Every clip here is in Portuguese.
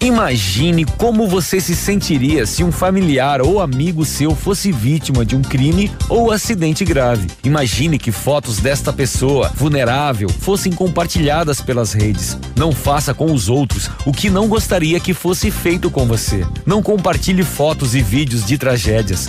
Imagine como você se sentiria se um familiar ou amigo seu fosse vítima de um crime ou acidente grave. Imagine que fotos desta pessoa vulnerável fossem compartilhadas pelas redes. Não faça com os outros o que não gostaria que fosse feito com você. Não compartilhe fotos e vídeos de tragédias.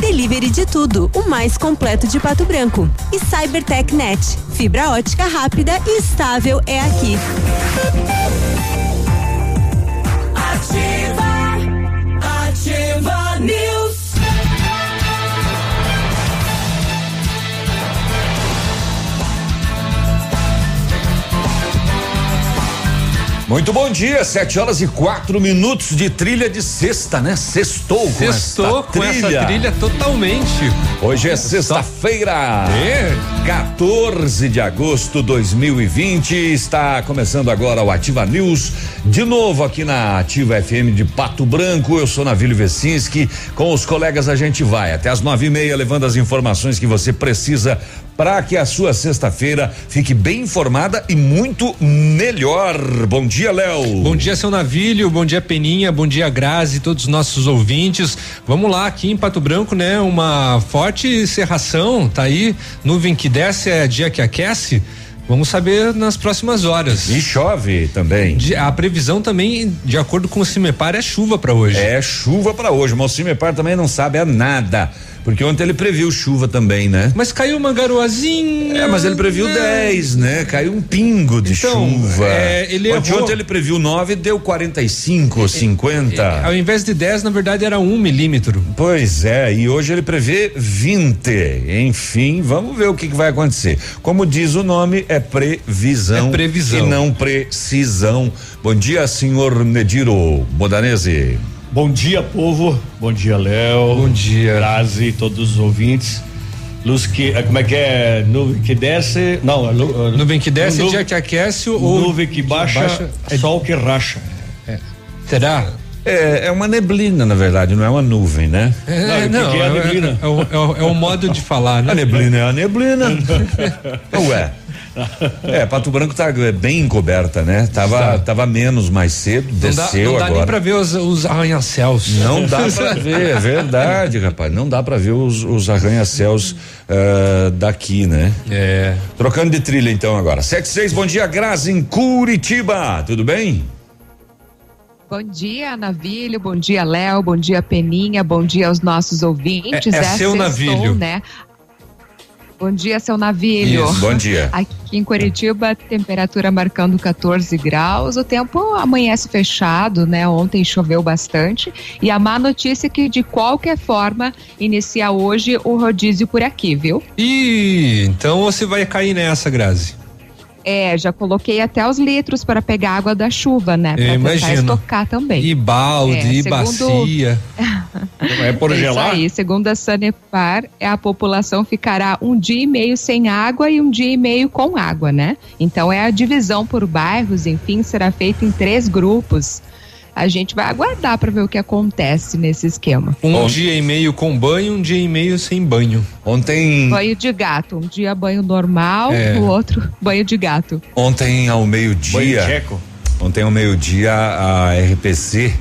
Delivery de tudo, o mais completo de Pato Branco. E Cybertech Net, fibra ótica rápida e estável é aqui. Muito bom dia, sete horas e quatro minutos de trilha de sexta, né? Sextou com Sextou com trilha. essa trilha totalmente. Hoje é sexta-feira, É. 14 de agosto de 2020. Está começando agora o Ativa News, de novo aqui na Ativa FM de Pato Branco. Eu sou Navílio Vecinski. Com os colegas a gente vai até as nove e meia, levando as informações que você precisa para que a sua sexta-feira fique bem informada e muito melhor. Bom dia, Léo. Bom dia, seu Navílio, bom dia, Peninha, bom dia, Grazi, todos os nossos ouvintes. Vamos lá, aqui em Pato Branco, né? Uma forte cerração, tá aí, nuvem que desce é dia que aquece. Vamos saber nas próximas horas. E chove também. De- a previsão também, de acordo com o Cimepar, é chuva para hoje. É chuva para hoje. O Mocimepar também não sabe é nada. Porque ontem ele previu chuva também, né? Mas caiu uma garoazinha. É, mas ele previu né? 10, né? Caiu um pingo de Então, chuva. é, ele ontem, errou. ontem ele previu 9, deu 45 ou 50. É, Ao invés de 10, na verdade era um milímetro. Pois é, e hoje ele prevê 20. Enfim, vamos ver o que, que vai acontecer. Como diz o nome, é previsão. É previsão. E não precisão. Bom dia, senhor Nediro Bodanese. Bom dia, povo. Bom dia, Léo. Bom dia. Grazi, todos os ouvintes. Luz que. eh, Como é que é? Nuvem que desce. Não, é lu- eh, Nuvem que desce, nu- dia que aquece ou. Nuvem que baixa, é- sol que racha. Será? É, é uma neblina, na verdade, não é uma nuvem, né? É, Não, o que que é a neblina? É, o, é o- é o modo de falar, né? A neblina é a neblina. Ué. É, Pato Branco tá é, bem encoberta, né? Tava, tava menos mais cedo, Não dá, desceu não dá nem agora. pra ver os, os arranha-céus. Não dá pra ver, é verdade, rapaz. Não dá pra ver os, os arranha-céus ah, daqui, né? É. Trocando de trilha então agora. 76, bom dia, Grazi, em Curitiba. Tudo bem? Bom dia, Navilho. Bom dia, Léo. Bom dia, Peninha. Bom dia aos nossos ouvintes. É- é seu sextou, Navilho. né? Bom dia, seu Navilho. Isso, bom dia. Aqui em Curitiba, temperatura marcando 14 graus. O tempo amanhece fechado, né? Ontem choveu bastante. E a má notícia é que, de qualquer forma, inicia hoje o rodízio por aqui, viu? Ih, então você vai cair nessa, Grazi. É, já coloquei até os litros para pegar água da chuva, né? Para tentar estocar também. E balde, É, e segundo- bacia. É por É gelar? Isso aí, segundo a Sanepar, é a população ficará um dia e meio sem água e um dia e meio com água, né? Então é a divisão por bairros, enfim, será feita em três grupos. A gente vai aguardar para ver o que acontece nesse esquema. Um Bom. dia e meio com banho, um dia e meio sem banho. Ontem, Banho de gato, um dia banho normal, É. o outro banho de gato. ontem ao Banho meio-dia. Ontem ao meio-dia a RPC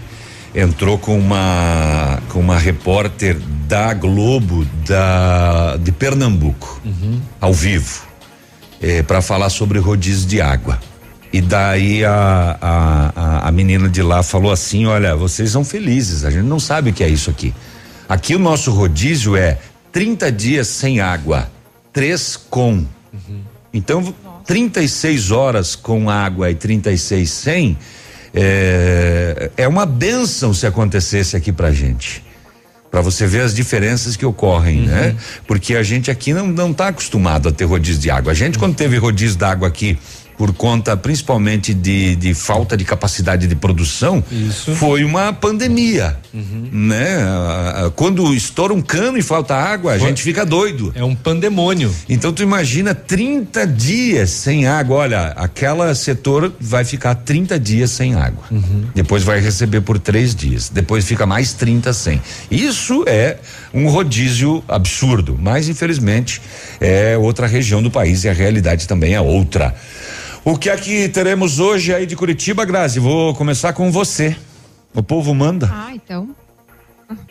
entrou com uma com uma repórter da Globo da de Pernambuco ao vivo para falar sobre rodízio de água. E daí a, a, a, menina de lá falou assim: olha, vocês são felizes, a gente não sabe o que é isso aqui. Aqui o nosso rodízio é 30 dias sem água, três com. Então, 36 horas com água e 36 sem é, é uma benção se acontecesse aqui pra gente. Pra você ver as diferenças que ocorrem, né? Uhum. Porque a gente aqui não, não tá acostumado a ter rodízio de água. A gente, quando teve rodízio d'água aqui por conta principalmente de, de falta de capacidade de produção, Isso. foi uma pandemia, né? Ah, ah, Quando estoura um cano e falta água, a Foi. gente fica doido. É um pandemônio. Então tu imagina 30 dias sem água. Olha, aquela setor vai ficar 30 dias sem água. Depois vai receber por três dias. Depois fica mais 30 sem. Isso é um rodízio absurdo. Mas infelizmente é outra região do país e a realidade também é outra. O que é que teremos hoje aí de Curitiba, Grazi? Vou começar com você. O povo manda. Ah, então.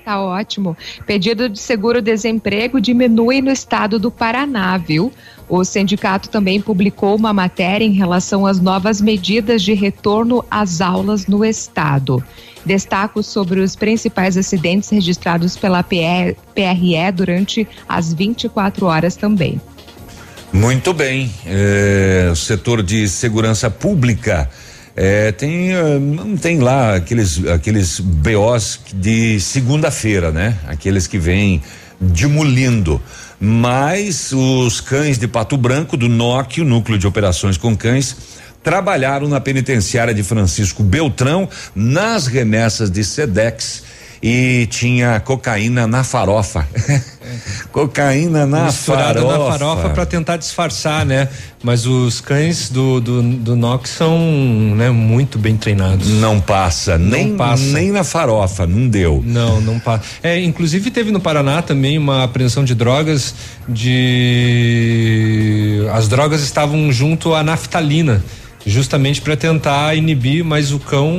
Tá ótimo. Pedido de seguro-desemprego diminui no estado do Paraná, viu? O sindicato também publicou uma matéria em relação às novas medidas de retorno às aulas no estado. Destaco sobre os principais acidentes registrados pela PE PRE durante as 24 horas também. Muito bem. É, o setor de segurança pública é, tem ah, não tem lá aqueles aqueles BOs de segunda-feira, né? Aqueles que vêm demolindo. Mas os cães de Pato Branco do NOC, o núcleo de operações com cães, trabalharam na penitenciária de Francisco Beltrão nas remessas de Sedex e tinha cocaína na farofa. cocaína na Misturada farofa. na farofa para tentar disfarçar, né? Mas os cães do, do, do Nox são né, muito bem treinados. Não passa, nem passa. nem na farofa, não deu. Não, não passa. É, inclusive teve no Paraná também uma apreensão de drogas de as drogas estavam junto à naftalina, justamente para tentar inibir, mas o cão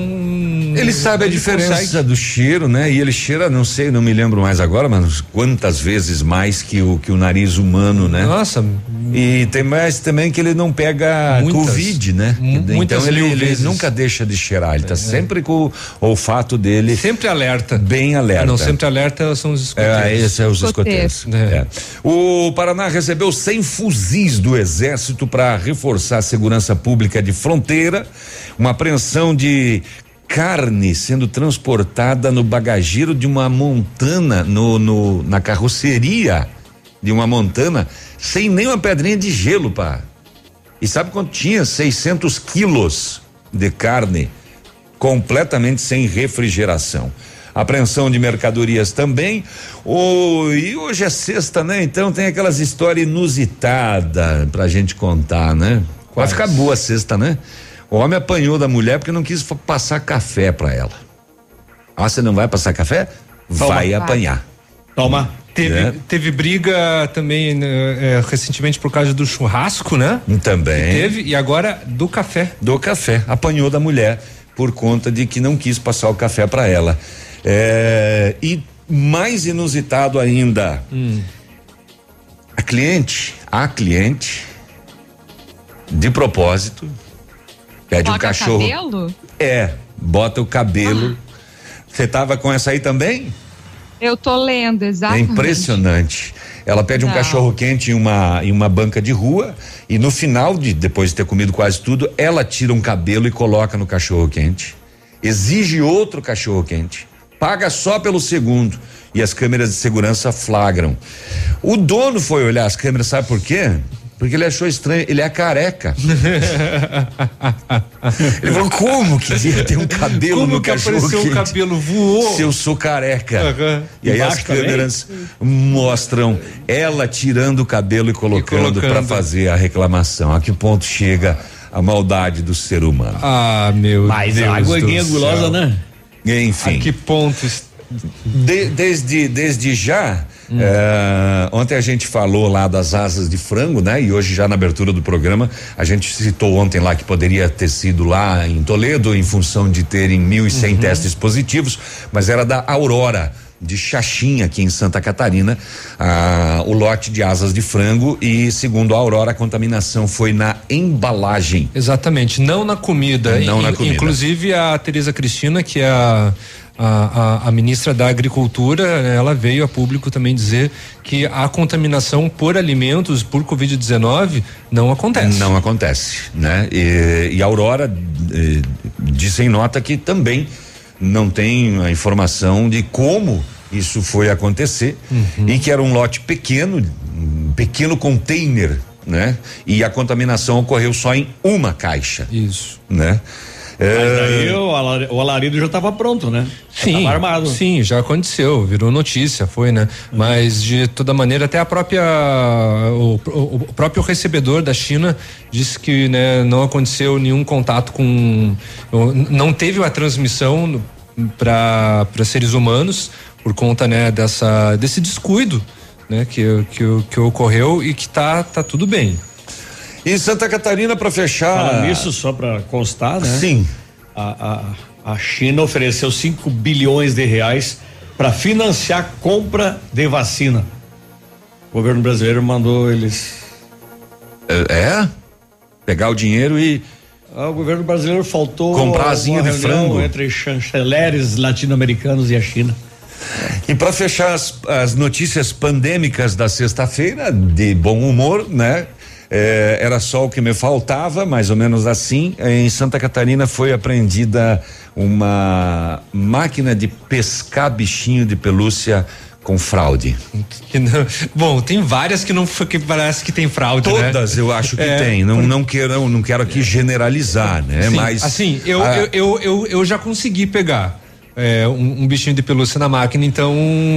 Ele sabe a ele diferença consegue. do cheiro, né? E ele cheira, não sei, não me lembro mais agora, mas quantas vezes mais que o que o nariz humano, né? Nossa, E tem mais também que ele não pega Muitas. Covid, né? Então ele, ele nunca deixa de cheirar, ele tá sempre com o olfato dele sempre alerta. bem alerta. Não, sempre alerta são os escoteiros. É, esse é os Escoteiros. escoteiros. É. É. O Paraná recebeu 100 fuzis do Exército para reforçar a segurança pública de fronteira, uma apreensão de carne sendo transportada no bagageiro de uma montana, no, no- na carroceria de uma montana, sem nenhuma pedrinha de gelo, pá. E sabe quanto tinha? 600 quilos de carne completamente sem refrigeração. Apreensão de mercadorias também. O, e hoje é sexta, né? Então tem aquelas histórias inusitadas pra gente contar, né? Ficar boa a sexta, né? O homem apanhou da mulher porque não quis passar café pra ela. Ah, você não vai passar café? Toma. Vai apanhar. Toma. Teve, É. teve briga também né, é, recentemente por causa do churrasco, né? Também. Teve, e agora do café. do café. Apanhou da mulher por conta de que não quis passar o café para ela. É, e mais inusitado ainda, a cliente, a cliente, de propósito, pede um Coloca cachorro. cabelo? É, bota o cabelo. Você tava com essa aí também? Eu tô lendo, É exatamente. impressionante. Ela pede um Não. cachorro quente em uma, em uma banca de rua e no final de depois de ter comido quase tudo, ela tira um cabelo e coloca no cachorro quente. Exige outro cachorro quente. Paga só pelo segundo e as câmeras de segurança flagram. O dono foi olhar as câmeras, sabe por quê? Porque ele achou estranho, ele é careca. ele falou: como que ia ter um cabelo Como no que cachorro apareceu quente? o cabelo? Voou? Se eu sou careca. Aham. E aí as Embaixo também? câmeras mostram ela tirando o cabelo e colocando colocando. para fazer a reclamação. A que ponto chega a maldade do ser humano? Ah, meu Mas Deus. a água do é gulosa, né? Enfim. A que ponto? De- desde, desde já, eh, ontem a gente falou lá das asas de frango, né? E hoje já na abertura do programa, a gente citou ontem lá que poderia ter sido lá em Toledo, em função de terem 1.100 testes positivos, mas era da Aurora. De Xaxim, aqui em Santa Catarina, ah, o lote de asas de frango e, segundo a Aurora, a contaminação foi na embalagem. Exatamente, não na comida. Não na comida. Inclusive a Tereza Cristina, que é a, a, a- a ministra da Agricultura, ela veio a público também dizer que a contaminação por alimentos por Covid-19 não acontece. Não acontece, né? E, e a Aurora eh, disse em nota que também não tem a informação de como isso foi acontecer Uhum. e que era um lote pequeno, um pequeno container né? E a contaminação ocorreu só em uma caixa. Isso. Né? Mas É, daí o, o alarido já estava pronto, né? Já Sim, tava armado. sim, já aconteceu, virou notícia, foi, né? Mas de toda maneira, até a própria o, o- o próprio recebedor da China disse que né, não aconteceu nenhum contato com, não teve a transmissão para seres humanos por conta né dessa desse descuido, né? Que que, que ocorreu e que tá tá tudo bem. Em Santa Catarina, para fechar. Falando nisso, só para constar, né? Sim. A, a, a China ofereceu 5 bilhões de reais para financiar compra de vacina. O governo brasileiro mandou eles. É? é? Pegar o dinheiro e. Ah, o governo brasileiro faltou Comprar asinha de frango. entre chanceleres latino-americanos e a China. E para fechar as, as notícias pandêmicas da sexta-feira, de bom humor, né? É, era só o que me faltava, mais ou menos assim. Em Santa Catarina foi apreendida uma máquina de pescar bichinho de pelúcia com fraude. Não- bom, tem várias que não que parece que tem fraude, né? Todas eu acho que É, tem. Não, não quero, não quero aqui generalizar, né? Sim, Mas assim, eu, a- eu, eu, eu, eu já consegui pegar. É, um, um bichinho de pelúcia na máquina, então,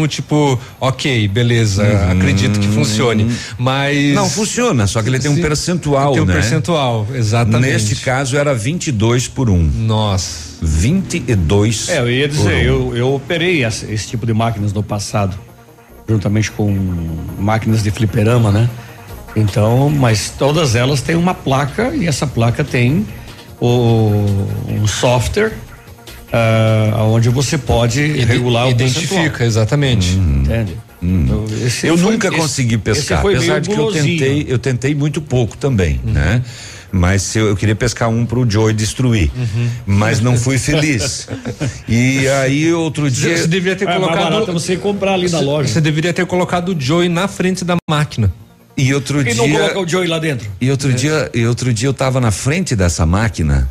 tipo, ok, beleza, acredito que funcione. Mas. Uhum. Não funciona, só que ele tem um percentual, Tem um né? percentual, exatamente. Neste caso era 22 por 1. Nossa. 22. É, eu ia por dizer, um. eu, eu operei esse, esse tipo de máquinas no passado, juntamente com máquinas de fliperama, né? Então, mas todas elas têm uma placa e essa placa tem o, um software ah, onde você pode regular o Identifica, exatamente. entende? Então, esse Eu foi- nunca esse- consegui pescar, apesar de que eu tentei, eu tentei muito pouco também, né? Mas se eu, eu queria pescar um pro Joey destruir, mas não fui feliz. e aí outro dia Você deveria ter É mais colocado. você comprar ali na loja. Você deveria ter colocado o Joey na frente da máquina. e outro Quem não dia coloca o Joey lá dentro? e outro dia e outro dia eu tava na frente dessa máquina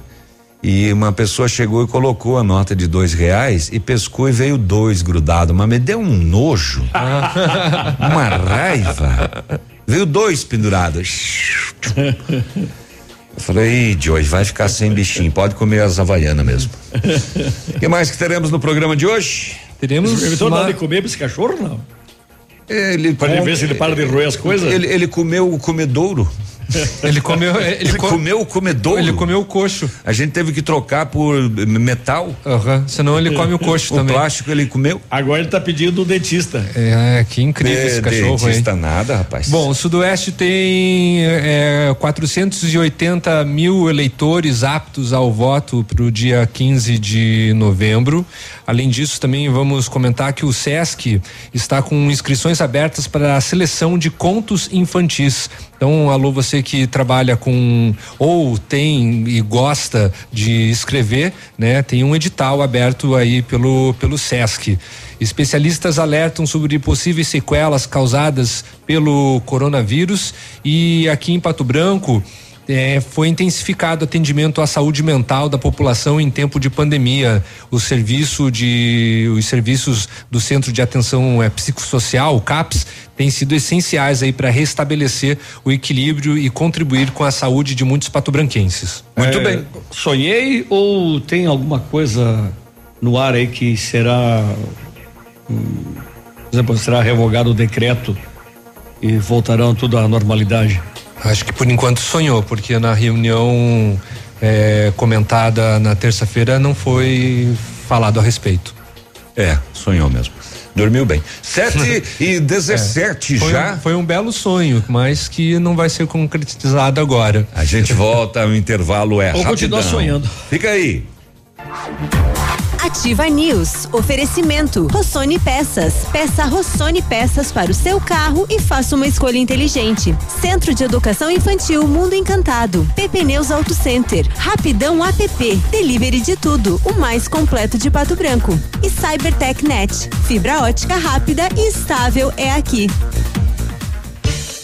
e uma pessoa chegou e colocou a nota de dois reais e pescou e veio dois grudado, mas me deu um nojo, uma raiva. Veio dois pendurados. Eu falei, "Ih, Joey, vai ficar sem bichinho, pode comer as havaianas mesmo. O que mais que teremos no programa de hoje? Teremos. Perguntou uma- de comer pra esse cachorro, não? Ele Pode ver se ele para de roer as coisas? Ele, ele comeu o comedouro. Ele comeu. Ele, Ele co- comeu o comedouro. ele comeu o coxo. A gente teve que trocar por metal. Aham. Senão ele come o coxo O também. plástico ele comeu. Agora ele tá pedindo um dentista. É, que incrível esse É, cachorro, hein? dentista nada, rapaz. Bom, o Sudoeste tem é, 480 mil eleitores aptos ao voto para o dia 15 de novembro. Além disso, também vamos comentar que o SESC está com inscrições abertas para a seleção de contos infantis. Então, alô, você que trabalha com ou tem e gosta de escrever, né? Tem um edital aberto aí pelo, pelo SESC. Especialistas alertam sobre possíveis sequelas causadas pelo coronavírus e aqui em Pato Branco eh, foi intensificado o atendimento à saúde mental da população em tempo de pandemia. O serviço de, os serviços do Centro de Atenção eh, Psicossocial, o CAPS, têm sido essenciais aí para restabelecer o equilíbrio e contribuir com a saúde de muitos patobranquenses. Muito É, bem. Sonhei ou tem alguma coisa no ar aí que será, hum, por exemplo, será revogado o decreto e voltarão tudo à normalidade? Acho que por enquanto sonhou, porque na reunião eh, comentada na terça-feira não foi falado a respeito. É, sonhou mesmo. Dormiu bem. 7 e 17 Foi, já. Um, foi um belo sonho, mas que não vai ser concretizado agora. A gente volta, o intervalo é Ou rapidão. continuar sonhando. Fica aí. Ativa News. Oferecimento. Rossoni Peças. Peça Rossoni Peças para o seu carro e faça uma escolha inteligente. Centro de Educação Infantil Mundo Encantado. PP Neus Auto Center. Rapidão app. Delivery de tudo. O mais completo de Pato Branco. E Cybertech Net. Fibra ótica rápida e estável é aqui.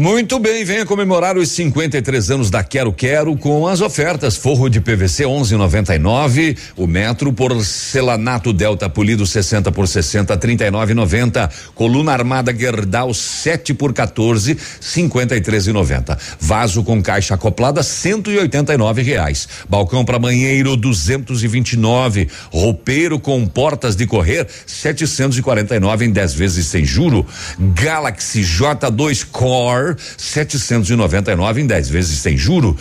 Muito bem, venha comemorar os 53 anos da Quero Quero com as ofertas. Forro de PVC 11,99, o metro porcelanato Delta polido 60 por 60 39,90, coluna armada Gerdau 7 por 14 53,90, vaso com caixa acoplada 189 reais, balcão para banheiro 229, roupeiro com portas de correr 749 em 10 vezes sem juro, Galaxy J2 Core 799 em 10 vezes sem juro,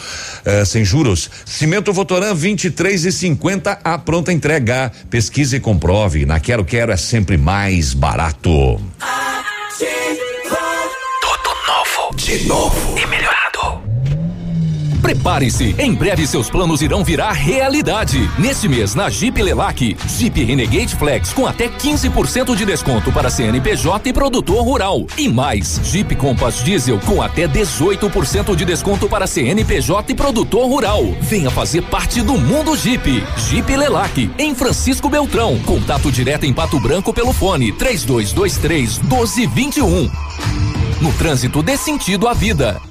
uh, sem juros. Cimento Votoran 23 e 50 a pronta entrega. Pesquise e comprove. Na Quero Quero é sempre mais barato. Tudo novo, de novo e melhorado. Prepare-se, em breve seus planos irão virar realidade. Neste mês, na Jeep Lelac, Jeep Renegade Flex com até 15% de desconto para CNPJ e produtor rural. E mais, Jeep Compass Diesel com até 18% de desconto para CNPJ e produtor rural. Venha fazer parte do mundo Jeep. Jeep Lelac, em Francisco Beltrão. Contato direto em Pato Branco pelo fone 3223 1221. No trânsito dê sentido à vida.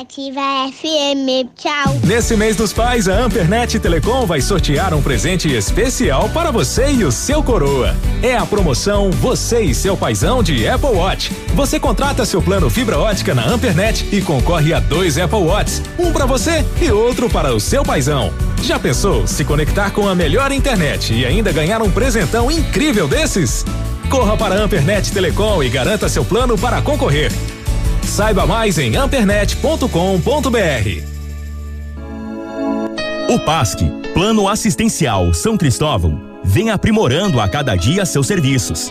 Ativa FM, tchau. Nesse mês dos pais, a Ampernet Telecom vai sortear um presente especial para você e o seu coroa. É a promoção Você e seu paizão de Apple Watch. Você contrata seu plano fibra ótica na Ampernet e concorre a dois Apple Watches, um para você e outro para o seu paizão. Já pensou se conectar com a melhor internet e ainda ganhar um presentão incrível desses? Corra para a Ampernet Telecom e garanta seu plano para concorrer. Saiba mais em ampernet.com.br. O PASC, Plano Assistencial São Cristóvão, vem aprimorando a cada dia seus serviços.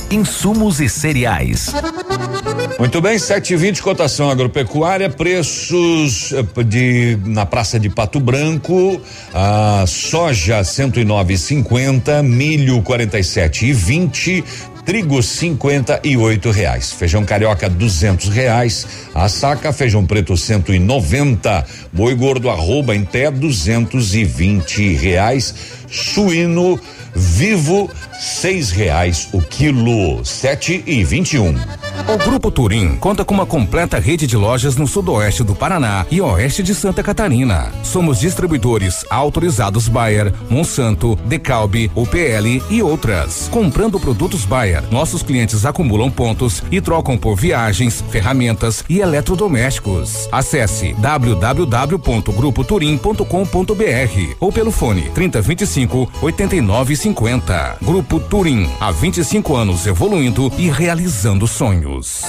Insumos e cereais. Muito bem, 7,20 cotação agropecuária, preços eh, de na Praça de Pato Branco, a soja 109,50, milho 47,20, trigo cinquenta e oito reais, feijão carioca duzentos reais, a saca feijão preto cento e noventa, boi gordo arroba em pé duzentos e vinte reais, suíno vivo seis reais o quilo, sete e vinte e um. O Grupo Turim conta com uma completa rede de lojas no sudoeste do Paraná e oeste de Santa Catarina. Somos distribuidores autorizados Bayer, Monsanto, Decalbe, UPL e outras. Comprando produtos Bayer, nossos clientes acumulam pontos e trocam por viagens, ferramentas e eletrodomésticos. Acesse www.grupoturim.com.br ou pelo fone 3025 8950. Grupo Turim, há 25 anos evoluindo e realizando sonhos.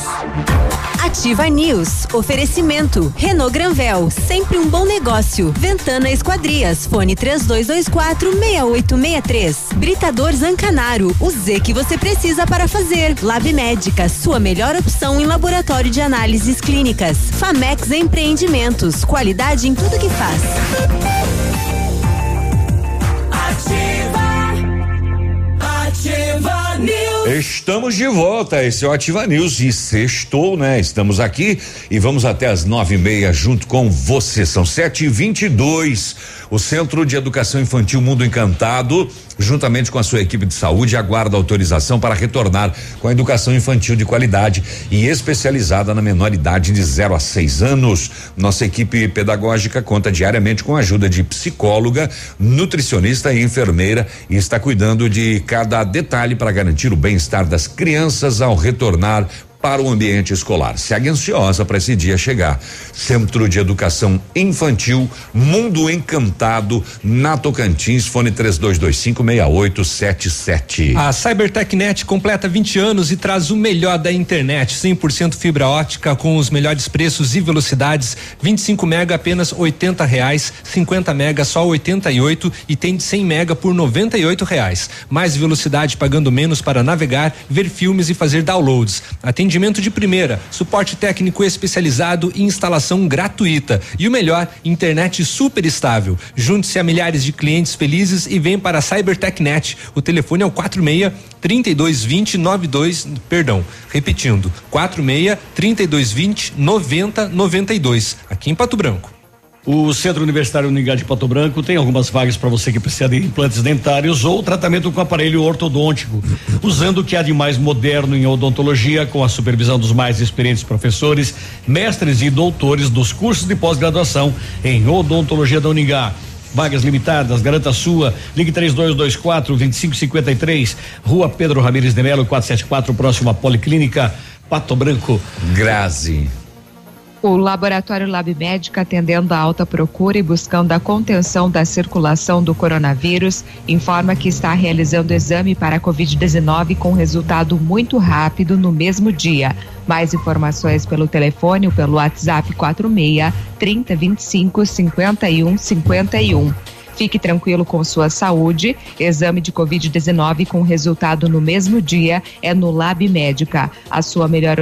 Ativa News. Oferecimento. Renault Granvel. Sempre um bom negócio. Ventana Esquadrias. Fone 3224 6863. Britador Zancanaro. O Z que você precisa para fazer. Lab Médica. Sua melhor opção em laboratório de análises clínicas. Famex Empreendimentos. Qualidade em tudo que faz. Estamos de volta, esse é o Ativa News e sextou, né? Estamos aqui e vamos até as nove e meia junto com você. São sete e vinte e dois. O Centro de Educação Infantil Mundo Encantado, juntamente com a sua equipe de saúde, aguarda autorização para retornar com a educação infantil de qualidade e especializada na menor idade de 0 a 6 anos. Nossa equipe pedagógica conta diariamente com a ajuda de psicóloga, nutricionista e enfermeira e está cuidando de cada detalhe para garantir o bem-estar das crianças ao retornar para o ambiente escolar. Segue ansiosa para esse dia chegar. Centro de Educação Infantil Mundo Encantado na Tocantins, fone 32256877. A CyberTechNet completa 20 anos e traz o melhor da internet, 100% fibra ótica com os melhores preços e velocidades, 25 mega apenas 80 reais, 50 mega só 88 e tem de 100 mega por 98 reais. Mais velocidade pagando menos para navegar, ver filmes e fazer downloads. Atende Atendimento de primeira, suporte técnico especializado e instalação gratuita. E o melhor, internet super estável. Junte-se a milhares de clientes felizes e vem para a CyberTechNet. O telefone é o 46 3220 92, perdão, repetindo, 46 3220 9092, aqui em Pato Branco. O Centro Universitário Uningá de Pato Branco tem algumas vagas para você que precisa de implantes dentários ou tratamento com aparelho ortodôntico, usando o que há de mais moderno em odontologia, com a supervisão dos mais experientes professores, mestres e doutores dos cursos de pós-graduação em odontologia da Uningá. Vagas limitadas, garanta a sua. Ligue 3224 2553, Rua Pedro Ramires de Melo, 474, próximo à Policlínica Pato Branco. Grazi. O Laboratório Lab Médica, atendendo a alta procura e buscando a contenção da circulação do coronavírus, informa que está realizando exame para a Covid-19 com resultado muito rápido no mesmo dia. Mais informações pelo telefone ou pelo WhatsApp 46 3025 51 51. Fique tranquilo com sua saúde. Exame de Covid-19 com resultado no mesmo dia é no Lab Médica. A sua melhor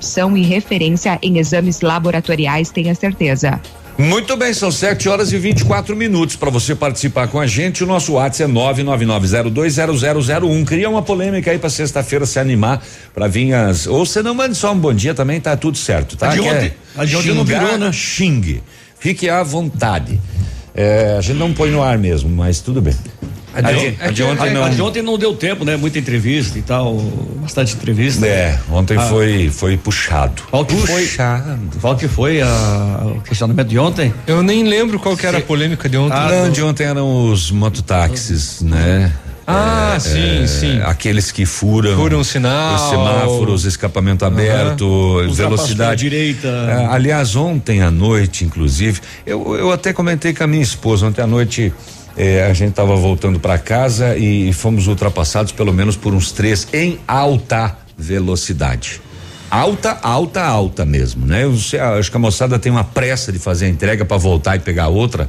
opção e referência em exames laboratoriais, tenha certeza. Muito bem, são 7 horas e 24 minutos para você participar com a gente. O nosso WhatsApp é 999020001. Cria uma polêmica aí para sexta-feira se animar para vir as. Ou você não mande só um bom dia também, tá tudo certo, tá? A de ontem, a de ontem não virou, né? Xingue. Fique à vontade. É, a gente não põe no ar mesmo, mas tudo bem. A de, a de ontem não. A de ontem não deu tempo, né? Muita entrevista e tal, bastante entrevista. É, ontem ah. foi foi puxado. Qual que puxado. foi? Qual que foi a, o questionamento de ontem? Eu nem lembro qual que era a polêmica de ontem. Ah, não, de ontem eram os mototáxis, né? Ah, é, sim, é, sim. Aqueles que furam. Furam o sinal. Os semáforos, escapamento aberto, uhum. velocidade. direita. É, aliás, ontem à noite, inclusive, eu, eu até comentei com a minha esposa, ontem à noite é, a gente estava voltando para casa e, fomos ultrapassados pelo menos por uns três em alta velocidade alta, alta, alta mesmo, né? Eu, acho que a moçada tem uma pressa de fazer a entrega para voltar e pegar outra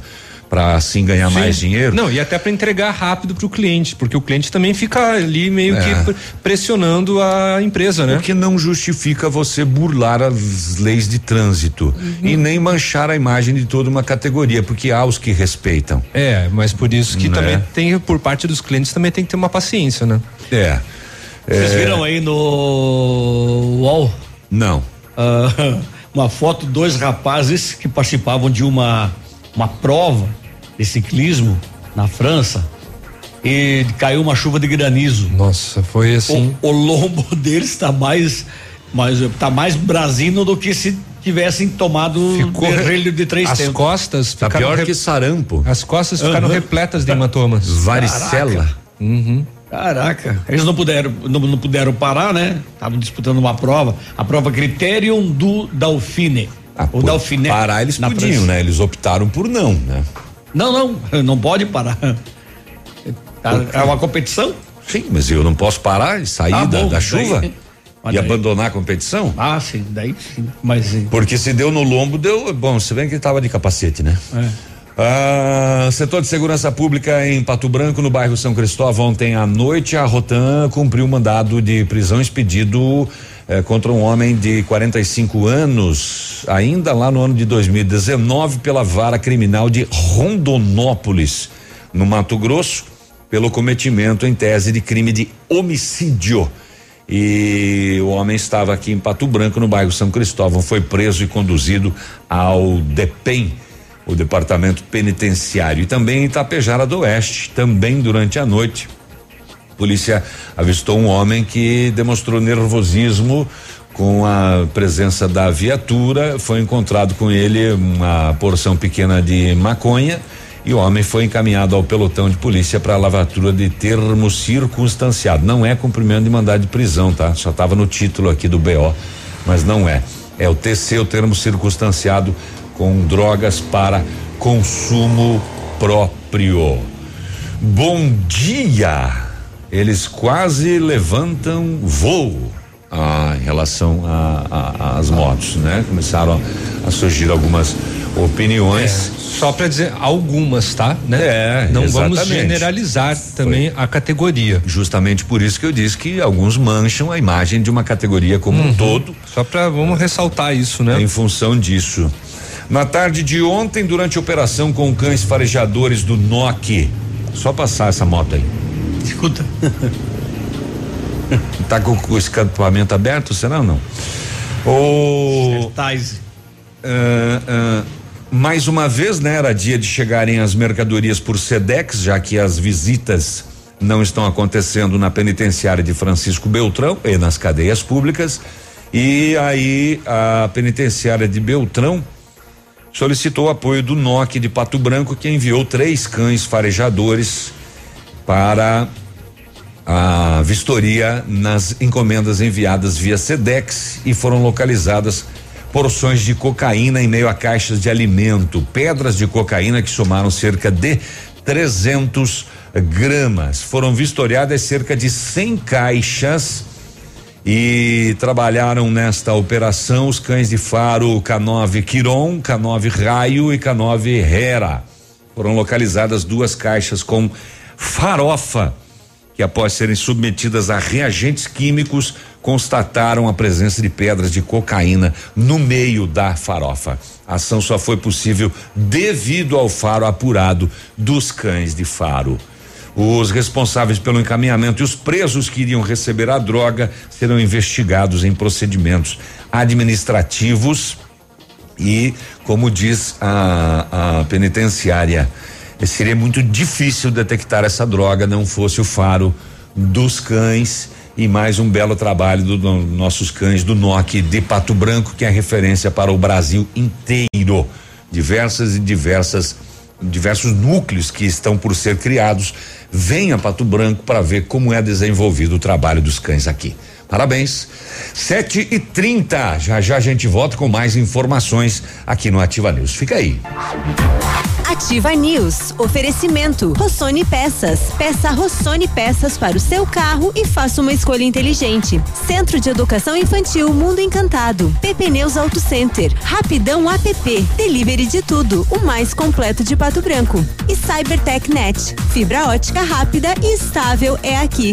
para assim ganhar Sim. mais dinheiro. Não, e até para entregar rápido para o cliente, porque o cliente também fica ali meio é. que pressionando a empresa, né? O que não justifica você burlar as leis de trânsito uhum. e nem manchar a imagem de toda uma categoria, porque há os que respeitam. É, mas por isso que né? também tem, por parte dos clientes, também tem que ter uma paciência, né? É. Vocês é... viram aí no UOL? Não. Uh, uma foto, dois rapazes que participavam de uma uma prova de ciclismo na França e caiu uma chuva de granizo. Nossa, foi assim. O, o lombo deles está mais, mais, tá mais brasino do que se tivessem tomado Ficou relho de três As tempos. costas tá pior re... que sarampo. As costas ficaram uhum. repletas de hematomas. Varicela. Uhum. Caraca, eles não puderam, não, não puderam parar, né? Estavam disputando uma prova, a prova Criterium do Dauphine. Ah, o Dauphine. Parar eles podiam, né? Eles optaram por não, né? Não, não, não pode parar. É uma competição? Sim, mas eu não posso parar e sair ah, da, bom, da, chuva daí, e daí. abandonar a competição? Ah, sim, daí sim. Mas Porque se deu no lombo, deu. Bom, se bem que ele estava de capacete, né? É. Ah, setor de segurança pública em Pato Branco, no bairro São Cristóvão, ontem à noite, a Rotan cumpriu mandado de prisão expedido eh, contra um homem de 45 anos, ainda lá no ano de 2019, pela vara criminal de Rondonópolis, no Mato Grosso, pelo cometimento em tese de crime de homicídio. E o homem estava aqui em Pato Branco, no bairro São Cristóvão, foi preso e conduzido ao DEPEN, o Departamento Penitenciário, e também em Itapejara do Oeste, também durante a noite polícia avistou um homem que demonstrou nervosismo com a presença da viatura. Foi encontrado com ele uma porção pequena de maconha e o homem foi encaminhado ao pelotão de polícia para lavatura de termo circunstanciado. Não é cumprimento de mandado de prisão, tá? Só estava no título aqui do BO, mas não é. É o TC, o termo circunstanciado com drogas para consumo próprio. Bom dia! Eles quase levantam voo ah, em relação às motos, né? Começaram a, a surgir algumas opiniões. É, só para dizer algumas, tá? Né? É, não exatamente. vamos generalizar também Foi. a categoria. Justamente por isso que eu disse que alguns mancham a imagem de uma categoria como um todo. Só para vamos ressaltar isso, né? Em função disso. Na tarde de ontem, durante a operação com cães farejadores do NOC, só passar essa moto aí. Escuta. Tá com, o escapamento aberto, será ou não? O Certais. ah, ah, mais uma vez, né? Era dia de chegarem as mercadorias por Sedex, já que as visitas não estão acontecendo na penitenciária de Francisco Beltrão e nas cadeias públicas. E aí a penitenciária de Beltrão solicitou o apoio do NOC de Pato Branco, que enviou três cães farejadores para a vistoria nas encomendas enviadas via Sedex e foram localizadas porções de cocaína em meio a caixas de alimento, pedras de cocaína que somaram cerca de 300 gramas. Foram vistoriadas cerca de 100 caixas e trabalharam nesta operação os cães de faro K9 Quiron, K9 Raio e K9 Hera. Foram localizadas duas caixas com farofa que após serem submetidas a reagentes químicos constataram a presença de pedras de cocaína no meio da farofa. A ação só foi possível devido ao faro apurado dos cães de faro. Os responsáveis pelo encaminhamento e os presos que iriam receber a droga serão investigados em procedimentos administrativos e, como diz a, a penitenciária, seria muito difícil detectar essa droga não fosse o faro dos cães e mais um belo trabalho dos do, nossos cães do NOC de Pato Branco, que é referência para o Brasil inteiro. Diversas e diversas diversos núcleos que estão por ser criados. Venha Pato Branco para ver como é desenvolvido o trabalho dos cães aqui. Parabéns. 7 e 30 Já já a gente volta com mais informações aqui no Ativa News. Fica aí. Ativa News. Oferecimento. Rossoni Peças. Peça Rossoni Peças para o seu carro e faça uma escolha inteligente. Centro de Educação Infantil Mundo Encantado. PP Neus Auto Center. Rapidão app. Delivery de tudo. O mais completo de Pato Branco. E Cybertech Net. Fibra ótica rápida e estável é aqui.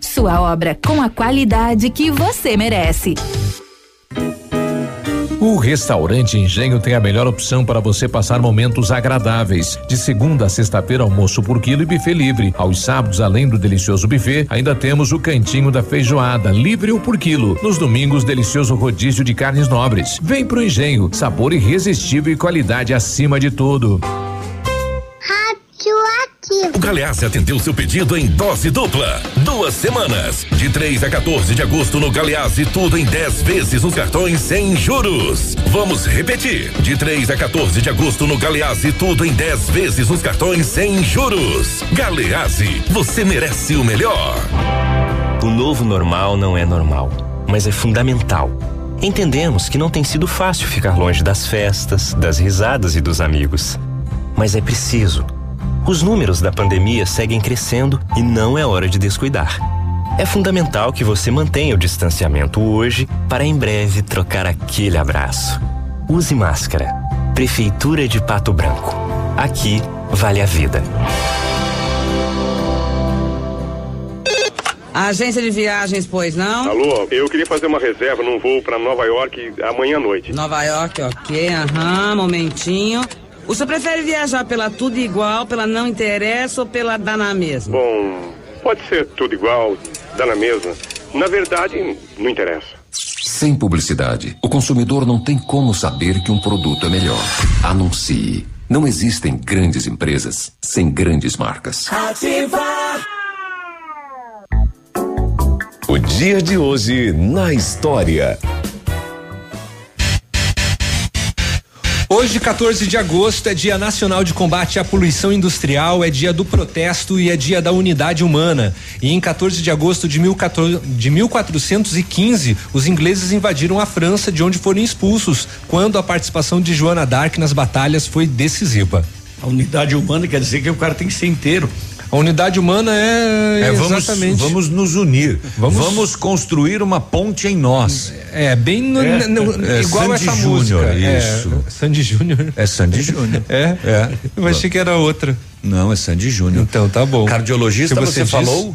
Sua obra com a qualidade que você merece. O restaurante Engenho tem a melhor opção para você passar momentos agradáveis. De segunda a sexta-feira, almoço por quilo e buffet livre. Aos sábados, além do delicioso buffet, ainda temos o cantinho da feijoada, livre ou por quilo. Nos domingos, delicioso rodízio de carnes nobres. Vem pro Engenho, sabor irresistível e qualidade acima de tudo. O Galeazzi atendeu seu pedido em dose dupla. Duas semanas. De 3 a 14 de agosto no Galeazzi, tudo em 10 vezes nos cartões sem juros. Vamos repetir. De 3 a 14 de agosto no Galeazzi, tudo em 10 vezes nos cartões sem juros. Galeazzi, você merece o melhor. O novo normal não é normal, mas é fundamental. Entendemos que não tem sido fácil ficar longe das festas, das risadas e dos amigos. Mas é preciso. Os números da pandemia seguem crescendo e não é hora de descuidar. É fundamental que você mantenha o distanciamento hoje para em breve trocar aquele abraço. Use máscara. Prefeitura de Pato Branco. Aqui vale a vida. Agência de viagens, pois não? Alô, eu queria fazer uma reserva num voo para Nova York amanhã à noite. Nova York, ok, aham, momentinho. O senhor prefere viajar pela tudo igual, pela não interessa ou pela dá na mesma? Bom, pode ser tudo igual, dá na mesma. Na verdade, não interessa. Sem publicidade, o consumidor não tem como saber que um produto é melhor. Anuncie. Não existem grandes empresas sem grandes marcas. Ativa. O dia de hoje na história. Hoje, 14 de agosto, é Dia Nacional de Combate à Poluição Industrial, é dia do protesto e é dia da unidade humana. E em 14 de agosto de, 1415, os ingleses invadiram a França, de onde foram expulsos, quando a participação de Joana d'Arc nas batalhas foi decisiva. A unidade humana quer dizer que o cara tem que ser inteiro. A unidade humana é, É, vamos, exatamente. vamos nos unir. Vamos- Vamos, construir uma ponte em nós. É, bem no- É. no- É, igual Sandy essa Júnior, música. isso. É, Sandy Júnior. É Sandy Júnior. É? É. Eu achei que era outra. Não, é Sandy Júnior. Então tá bom. Cardiologista, Se você, disse- falou?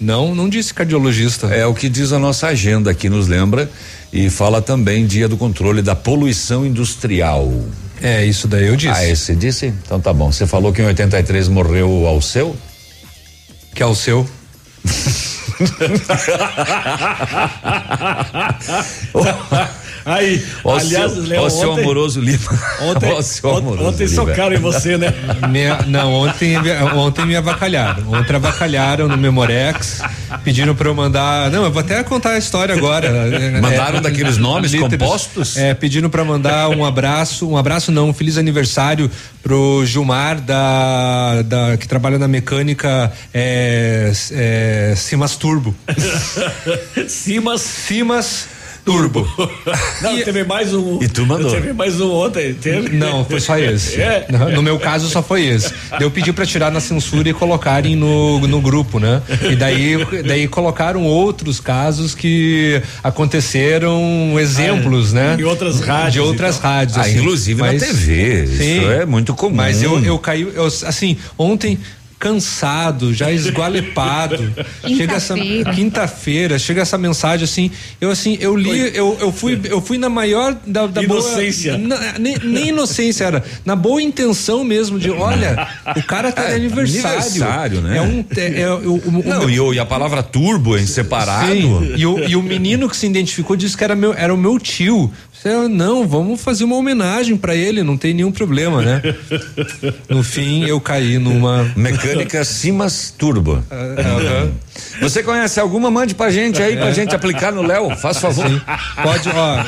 Não, não disse cardiologista. É o que diz a nossa agenda aqui, nos lembra. E fala também dia do controle da poluição industrial. É, isso daí eu disse. Ah, esse disse? Então tá bom. Você falou que em 83 morreu ao seu? Que é o seu? Aí, Ó, aliás, Léo, ó, seu ontem- amoroso Lima. Ontem, seu amoroso ontem Lima. socaram em você, né? Minha- não, ontem, ontem me avacalharam. Ontem avacalharam no Memorex, pediram pra eu mandar. Não, eu vou até contar a história agora. Mandaram daqueles nomes compostos? É, pediram pra mandar um abraço, um abraço não, um feliz aniversário pro Gilmar da, da que trabalha na mecânica é, é, Simas Turbo. Simas. Simas Turbo. Não, teve mais um. E tu mandou. Teve mais um ontem. Teve? Não, foi só esse. É. No- meu caso, só foi esse. Eu pedi pra tirar na censura e colocarem no, no grupo, né? E daí, daí colocaram outros casos que aconteceram exemplos, né? Em outras rádios, De outras então. rádios. Ah, assim. inclusive na TV. Isso é muito comum. Mas eu, eu caí, eu, assim, ontem cansado, já esgualepado. chega essa Quinta-feira. quinta-feira, chega essa mensagem assim, eu assim, eu li, eu, eu fui, eu fui na maior da, da Inocência. boa, na- nem, nem inocência era, na boa intenção mesmo de, olha, o cara tá de É, aniversário. aniversário, né? É um, é, é, o, o- o Não, meu- e, o- e a palavra turbo em separado. Sim, e o, e o menino que se identificou disse que era, meu, era o meu tio. Eu, não, vamos fazer uma homenagem pra ele, não tem nenhum problema, né? No fim, eu caí numa. Mecânica Simas Turbo. aham. Você conhece alguma? Mande pra gente aí, pra gente aplicar no Léo, faz favor. Sim. Pode, ó.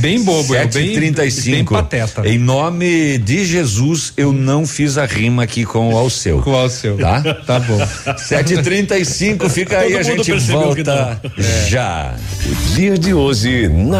Bem bobo, eu, bem, 735. bem pateta. Em nome de Jesus, eu não fiz a rima aqui com o Alceu. Com o Alceu. Tá? Tá bom. 735, fica aí, Todo a mundo gente volta já. O dia de hoje na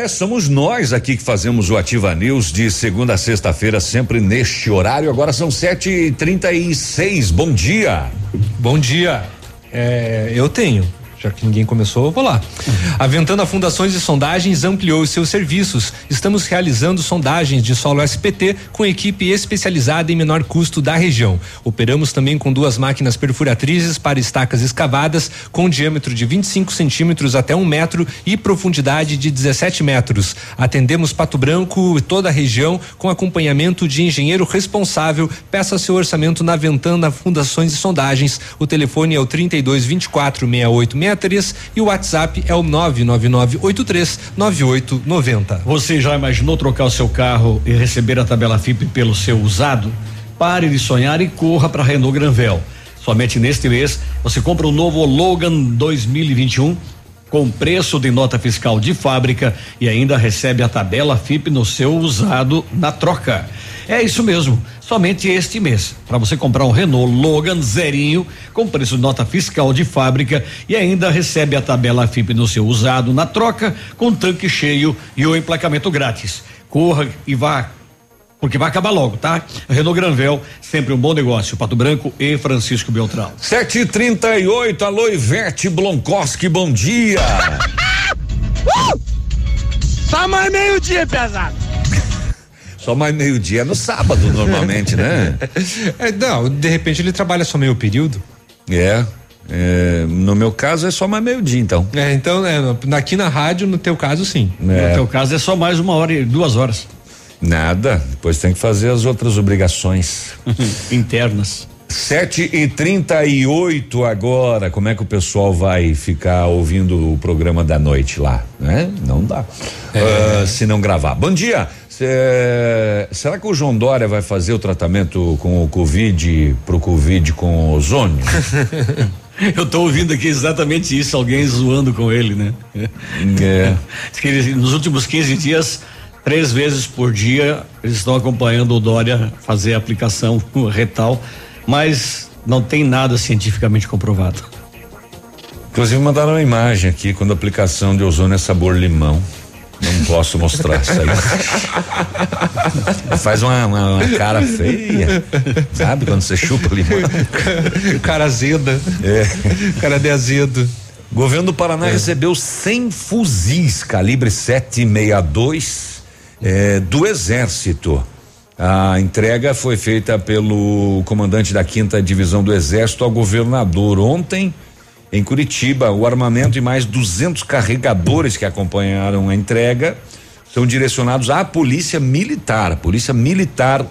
É, somos nós aqui que fazemos o Ativa News de segunda a sexta-feira, sempre neste horário. Agora são 7h36. Bom dia. Bom dia. É, eu tenho. Já que ninguém começou, eu vou lá. A Ventana Fundações e Sondagens ampliou seus serviços. Estamos realizando sondagens de solo SPT com equipe especializada em menor custo da região. Operamos também com duas máquinas perfuratrizes para estacas escavadas com diâmetro de 25 centímetros até um metro e profundidade de 17 metros. Atendemos Pato Branco e toda a região com acompanhamento de engenheiro responsável. Peça seu orçamento na Ventana Fundações e Sondagens. O telefone é o 32 24 6863 e o WhatsApp é o 99983 9890. Você já imaginou trocar o seu carro e receber a tabela FIP pelo seu usado? Pare de sonhar e corra para Renault Granvel. Somente neste mês você compra o novo Logan 2021 com preço de nota fiscal de fábrica e ainda recebe a tabela FIP no seu usado na troca. É isso mesmo. Somente este mês. Para você comprar um Renault Logan zerinho com preço de nota fiscal de fábrica e ainda recebe a tabela FIP no seu usado na troca com tanque cheio e o emplacamento grátis. Corra e vá porque vai acabar logo, tá? Renault Granvel, sempre um bom negócio. Pato Branco e Francisco Beltrão. 7h38, alô Ivete Blonkoski, bom dia. Uh! Só mais meio-dia, pesado. Só mais meio-dia no sábado, normalmente, né? É, não, de repente ele trabalha só meio período. É. é, no meu caso é só mais meio-dia, então. É, então, é, aqui na rádio, no teu caso, sim. É. No teu caso é só mais uma hora e duas horas. Nada, depois tem que fazer as outras obrigações. Internas. Sete e trinta e oito agora, como é que o pessoal vai ficar ouvindo o programa da noite lá, né? Não dá, Ah, se não gravar. Bom dia, Cê- será que o João Dória vai fazer o tratamento com o Covid, pro Covid com ozônio? Eu tô ouvindo aqui exatamente isso, alguém zoando com ele, né? É. Ele, nos últimos 15 dias, três vezes por dia, eles estão acompanhando o Dória fazer a aplicação retal, mas não tem nada cientificamente comprovado. Inclusive mandaram uma imagem aqui quando a aplicação de ozônio é sabor limão. Não posso mostrar isso aí. Faz uma, uma- uma cara feia. Sabe quando você chupa limão? cara azeda. É. Cara de azedo. Governo do Paraná É. recebeu 100 fuzis calibre 762 eh, do Exército. A entrega foi feita pelo comandante da quinta divisão do Exército ao governador ontem em Curitiba. O armamento e mais 200 carregadores que acompanharam a entrega são direcionados à polícia militar. Polícia militar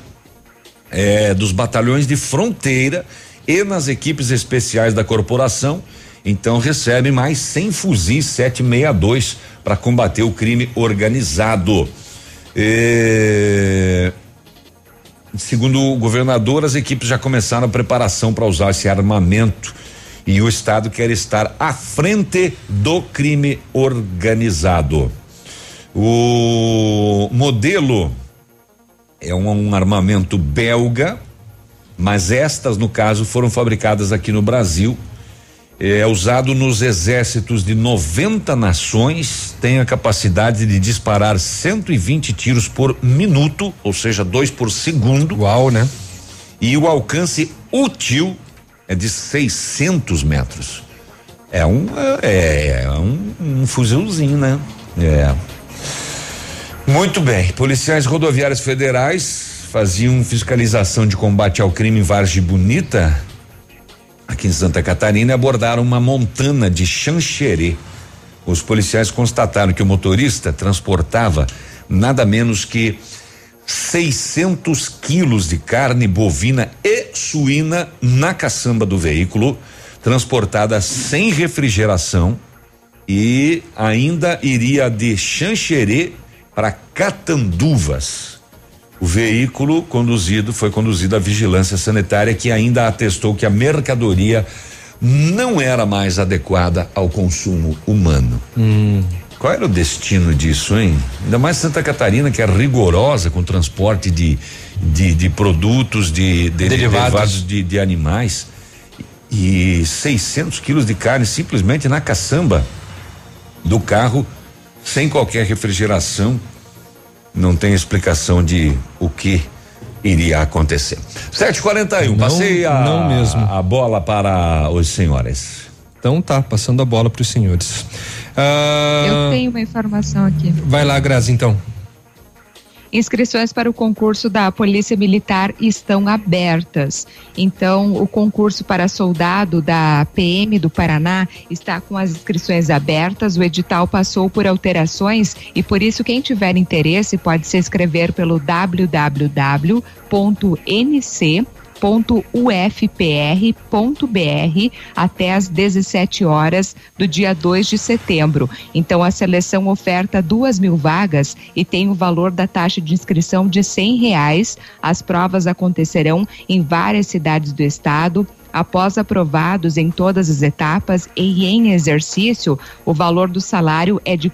eh, dos batalhões de fronteira e nas equipes especiais da corporação. Então recebe mais 100 fuzis 762 para combater o crime organizado. Eh, segundo o governador, as equipes já começaram a preparação para usar esse armamento e o estado quer estar à frente do crime organizado. O modelo é um, um armamento belga, mas estas, no caso, foram fabricadas aqui no Brasil. É usado nos exércitos de 90 nações, tem a capacidade de disparar 120 tiros por minuto, ou seja, dois por segundo. Uau, né? E o alcance útil é de 600 metros. É um é, é um, um fuzilzinho, né? É. Muito bem. Policiais rodoviários federais faziam fiscalização de combate ao crime em Vargem Bonita, aqui em Santa Catarina, e abordaram uma montana de Xanxerê. Os policiais constataram que o motorista transportava nada menos que 600 quilos de carne bovina e suína na caçamba do veículo, transportada sem refrigeração e ainda iria de Xanxerê para Catanduvas. O veículo conduzido foi conduzido à vigilância sanitária que ainda atestou que a mercadoria não era mais adequada ao consumo humano. Qual era o destino disso, hein? Ainda mais Santa Catarina, que é rigorosa com transporte de, de, de produtos, de, de Derivados. derivados de, de animais. E 600 quilos de carne simplesmente na caçamba do carro, sem qualquer refrigeração. Não tem explicação de o que iria acontecer. 741, Não, passei a, não mesmo. a bola para os senhores. Então tá, passando a bola para os senhores. Ah, Eu tenho uma informação aqui. Vai lá, Grazi, então. Inscrições para o concurso da Polícia Militar estão abertas. Então, o concurso para soldado da PM do Paraná está com as inscrições abertas. O edital passou por alterações e por isso quem tiver interesse pode se inscrever pelo www.nc www.ufpr.br até às 17 horas do dia 2 de setembro. Então, a seleção oferta duas mil vagas e tem o valor da taxa de inscrição de cem reais. As provas acontecerão em várias cidades do estado. Após aprovados em todas as etapas e em exercício, o valor do salário é de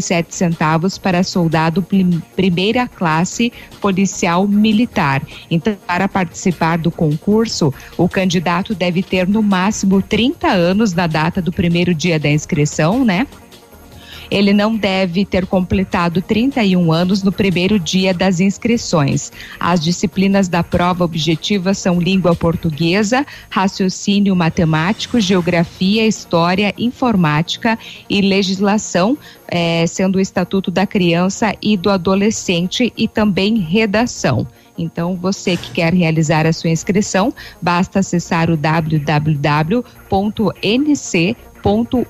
sete centavos para soldado primeira classe policial militar. Então, para participar do concurso, o candidato deve ter no máximo 30 anos na data do primeiro dia da inscrição, né? Ele não deve ter completado 31 anos no primeiro dia das inscrições. As disciplinas da prova objetiva são língua portuguesa, raciocínio matemático, geografia, história, informática e legislação, eh, sendo o Estatuto da Criança e do Adolescente e também redação. Então, você que quer realizar a sua inscrição, basta acessar o www.nc.com www.ufpr.br.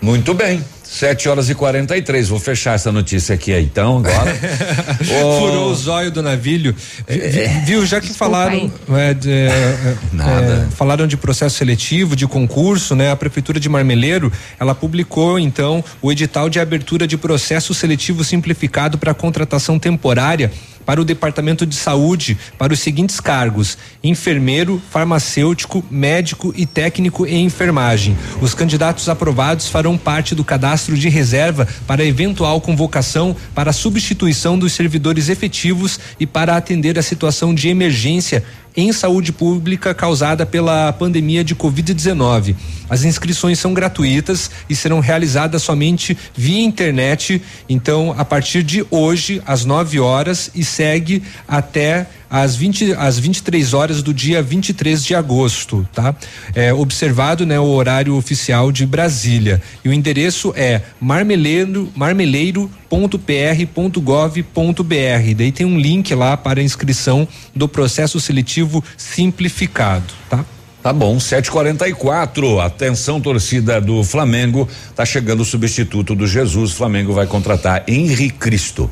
Muito bem. 7 horas e 43. Vou fechar essa notícia aqui então agora. oh. Furou o zóio do navilho. É, viu, já que falaram. É, de, é, Nada. É, falaram de processo seletivo, de concurso, né? A Prefeitura de Marmeleiro, ela publicou então o edital de abertura de processo seletivo simplificado para contratação temporária para o Departamento de Saúde para os seguintes cargos: enfermeiro, farmacêutico, médico e técnico em enfermagem. Os candidatos aprovados farão parte do cadastro de reserva para eventual convocação para substituição dos servidores efetivos e para atender a situação de emergência em saúde pública causada pela pandemia de Covid-19. As inscrições são gratuitas e serão realizadas somente via internet. Então, a partir de hoje, às 9 horas, e segue até às 20 às 23 horas do dia 23 de agosto, tá? É, observado, né, o horário oficial de Brasília. E o endereço é marmeleiro marmeleiro.pr.gov.br. Daí tem um link lá para inscrição do processo seletivo simplificado, tá? Tá bom, 744. Atenção, torcida do Flamengo. Tá chegando o substituto do Jesus. Flamengo vai contratar Henri Cristo.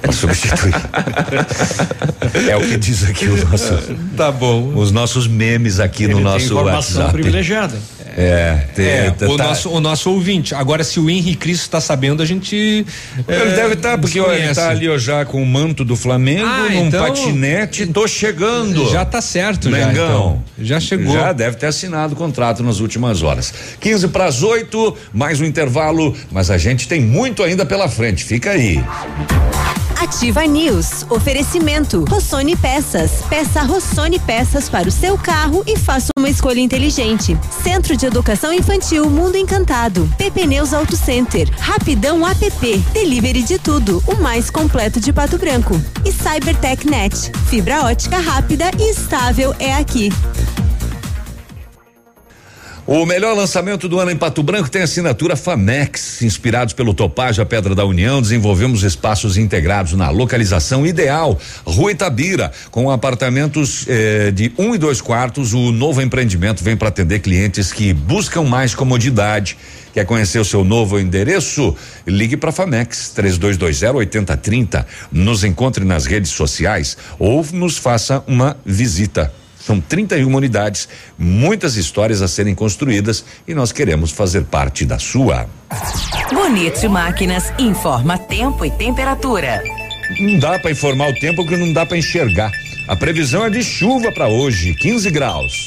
Para substituir. é o que diz aqui o nosso. Tá bom. Os nossos memes aqui Ele no nosso informação WhatsApp. privilegiada. É, tem, É, tá- o, tá- nosso, o nosso ouvinte. Agora, se o Henrique Cristo está sabendo, a gente. Ele é, deve estar, porque ó, ele desconhece. tá ali ó, já com o manto do Flamengo, Ah, num então- patinete, tô chegando. Já tá certo, já, Mengão. então. Já chegou. Já deve ter assinado o contrato nas últimas horas. 15 para as 8, mais um intervalo, mas a gente tem muito ainda pela frente. Fica aí. Ativa News. Oferecimento. Rossoni Peças. Peça Rossoni Peças para o seu carro e faça uma escolha inteligente. Centro de Educação Infantil Mundo Encantado. PP Neus Auto Center. Rapidão app. Delivery de tudo. O mais completo de Pato Branco. E Cybertech Net. Fibra ótica rápida e estável é aqui. O melhor lançamento do ano em Pato Branco tem assinatura Famex. Inspirados pelo Topázio, a Pedra da União, desenvolvemos espaços integrados na localização ideal. Rua Itabira, com apartamentos eh, de um e dois quartos. O novo empreendimento vem para atender clientes que buscam mais comodidade. Quer conhecer o seu novo endereço? Ligue para Famex 3220 8030. Nos encontre nas redes sociais ou nos faça uma visita. São 31 unidades, muitas histórias a serem construídas e nós queremos fazer parte da sua. Bonito Máquinas informa tempo e temperatura. Não dá para informar o tempo porque não dá para enxergar. A previsão é de chuva para hoje, 15 graus.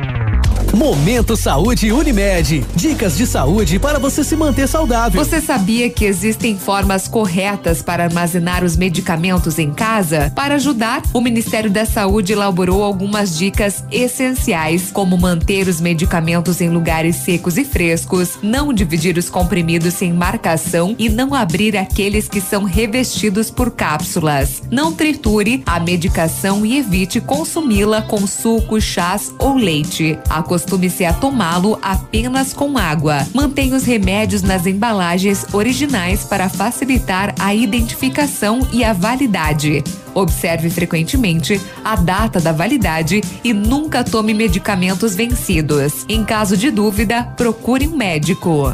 Momento Saúde Unimed. Dicas de saúde para você se manter saudável. Você sabia que existem formas corretas para armazenar os medicamentos em casa? Para ajudar, o Ministério da Saúde elaborou algumas dicas essenciais, como manter os medicamentos em lugares secos e frescos, não dividir os comprimidos sem marcação e não abrir aqueles que são revestidos por cápsulas. Não triture a medicação e evite consumi-la com suco, chás ou leite. A acostume-se a tomá-lo apenas com água. Mantenha os remédios nas embalagens originais para facilitar a identificação e a validade. Observe frequentemente a data da validade e nunca tome medicamentos vencidos. Em caso de dúvida, procure um médico.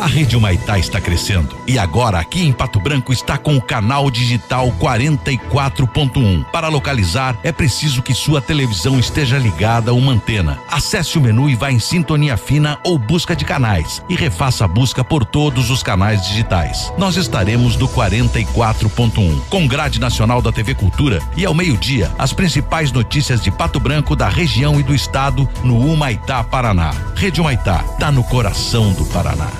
A Rede Humaitá está crescendo e agora aqui em Pato Branco está com o canal digital 44.1. Para localizar é preciso que sua televisão esteja ligada a uma antena. Acesse o menu e vá em sintonia fina ou busca de canais e refaça a busca por todos os canais digitais. Nós estaremos do 44.1 com grade nacional da TV Cultura e ao meio-dia as principais notícias de Pato Branco, da região e do estado no Humaitá, Paraná. Rede Humaitá, tá no coração do Paraná.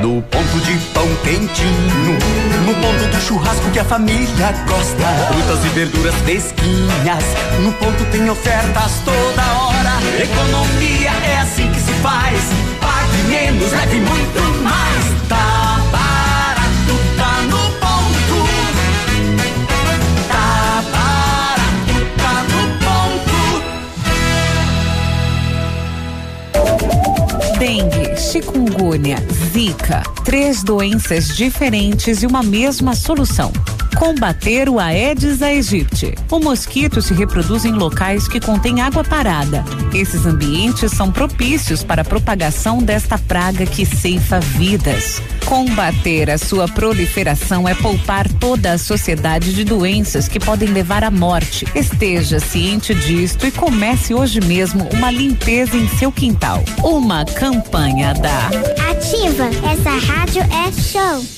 No ponto de pão quentinho, no ponto do churrasco que a família gosta. Frutas e verduras fresquinhas, no ponto tem ofertas toda hora. Economia é assim que se faz. Pague menos, leve muito mais. Tá barato, tá no ponto. Tá barato, tá no ponto. Dengue, chikungunya, zika, três doenças diferentes e uma mesma solução. Combater o Aedes aegypti. O mosquito se reproduz em locais que contêm água parada. Esses ambientes são propícios para a propagação desta praga que ceifa vidas. Combater a sua proliferação é poupar toda a sociedade de doenças que podem levar à morte. Esteja ciente disto e comece hoje mesmo uma limpeza em seu quintal. Uma campanha da Ativa, essa rádio é show.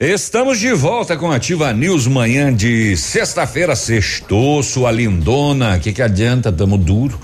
Estamos de volta com Ativa News manhã de sexta-feira, sextou, sua lindona. Que que adianta? Tamo duro.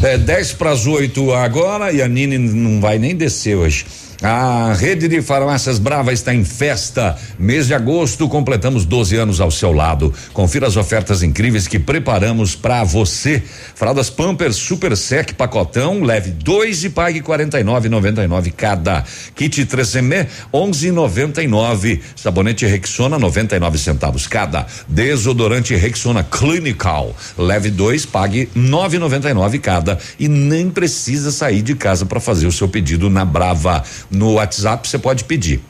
É 10 para as 8 agora e a Nini não vai nem descer hoje. A rede de farmácias Brava está em festa. Mês de agosto, completamos 12 anos ao seu lado. Confira as ofertas incríveis que preparamos para você. Fraldas Pampers Super Sec pacotão, leve dois e pague 49,99 cada. Kit 3M 11,99. Sabonete Rexona 99 centavos cada. Desodorante Rexona Clinical, leve dois, pague 9,99 cada e nem precisa sair de casa para fazer o seu pedido na Brava. No WhatsApp você pode pedir.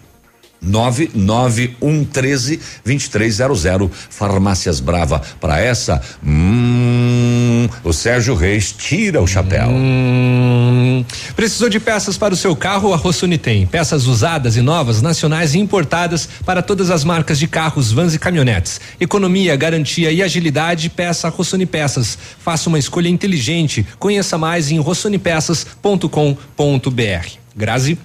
99113 2300 Farmácias Brava. Para essa, hum, o Sérgio Reis tira o chapéu. Hum, precisou de peças para o seu carro? A Rossoni tem. Peças usadas e novas, nacionais e importadas para todas as marcas de carros, vans e caminhonetes. Economia, garantia e agilidade, peça a Rossoni Peças. Faça uma escolha inteligente. Conheça mais em rossonipeças.com.br. Grazi.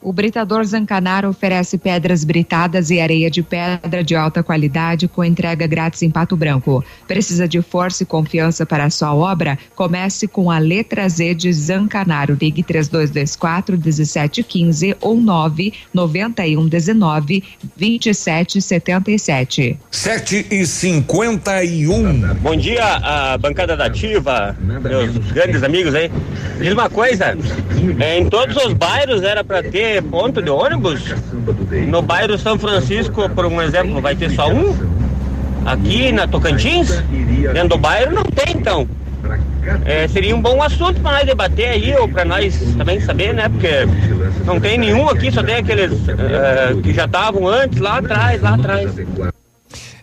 O Britador Zancanaro oferece pedras britadas e areia de pedra de alta qualidade com entrega grátis em Pato Branco. Precisa de força e confiança para a sua obra? Comece com a letra Z de Zancanaro. Ligue 3224 1715 ou 991 19 2777. 7 e 51 Bom dia, a bancada da Ativa, meus grandes amigos aí. Diz uma coisa, em todos os bairros era para ter ponto de ônibus? No bairro São Francisco, por um exemplo, vai ter só um? Aqui na Tocantins? Dentro do bairro não tem então. É, seria um bom assunto para nós debater aí, ou para nós também saber, né? Porque não tem nenhum aqui, só tem aqueles eh, que já estavam antes, lá atrás, lá atrás.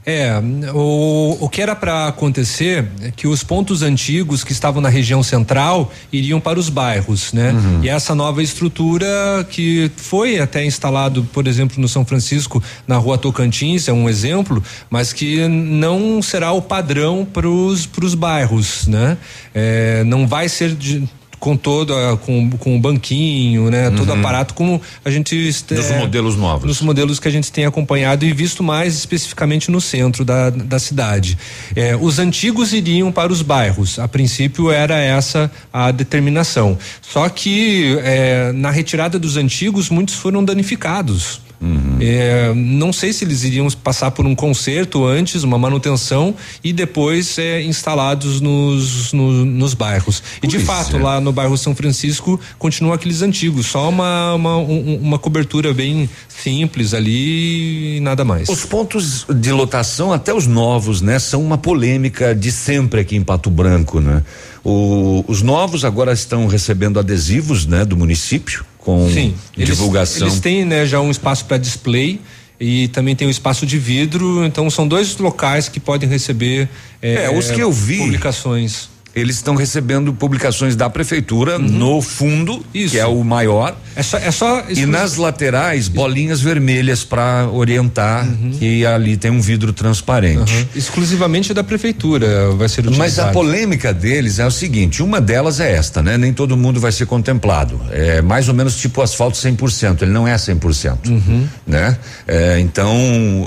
É, o, o que era para acontecer é que os pontos antigos que estavam na região central iriam para os bairros, né? Uhum. E essa nova estrutura que foi até instalado, por exemplo, no São Francisco, na rua Tocantins, é um exemplo, mas que não será o padrão para os bairros, né? É, não vai ser de, com todo com, com o banquinho, né? Todo Uhum. aparato como a gente este- Dos modelos novos. Nos modelos que a gente tem acompanhado e visto mais especificamente no centro da, da cidade. É, os antigos iriam para os bairros. A princípio era essa a determinação. Só que é, na retirada dos antigos muitos foram danificados. É, não sei se eles iriam passar por um conserto antes, uma manutenção e depois é, instalados nos, no- nos bairros. E de Pois fato, é. lá no bairro São Francisco continuam aqueles antigos, só uma, uma, um- uma cobertura bem simples ali e nada mais. Os pontos de lotação, até os novos, né, são uma polêmica de sempre aqui em Pato Branco, né? O- os novos agora estão recebendo adesivos, né, do município com Sim, eles- divulgação. Eles, têm né, já um espaço para display e também tem um espaço de vidro, então são dois locais que podem receber É, os que eu vi. publicações. Eles estão recebendo publicações da prefeitura Uhum. no fundo, que é o maior. É só, é só E nas laterais, bolinhas vermelhas para orientar Uhum. que ali tem um vidro transparente. Exclusivamente da prefeitura vai ser utilizado. Mas a polêmica deles é o seguinte, uma delas é esta, né? Nem todo mundo vai ser contemplado. É mais ou menos tipo asfalto 100%, ele não é 100%, Uhum. né? É, então,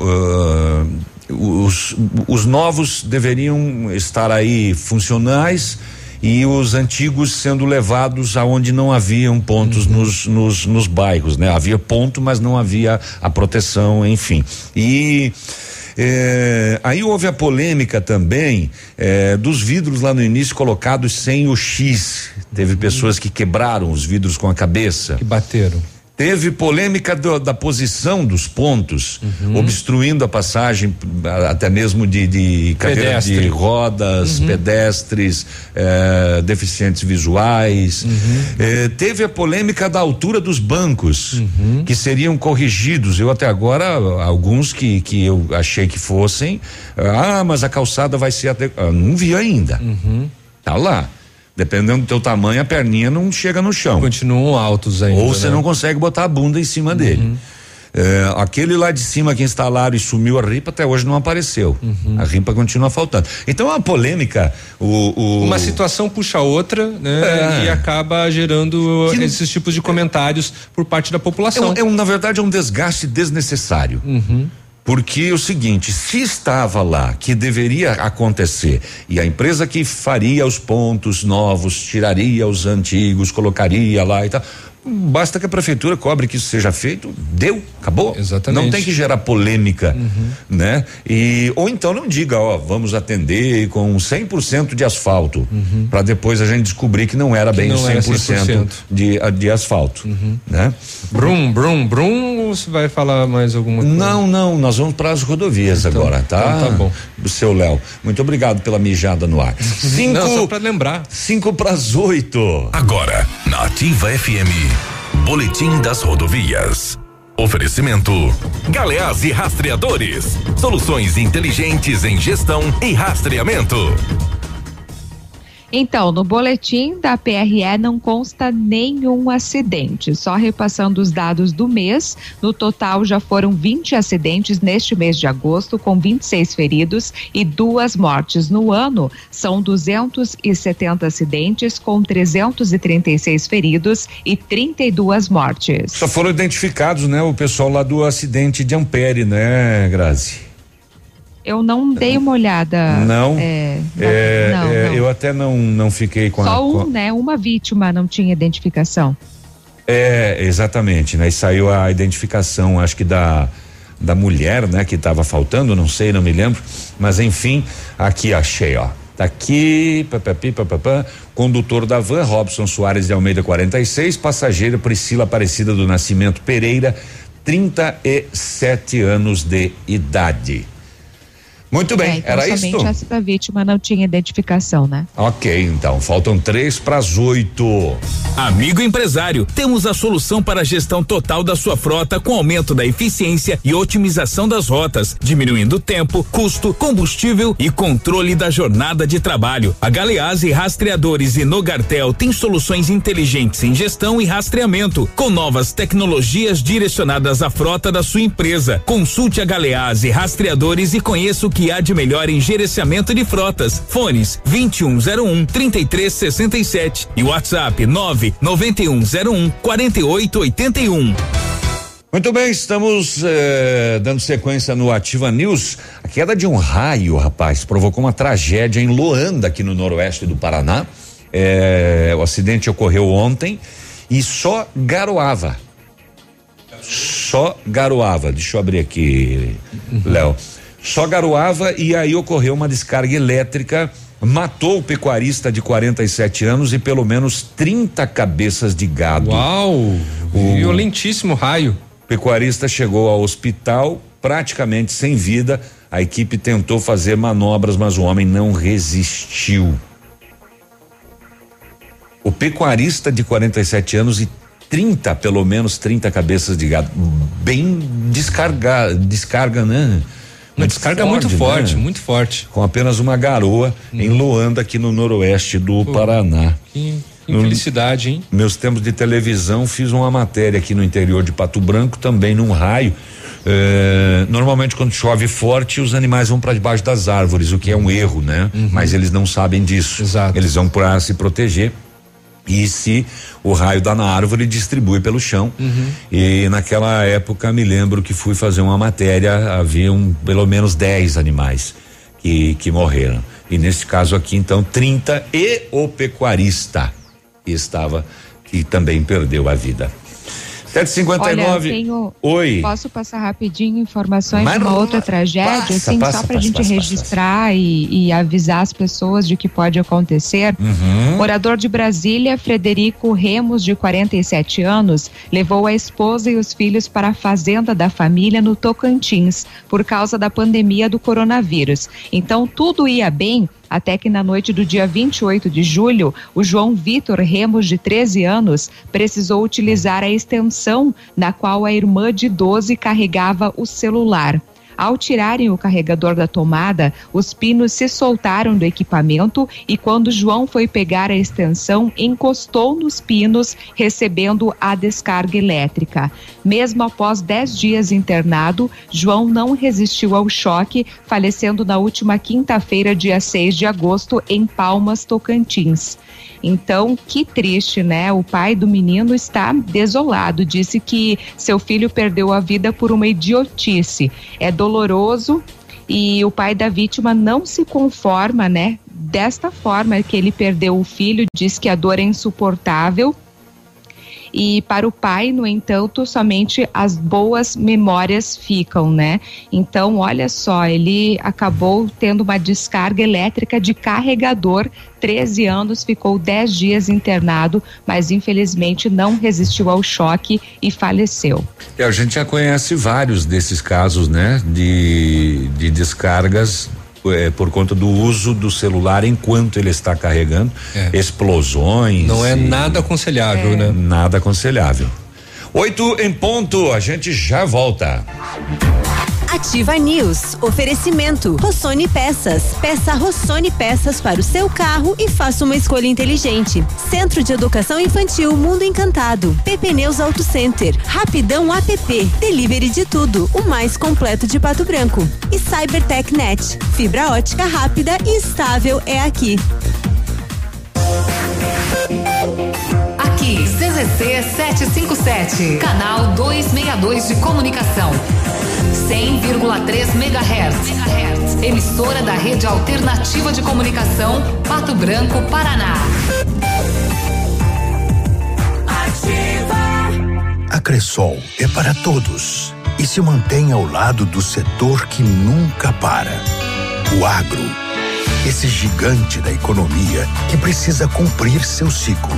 ah, os, os novos deveriam estar aí funcionais e os antigos sendo levados aonde não haviam pontos nos, nos, nos bairros, né? Havia ponto, mas não havia a proteção, enfim. E é, aí houve a polêmica também é, dos vidros lá no início colocados sem o X. Teve pessoas que quebraram os vidros com a cabeça. Que bateram. Teve polêmica do- da posição dos pontos, Uhum. obstruindo a passagem, até mesmo de, de cadeira de Pedestre. rodas, Uhum. pedestres, eh, deficientes visuais. Uhum. Eh, teve a polêmica da altura dos bancos, Uhum. que seriam corrigidos. Eu até agora, alguns que, que eu achei que fossem, ah, mas a calçada vai ser até. ah, não vi ainda. Uhum. Tá lá. Dependendo do teu tamanho, a perninha não chega no chão. Continuam altos ainda. Ou você né? não consegue botar a bunda em cima dele. É, aquele lá de cima que instalaram e sumiu a ripa até hoje não apareceu. Uhum. A ripa continua faltando. Então é uma polêmica. O, o- Uma situação puxa a outra, né? É. E acaba gerando esses tipos de comentários por parte da é, população. um- é um, na verdade, é um desgaste desnecessário. Uhum. Porque é o seguinte, se estava lá que deveria acontecer e a empresa que faria os pontos novos, tiraria os antigos, colocaria lá e tal, basta que a prefeitura cobre que isso seja feito, deu, acabou. Exatamente. Não tem que gerar polêmica, né? E ou então não diga, ó, vamos atender com 100% de asfalto, para depois a gente descobrir que não era Que bem não era 100%, de de asfalto, né? Brum, brum, brum, ou você vai falar mais alguma coisa? Não, não, nós vamos para as rodovias agora, tá? então tá bom. O seu Léo. Muito obrigado pela mijada no ar. Cinco, Não, só pra lembrar. Cinco para as oito. Agora, na Ativa FM, Boletim das Rodovias. Oferecimento: Galeás e Rastreadores. Soluções inteligentes em gestão e rastreamento. Então, no boletim da PRE não consta nenhum acidente. Só repassando os dados do mês, no total já foram 20 acidentes neste mês de agosto, com 26 feridos e duas mortes. No ano, são 270 acidentes, com 336 feridos e 32 mortes. Só foram identificados, né? O pessoal lá do acidente de Ampere, né, Grazi? Eu não dei uma olhada. Não? É, É, não, é, não. Eu até não, não fiquei com a. Só com a- um, né? Uma vítima não tinha identificação. É, exatamente, né? E saiu a identificação, acho que da da mulher, né, que estava faltando, não sei, não me lembro, mas enfim, aqui achei, ó. Tá aqui, papapi, papapá, condutor da van, Robson Soares de Almeida 46, passageira Priscila Aparecida do Nascimento Pereira, 37 anos de idade. Muito bem, É, então, era isso? essa vítima não tinha identificação, né? Ok, então, faltam três para as oito. Amigo empresário, temos a solução para a gestão total da sua frota com aumento da eficiência e otimização das rotas, diminuindo tempo, custo, combustível e controle da jornada de trabalho. A Galeazzi Rastreadores e Nogartel tem soluções inteligentes em gestão e rastreamento, com novas tecnologias direcionadas à frota da sua empresa. Consulte a Galeazzi Rastreadores e conheça o que há de melhor em gerenciamento de frotas. Fones 2101 3367 e WhatsApp 99101 4881. Muito bem, estamos eh, dando sequência no Ativa News. A queda de um raio, rapaz, provocou uma tragédia em Loanda, aqui no noroeste do Paraná. Eh, o acidente ocorreu ontem e só garoava. Só garoava. Deixa eu abrir aqui, Léo. Só garoava e aí ocorreu uma descarga elétrica, matou o pecuarista de 47 anos e pelo menos 30 cabeças de gado. Uau! O Violentíssimo raio. pecuarista chegou ao hospital praticamente sem vida. A equipe tentou fazer manobras, mas o homem não resistiu. O pecuarista de 47 anos e 30, pelo menos 30 cabeças de gado. Bem descarga, descarga, né? Uma descarga muito forte, muito forte. Com apenas uma garoa em Loanda, aqui no noroeste do Paraná. Que infelicidade, hein? Meus tempos de televisão, fiz uma matéria aqui no interior de Pato Branco, também num raio. Eh, normalmente quando chove forte, os animais vão para debaixo das árvores, o que é um erro, né? Mas eles não sabem disso. Eles vão para se proteger. E se o raio dá na árvore, distribui pelo chão. E naquela época me lembro que fui fazer uma matéria, haviam pelo menos 10 animais que, que morreram. E nesse caso aqui, então, 30 e o pecuarista estava, que também perdeu a vida. 759. Olha, tenho, Oi. Posso passar rapidinho informações Mas de uma outra tragédia, passa, assim, passa, só para a gente passa, registrar E, e avisar as pessoas de que pode acontecer. Uhum. Morador de Brasília, Frederico Remos, de 47 anos, levou a esposa e os filhos para a fazenda da família no Tocantins, por causa da pandemia do coronavírus. Então, tudo ia bem até que na noite do dia 28 de julho, o João Vitor Remos, de 13 anos, precisou utilizar a extensão na qual a irmã de 12 carregava o celular. Ao tirarem o carregador da tomada, os pinos se soltaram do equipamento e quando João foi pegar a extensão, encostou nos pinos, recebendo a descarga elétrica. Mesmo após 10 dias internado, João não resistiu ao choque, falecendo na última quinta-feira, dia 6 de agosto, em Palmas, Tocantins. Então, que triste, né? O pai do menino está desolado. Disse que seu filho perdeu a vida por uma idiotice. É doloroso e o pai da vítima não se conforma, né? Desta forma que ele perdeu o filho, diz que a dor é insuportável. E para o pai, no entanto, somente as boas memórias ficam, né? Então, olha só, ele acabou tendo uma descarga elétrica de carregador, 13 anos, ficou 10 dias internado, mas infelizmente não resistiu ao choque e faleceu. É, a gente já conhece vários desses casos, né? De, de descargas eh, por conta do uso do celular enquanto ele está carregando, explosões. Não é e- nada aconselhável, né? Nada aconselhável. Oito em ponto, a gente já volta. Ativa News. Oferecimento. Rossoni Peças. Peça Rossoni Peças para o seu carro e faça uma escolha inteligente. Centro de Educação Infantil Mundo Encantado. PP Neus Auto Center. Rapidão app. Delivery de tudo. O mais completo de Pato Branco. E Cybertech Net. Fibra ótica rápida e estável é aqui. CZC 757, canal 262 de comunicação. 100,3 MHz. Emissora da Rede Alternativa de Comunicação, Pato Branco, Paraná. A Cressol é para todos e se mantém ao lado do setor que nunca para. O agro esse gigante da economia que precisa cumprir seu ciclo.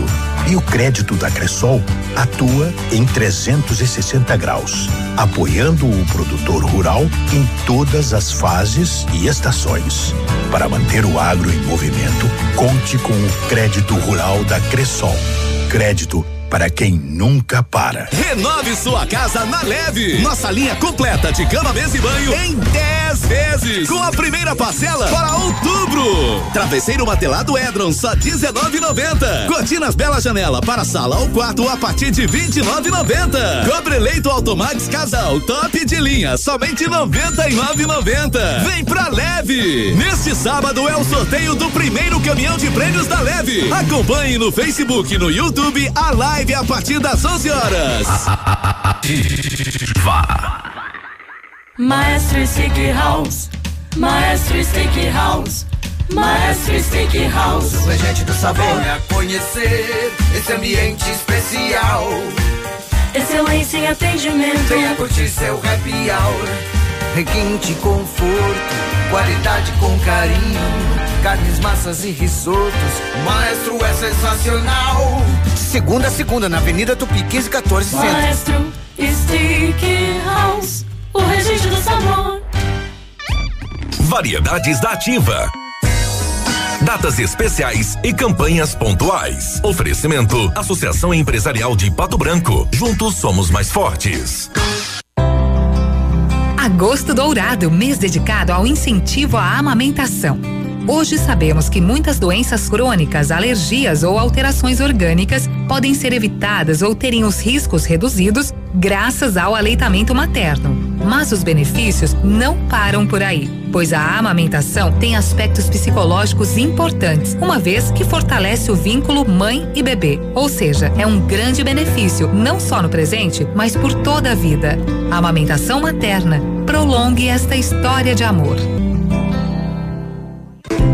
E o crédito da Cressol atua em 360 graus, apoiando o produtor rural em todas as fases e estações. Para manter o agro em movimento, conte com o crédito rural da Cressol. Crédito para quem nunca para. Renove sua casa na leve. Nossa linha completa de cama, mesa e banho em 10 vezes. Com a primeira parcela para outubro. Travesseiro matelado Edron só 19,90. Cortinas Bela Janela para sala ou quarto a partir de 29,90. Cobre leito Automax Casal top de linha somente 99,90. Vem pra leve. Neste sábado é o sorteio do primeiro caminhão de prêmios da Leve. Acompanhe no Facebook e no YouTube a live a partir das 11 horas. Maestro Stick House, Maestro Stick House, Maestro Stick House. O regente do sabor. Venha conhecer esse ambiente especial. Excelência em atendimento. Venha curtir seu happy hour. Requinte, conforto, qualidade com carinho. Carnes, massas e risotos. O maestro é sensacional. Segunda a segunda, na Avenida Tupi, 1514 Centro. Maestro Stick House, o registro do sabor. Variedades da Ativa. Datas especiais e campanhas pontuais. Oferecimento: Associação Empresarial de Pato Branco. Juntos somos mais fortes. Agosto Dourado, mês dedicado ao incentivo à amamentação. Hoje sabemos que muitas doenças crônicas, alergias ou alterações orgânicas podem ser evitadas ou terem os riscos reduzidos graças ao aleitamento materno. Mas os benefícios não param por aí, pois a amamentação tem aspectos psicológicos importantes, uma vez que fortalece o vínculo mãe e bebê. Ou seja, é um grande benefício, não só no presente, mas por toda a vida. A amamentação materna. Prolongue esta história de amor.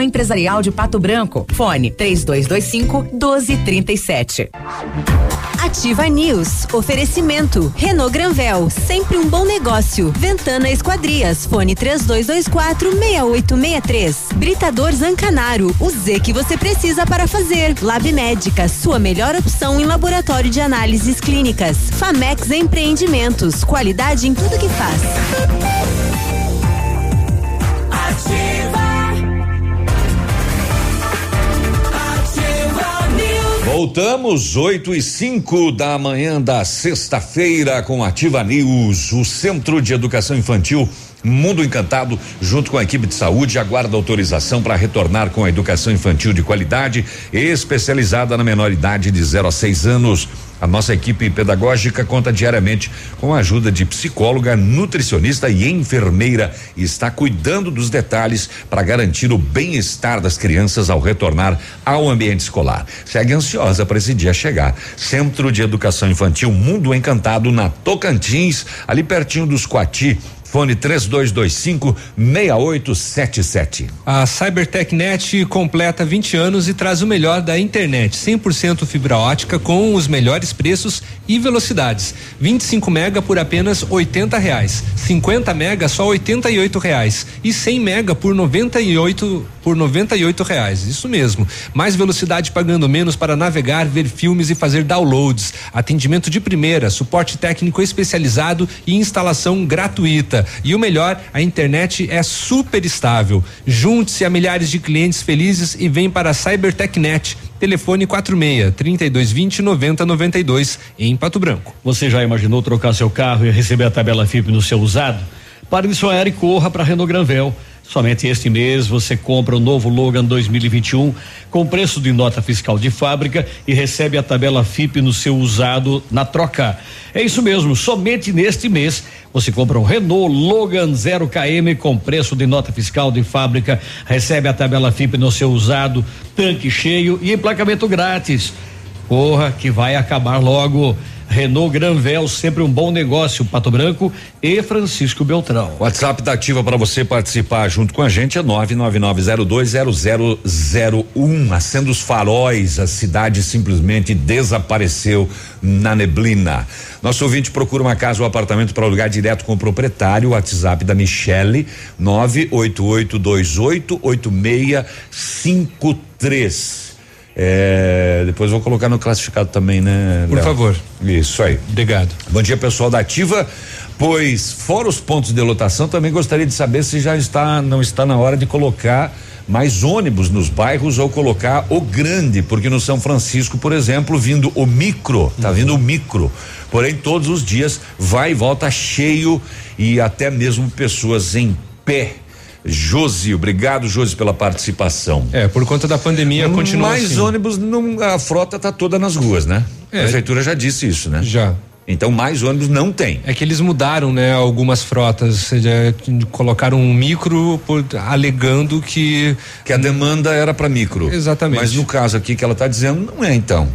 Empresarial de Pato Branco. Fone 3225 1237. Ativa News. Oferecimento. Renault Granvel. Sempre um bom negócio. Ventana Esquadrias. Fone 3224 6863. Britador Zancanaro. O Z que você precisa para fazer. Lab Médica. Sua melhor opção em laboratório de análises clínicas. Famex Empreendimentos. Qualidade em tudo que faz. Voltamos 8 e 5 da manhã da sexta-feira com Ativa News, o Centro de Educação Infantil Mundo Encantado, junto com a equipe de saúde, aguarda autorização para retornar com a educação infantil de qualidade, especializada na menor idade de 0 a 6 anos. A nossa equipe pedagógica conta diariamente com a ajuda de psicóloga, nutricionista e enfermeira e está cuidando dos detalhes para garantir o bem-estar das crianças ao retornar ao ambiente escolar. Segue ansiosa para esse dia chegar. Centro de Educação Infantil Mundo Encantado na Tocantins, ali pertinho dos Coati. Fone 3225 6877. A CyberTechNet completa 20 anos e traz o melhor da internet, 100% fibra ótica com os melhores preços e velocidades. 25 mega por apenas 80 reais, 50 mega só 88 reais e 100 mega por 98 por 98 reais. Isso mesmo. Mais velocidade pagando menos para navegar, ver filmes e fazer downloads. Atendimento de primeira, suporte técnico especializado e instalação gratuita. E o melhor, a internet é super estável. Junte-se a milhares de clientes felizes e vem para a CyberTechNet. Telefone 46 3220 9092 em Pato Branco. Você já imaginou trocar seu carro e receber a tabela FIP no seu usado? Pare de sonhar e corra para Renault Granvel. Somente este mês você compra o novo Logan 2021 com preço de nota fiscal de fábrica e recebe a tabela FIP no seu usado na troca. É isso mesmo, somente neste mês você compra um Renault Logan 0 km com preço de nota fiscal de fábrica, recebe a tabela FIP no seu usado, tanque cheio e emplacamento grátis. Corra que vai acabar logo. Renault Granvel, sempre um bom negócio, Pato Branco e Francisco Beltrão. WhatsApp da Ativa para você participar junto com a gente é 999020001. Acenda os faróis, a cidade simplesmente desapareceu na neblina. Nosso ouvinte procura uma casa ou apartamento para alugar direto com o proprietário. WhatsApp da Michele 988288653. É, depois vou colocar no classificado também, né? Por Léo? favor. Isso aí. Obrigado. Bom dia, pessoal da Ativa. Pois, fora os pontos de lotação, também gostaria de saber se já está, não está na hora de colocar mais ônibus nos bairros ou colocar o grande, porque no São Francisco, por exemplo, vindo o micro, tá vindo o micro. Porém, todos os dias vai e volta cheio e até mesmo pessoas em pé. Josi, obrigado, Josi, pela participação. É, por conta da pandemia continua Mais assim. ônibus, não, a frota tá toda nas ruas, né? É. A prefeitura já disse isso, né? Já. Então mais ônibus não tem. É que eles mudaram, né, algumas frotas, ou seja, colocaram um micro por- alegando que que a demanda era para micro. Exatamente. Mas no caso aqui que ela está dizendo, não é então.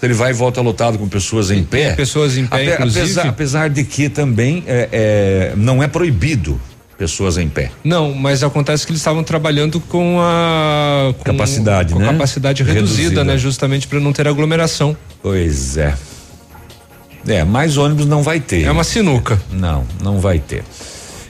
Se ele vai e volta lotado com pessoas em pé. pessoas em pé, ape- inclusive. Apesar, apesar de que também é, é, não é proibido pessoas em pé. Não, mas acontece que eles estavam trabalhando com a com, Capacidade, com né? capacidade reduzida, Reduzida. né, justamente para não ter aglomeração. Pois é. É, mais ônibus não vai ter. É uma sinuca. Não, não vai ter.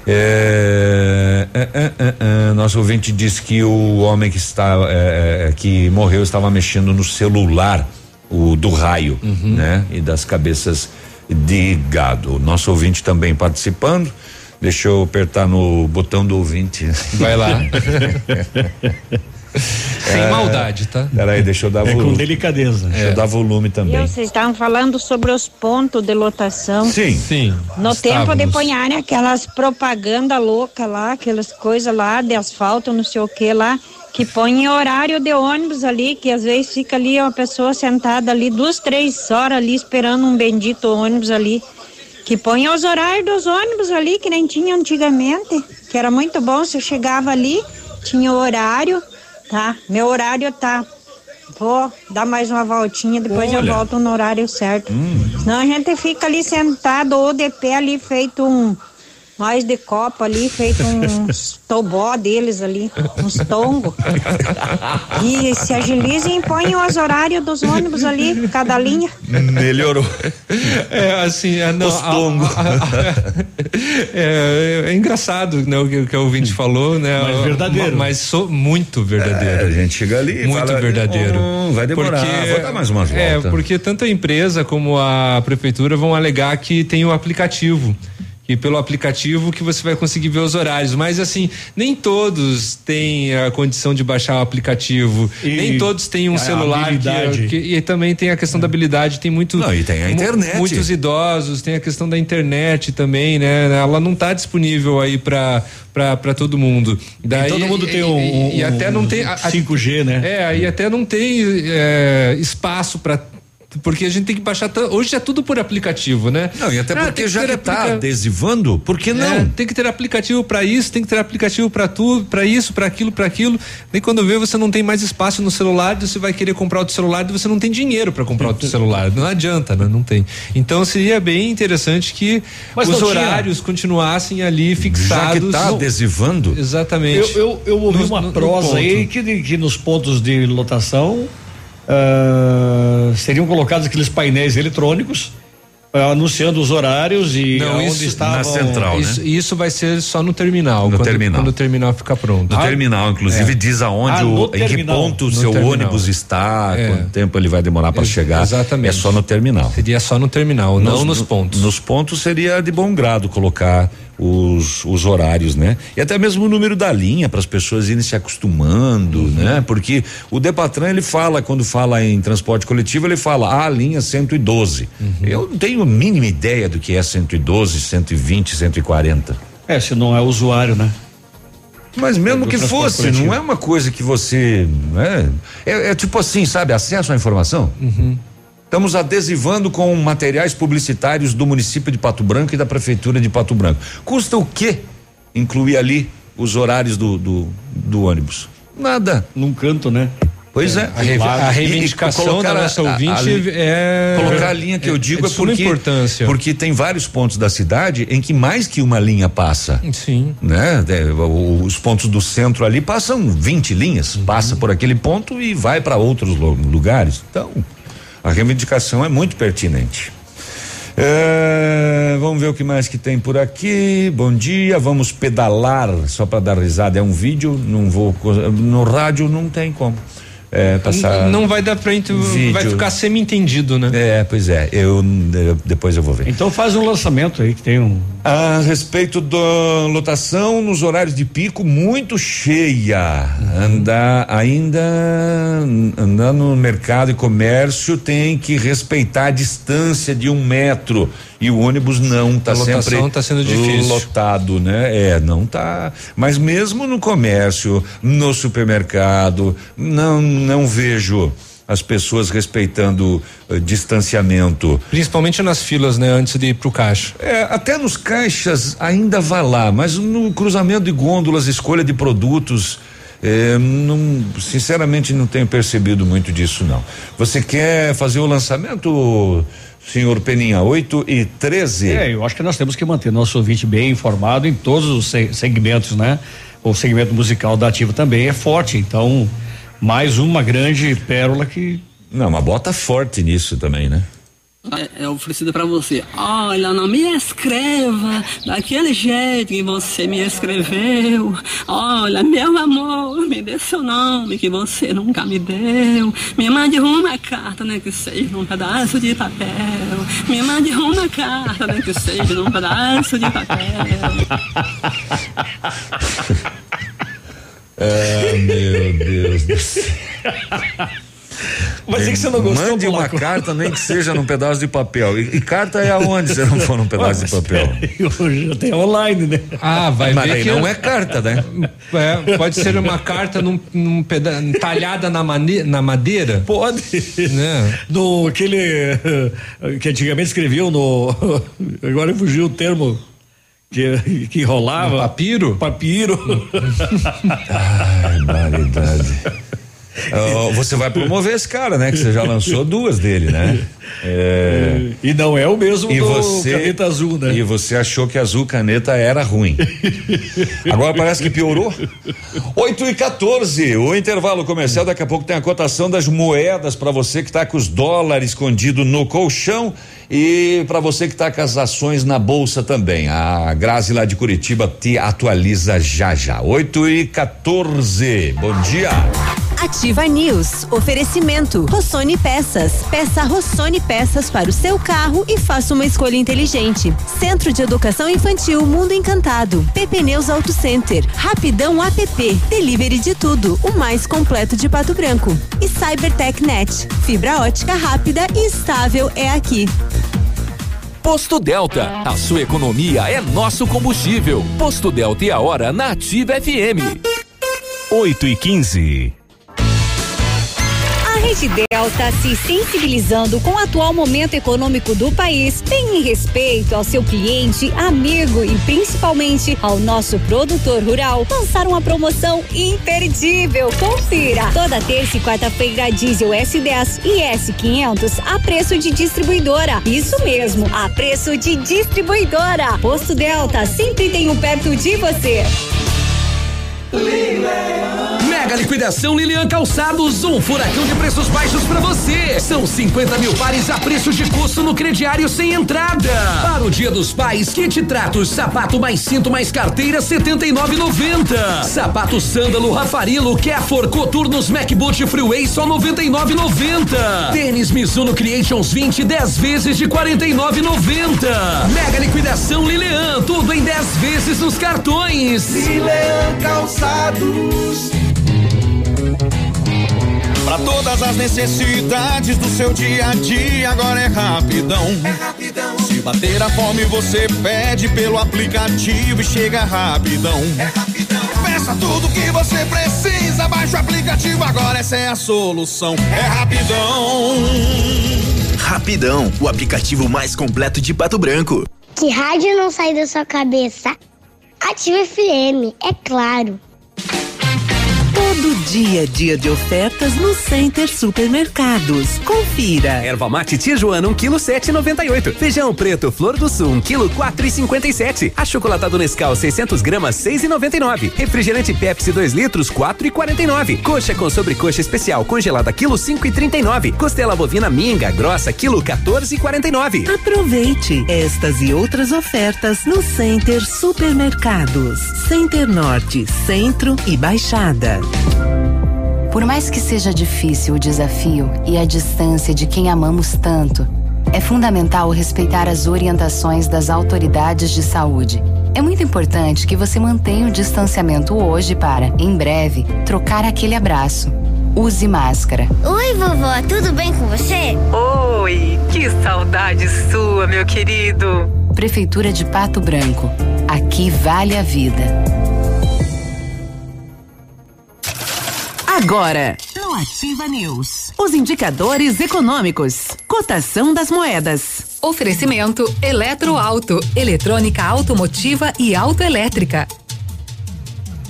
É, é, é, é, é, nosso ouvinte disse que o homem que está é, que morreu estava mexendo no celular, o do raio, né? E das cabeças de gado. Nosso ouvinte também participando. Deixa eu apertar no botão do ouvinte. Vai lá. Sem É, maldade, tá? Peraí, deixa eu dar É com volume. delicadeza. Deixa eu dar volume também. Viu, Vocês estavam falando sobre os pontos de lotação. Sim. Sim. No tempo de estávamos. ponharem aquelas propaganda louca lá, aquelas coisas lá de asfalto, não sei o que lá, que põe em horário de ônibus ali, que às vezes fica ali uma pessoa sentada ali duas, três horas ali esperando um bendito ônibus ali. Que põe os horários dos ônibus ali, que nem tinha antigamente, que era muito bom. Se eu chegava ali, tinha o horário, tá? Meu horário tá. Vou dar mais uma voltinha, depois eu Olha. volto no horário certo. Hum. Senão a gente fica ali sentado ou de pé ali, feito um. Nós de copa ali, feito uns tobó deles ali, uns tongos. E se agilizem e põem os horários dos ônibus ali, cada linha. Melhorou. É assim, é, não, Os tongos. a- a- a- é, é engraçado, né, o que, o que o ouvinte falou, né? Mas verdadeiro. Mas sou muito verdadeiro. É, a gente chega ali e muito fala, verdadeiro. "Hum, vai demorar, vou dar mais umas É, voltas." porque tanto a empresa como a prefeitura vão alegar que tem o aplicativo. E pelo aplicativo que você vai conseguir ver os horários. Mas assim, nem todos têm a condição de baixar o aplicativo. E nem todos têm um celular que- que, e também tem a questão da habilidade. Tem muito. Não, e tem a internet. Muitos idosos, tem a questão da internet também, né? Ela não está disponível aí para para todo mundo. Daí, todo mundo tem um- e, e um- até não tem a- a- 5G, né? É, aí até não tem é, espaço para porque a gente tem que baixar hoje é tudo por aplicativo, né? Não, e até Ah, porque que já ter que tá aplica- adesivando, por que não? É, tem que ter aplicativo para isso, tem que ter aplicativo para tudo, para isso, para aquilo, para aquilo. Nem quando vê você não tem mais espaço no celular, você vai querer comprar outro celular e você não tem dinheiro para comprar outro celular. Não adianta, né? Não tem. Então seria bem interessante que Mas os não tinha- horários continuassem ali Já fixados. que tá adesivando, Exatamente. Eu, eu, eu ouvi No- uma no- no prosa ponto. aí que, que nos pontos de lotação ah, seriam colocados aqueles painéis eletrônicos ah, anunciando os horários e Não, onde isso- estavam. na central, Isso, né? isso vai ser só no terminal. No quando, terminal. Quando o terminal ficar pronto. no terminal, inclusive, diz aonde, Ah, o, no em que ponto o No seu terminal. ônibus está, É. quanto tempo ele vai demorar para chegar. exatamente. É só no terminal. Seria só no terminal, não nos pontos. Nos pontos seria de bom grado colocar os, os horários, né? E até mesmo o número da linha para as pessoas irem se acostumando, Uhum. né? Porque o Depatran ele fala quando fala em transporte coletivo ele fala "Ah, a linha 112. Uhum. Eu não tenho a mínima ideia do que é 112, 120, 140. É, se não é usuário, né? Mas mesmo do que fosse, coletivo. não é uma coisa que você. né? É, é tipo assim, sabe? Acesso à informação. Estamos adesivando com materiais publicitários do município de Pato Branco e da prefeitura de Pato Branco. Custa o quê incluir ali os horários do, do, do ônibus? Nada. Num canto, né? Pois é. A re- a reivindicação da nossa a- a- ouvinte a- é- Colocar a linha que é- eu digo é é, porque. importância. Porque tem vários pontos da cidade em que mais que uma linha passa. Sim. Né? É, Os pontos do centro ali passam 20 linhas, passa por aquele ponto e vai para outros lu- lugares. Então, a reivindicação é muito pertinente. É, vamos ver o que mais que tem por aqui. Bom dia, vamos pedalar só para dar risada. É um vídeo, não vou no rádio não tem como. É, passar Não vai dar pra gente. Vai ficar semi-entendido, né? É, pois é. Eu, eu- depois eu vou ver. Então faz um lançamento aí que tem um. A respeito da lotação nos horários de pico, muito cheia. Andar ainda andar no mercado e comércio tem que respeitar a distância de um metro. E o ônibus não está sempre tá sendo difícil. lotado, né? É, não tá. Mas mesmo no comércio, no supermercado, não não vejo as pessoas respeitando eh, distanciamento. Principalmente nas filas, né? Antes de ir pro caixa. É, até nos caixas ainda vai lá, mas no cruzamento de gôndolas, escolha de produtos, é, não, sinceramente não tenho percebido muito disso não. Você quer fazer o lançamento, senhor Peninha, 8 e 13? É, eu acho que nós temos que manter nosso ouvinte bem informado em todos os se- segmentos, né? O segmento musical da Ativa também é forte, então mais uma grande pérola que Não, mas bota forte nisso também, né? É, é oferecido pra você. Olha, não me escreva daquele jeito que você me escreveu. Olha, meu amor, me dê seu nome que você nunca me deu. Me mande uma carta, né, que seja num pedaço de papel. Me mande uma carta, né, que seja num pedaço de papel. Ah, meu Deus do céu. Mas é que você não gostou, Mande uma carta, nem que seja num pedaço de papel. E, e carta é aonde se não for num pedaço de papel? Hoje até online, né? Ah, vai Mas ver aí que não é carta, né? É, pode ser uma carta num, num peda talhada na, mane na madeira. Pode. Né? No aquele que antigamente escreviam no agora fugiu o termo que que enrolava. papiro? Papiro. Ai, barbaridade. Ó, você vai promover esse cara, né? Que você já lançou duas dele, né? É. E não é o mesmo E do você, caneta azul, né? E você achou que azul caneta era ruim. Agora parece que piorou. 8 e 14, o intervalo comercial. Daqui a pouco tem a cotação das moedas para você que está com os dólares escondido no colchão e para você que está com as ações na bolsa também. A Grazi lá de Curitiba te atualiza já já. 8 e 14. Bom dia. Ativa News. Oferecimento. Rossoni Peças. Peça Rossoni Peças para o seu carro e faça uma escolha inteligente. Centro de Educação Infantil Mundo Encantado. PP Neus Auto Center. Rapidão app. Delivery de tudo. O mais completo de Pato Branco. E Cybertech Net. Fibra ótica rápida e estável é aqui. Posto Delta, a sua economia é nosso combustível. Posto Delta e a hora na Ativa FM. 8 e 15. A Rede Delta, se sensibilizando com o atual momento econômico do país, tem em respeito ao seu cliente, amigo e principalmente ao nosso produtor rural, lançar uma promoção imperdível. Confira! Toda terça e quarta-feira, diesel S10 e S500 a preço de distribuidora. Isso mesmo, a preço de distribuidora. Posto Delta, sempre tem um perto de você. Mega liquidação Lilian Calçados, um furacão de preços baixos pra você. São 50 mil pares a preço de custo no crediário sem entrada. Para o Dia dos Pais, kit tratos, sapato mais cinto mais carteira 79,90. Sapato sândalo Rafarilo Kefor Coturnos MacBoot Freeway só 99,90. Tênis Mizuno Creations 20 10 vezes de 49,90. Mega liquidação Lilian, tudo em 10 vezes nos cartões. Lilian Calçados. Pra todas as necessidades do seu dia a dia, agora é rapidão. É rapidão. Se bater a fome, você pede pelo aplicativo e chega rapidão. É rapidão. Peça tudo que você precisa. Baixe o aplicativo agora, essa é a solução. É rapidão. Rapidão, o aplicativo mais completo de Pato Branco. Que rádio não sai da sua cabeça? Ativa FM, é claro. Todo dia dia de ofertas no Center Supermercados. Confira. Erva mate Tijuana, 1 kg 7,98. Feijão preto Flor do Sul, 1 kg 4,57. Achocolatado Nescau, 600 gramas, 6,99. Refrigerante Pepsi 2 litros, 4,49. Coxa com sobrecoxa especial congelada, quilo 5,39. Costela bovina minga grossa, quilo 14,49. Aproveite estas e outras ofertas no Center Supermercados. Center Norte, Centro e Baixada. Por mais que seja difícil o desafio e a distância de quem amamos tanto, é fundamental respeitar as orientações das autoridades de saúde. É muito importante que você mantenha o distanciamento hoje para, em breve, trocar aquele abraço. Use máscara. Oi, vovó, tudo bem com você? Oi, que saudade sua, meu querido. Prefeitura de Pato Branco. Aqui vale a vida. Agora, no Ativa News, os indicadores econômicos, cotação das moedas. Oferecimento Eletroauto, eletrônica automotiva e autoelétrica.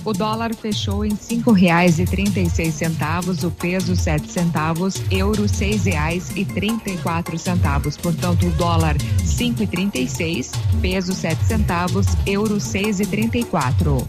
O dólar fechou em cinco reais e trinta e seis centavos, o peso sete centavos, euro seis reais e trinta e quatro centavos. Portanto, o dólar cinco e trinta e seis, peso sete centavos, euro seis e trinta e quatro.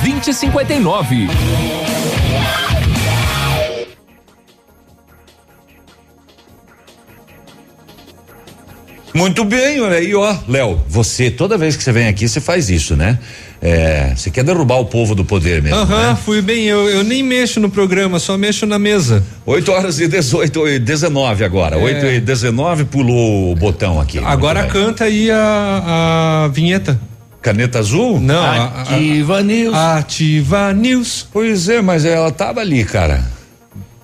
2059. Muito bem, olha aí, ó, Léo, você, toda vez que você vem aqui, você faz isso, né? É, você quer derrubar o povo do poder mesmo, Aham, né? fui bem, eu, eu nem mexo no programa, só mexo na mesa. 8 horas e 18 e 19 agora. É. 8 e 19 pulou o botão aqui. Agora canta aí a, a vinheta. Caneta azul? Não, Ativa a, News. Ativa News. Pois é, mas ela tava ali, cara.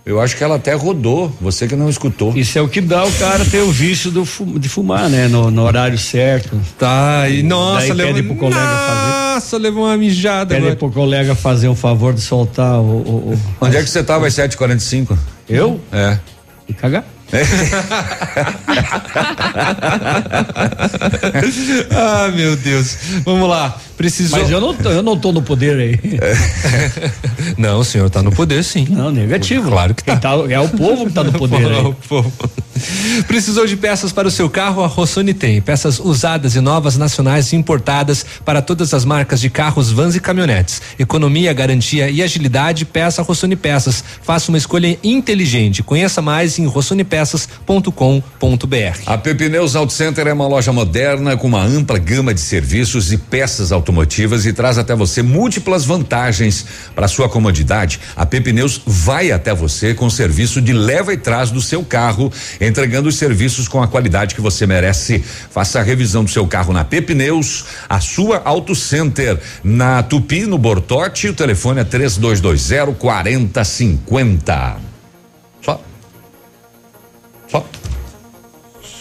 Eu acho que ela até rodou, você que não escutou. Isso é o que dá o cara ter o vício do de fumar, né? No, no horário certo. Tá, e nossa, levou, pede pro colega fazer. nossa, levou uma mijada Pede agora. pro colega fazer um favor de soltar o. o, o Onde é que você tava às 7h45? Eu? É. E cagar. ah, meu Deus. Vamos lá. Precisou. Mas eu não, tô, eu não tô no poder aí. Não, o senhor tá no poder, sim. Não, negativo. Claro que tá. Tá- é o povo que tá no poder aí. O povo. Precisou de peças para o seu carro? A Rossoni tem. Peças usadas e novas, nacionais e importadas para todas as marcas de carros, vans e caminhonetes. Economia, garantia e agilidade, peça Rossoni Peças. Faça uma escolha inteligente. Conheça mais em rossonepeças.com.br. A Pepineus Auto Center é uma loja moderna com uma ampla gama de serviços e peças automotivas e traz até você múltiplas vantagens para sua comodidade. A Pepineus vai até você com serviço de leva e trás do seu carro, entregando os serviços com a qualidade que você merece. Faça a revisão do seu carro na Pepineus, a sua Auto Center na Tupi no Bortote. O telefone é 3220 4050. Só.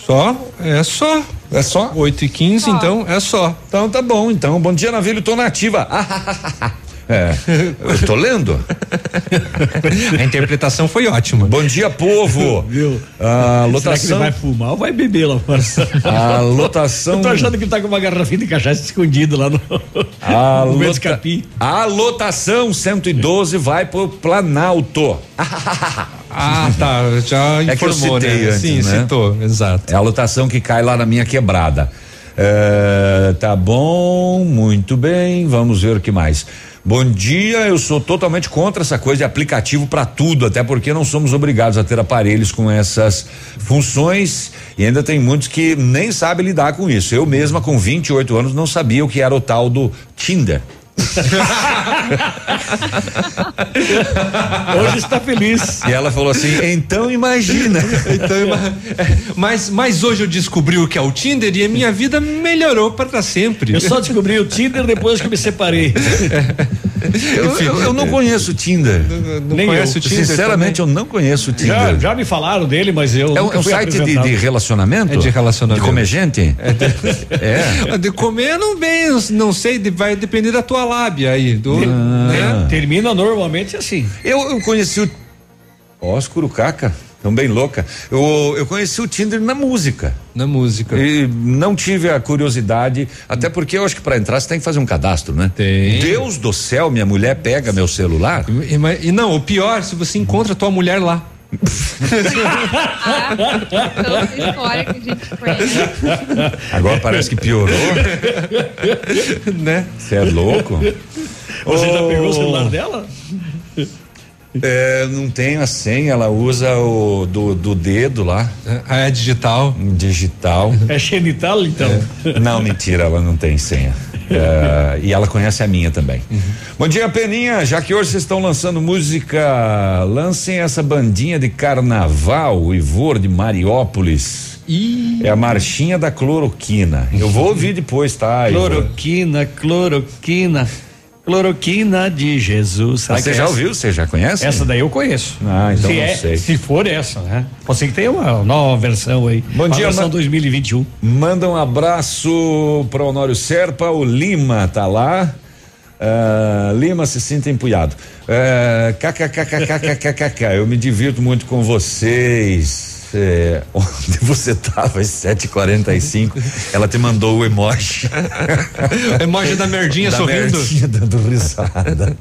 Só. É só. É só? 8 e 15 então é só. Então tá bom, então. Bom dia, Navilho, tô na ativa. É, eu tô lendo. A interpretação foi ótima. Bom dia, povo. Viu? A Será que ele lotação. vai fumar ou vai beber lá fora? A lotação. Eu tô achando que tá com uma garrafinha de cachaça escondido lá no, A, no lota- a lotação 112 vai pro Planalto. Ah, tá. Já É que eu informou, né? antes, Sim, né? citou, exato. É a lotação que cai lá na minha quebrada. É, tá bom, muito bem, vamos ver o que mais. Bom dia, eu sou totalmente contra essa coisa de aplicativo para tudo, até porque não somos obrigados a ter aparelhos com essas funções e ainda tem muitos que nem sabem lidar com isso. Eu mesma com 28 anos não sabia o que era o tal do Tinder. Hoje está feliz. E ela falou assim: então imagina. Então, ima- é, mas, mas hoje eu descobri o que é o Tinder e a minha vida melhorou para sempre. Eu só descobri o Tinder depois que me separei. Eu, eu- eu não conheço o Tinder. não Nem conhece eu. o Tinder Sinceramente, eu não conheço o Tinder. Já, já me falaram dele, mas eu. É um, nunca é um fui site de, de relacionamento? É de relacionamento. De comer gente? É. De comer não bem, não sei, de- vai depender da tua lábia aí. Do, né? Termina normalmente assim. Eu, eu conheci o. Ó, os curucaca, tão bem louca. Eu, eu conheci o Tinder na música. Na música. E não tive a curiosidade, até porque eu acho que para entrar você tem que fazer um cadastro, né? Tem. Deus do céu, minha mulher pega meu celular. E, mas- e não, o pior, se você encontra tua mulher lá. Toda história que a gente conhece. Agora parece que piorou. né? Você é louco? Você já Ô, pegou o celular dela? É, não tenho a senha, ela usa o do, do dedo lá. Ah, é digital? Digital. É genital, então. Não, mentira, ela não tem senha. É, e ela conhece a minha também. Bom dia, Peninha. Já que hoje vocês estão lançando música, lancem essa bandinha de carnaval, o Ivor de Mariópolis. É a marchinha da cloroquina. Eu vou ouvir depois, tá? Cloroquina, cloroquina, cloroquina de Jesus. Ah, Você já essa? ouviu? Você já conhece? Essa daí eu conheço. Ah, então se não é- sei. Se for essa, né? Pode ser que tenha uma nova versão aí. Bom uma dia, versão ma- 2021. Manda um abraço para o Honório Serpa, o Lima tá lá. Ah, Lima se sinta empunhado. Ah, KKKKKKKK, eu me divirto muito com vocês. É, onde você tava às 7h45? Ela te mandou o emoji. emoji da merdinha Da sorrindo. merdinha dando risada.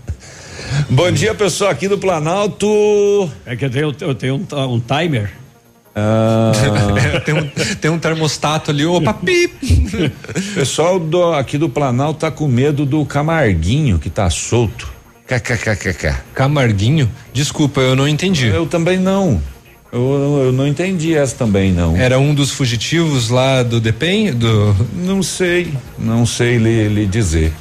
Bom dia, pessoal aqui do Planalto. É que eu tenho, eu tenho um, um timer. Ah, É, tem, um, tem um termostato ali, opa, pip! pessoal do, aqui do Planalto tá com medo do Camarguinho que tá solto. KKKKK. Camarguinho? Desculpa, eu não entendi. Eu também não. Eu, eu não entendi essa também, não. Era um dos fugitivos lá do DEPEN? Do... Não sei, não sei lhe, lhe dizer.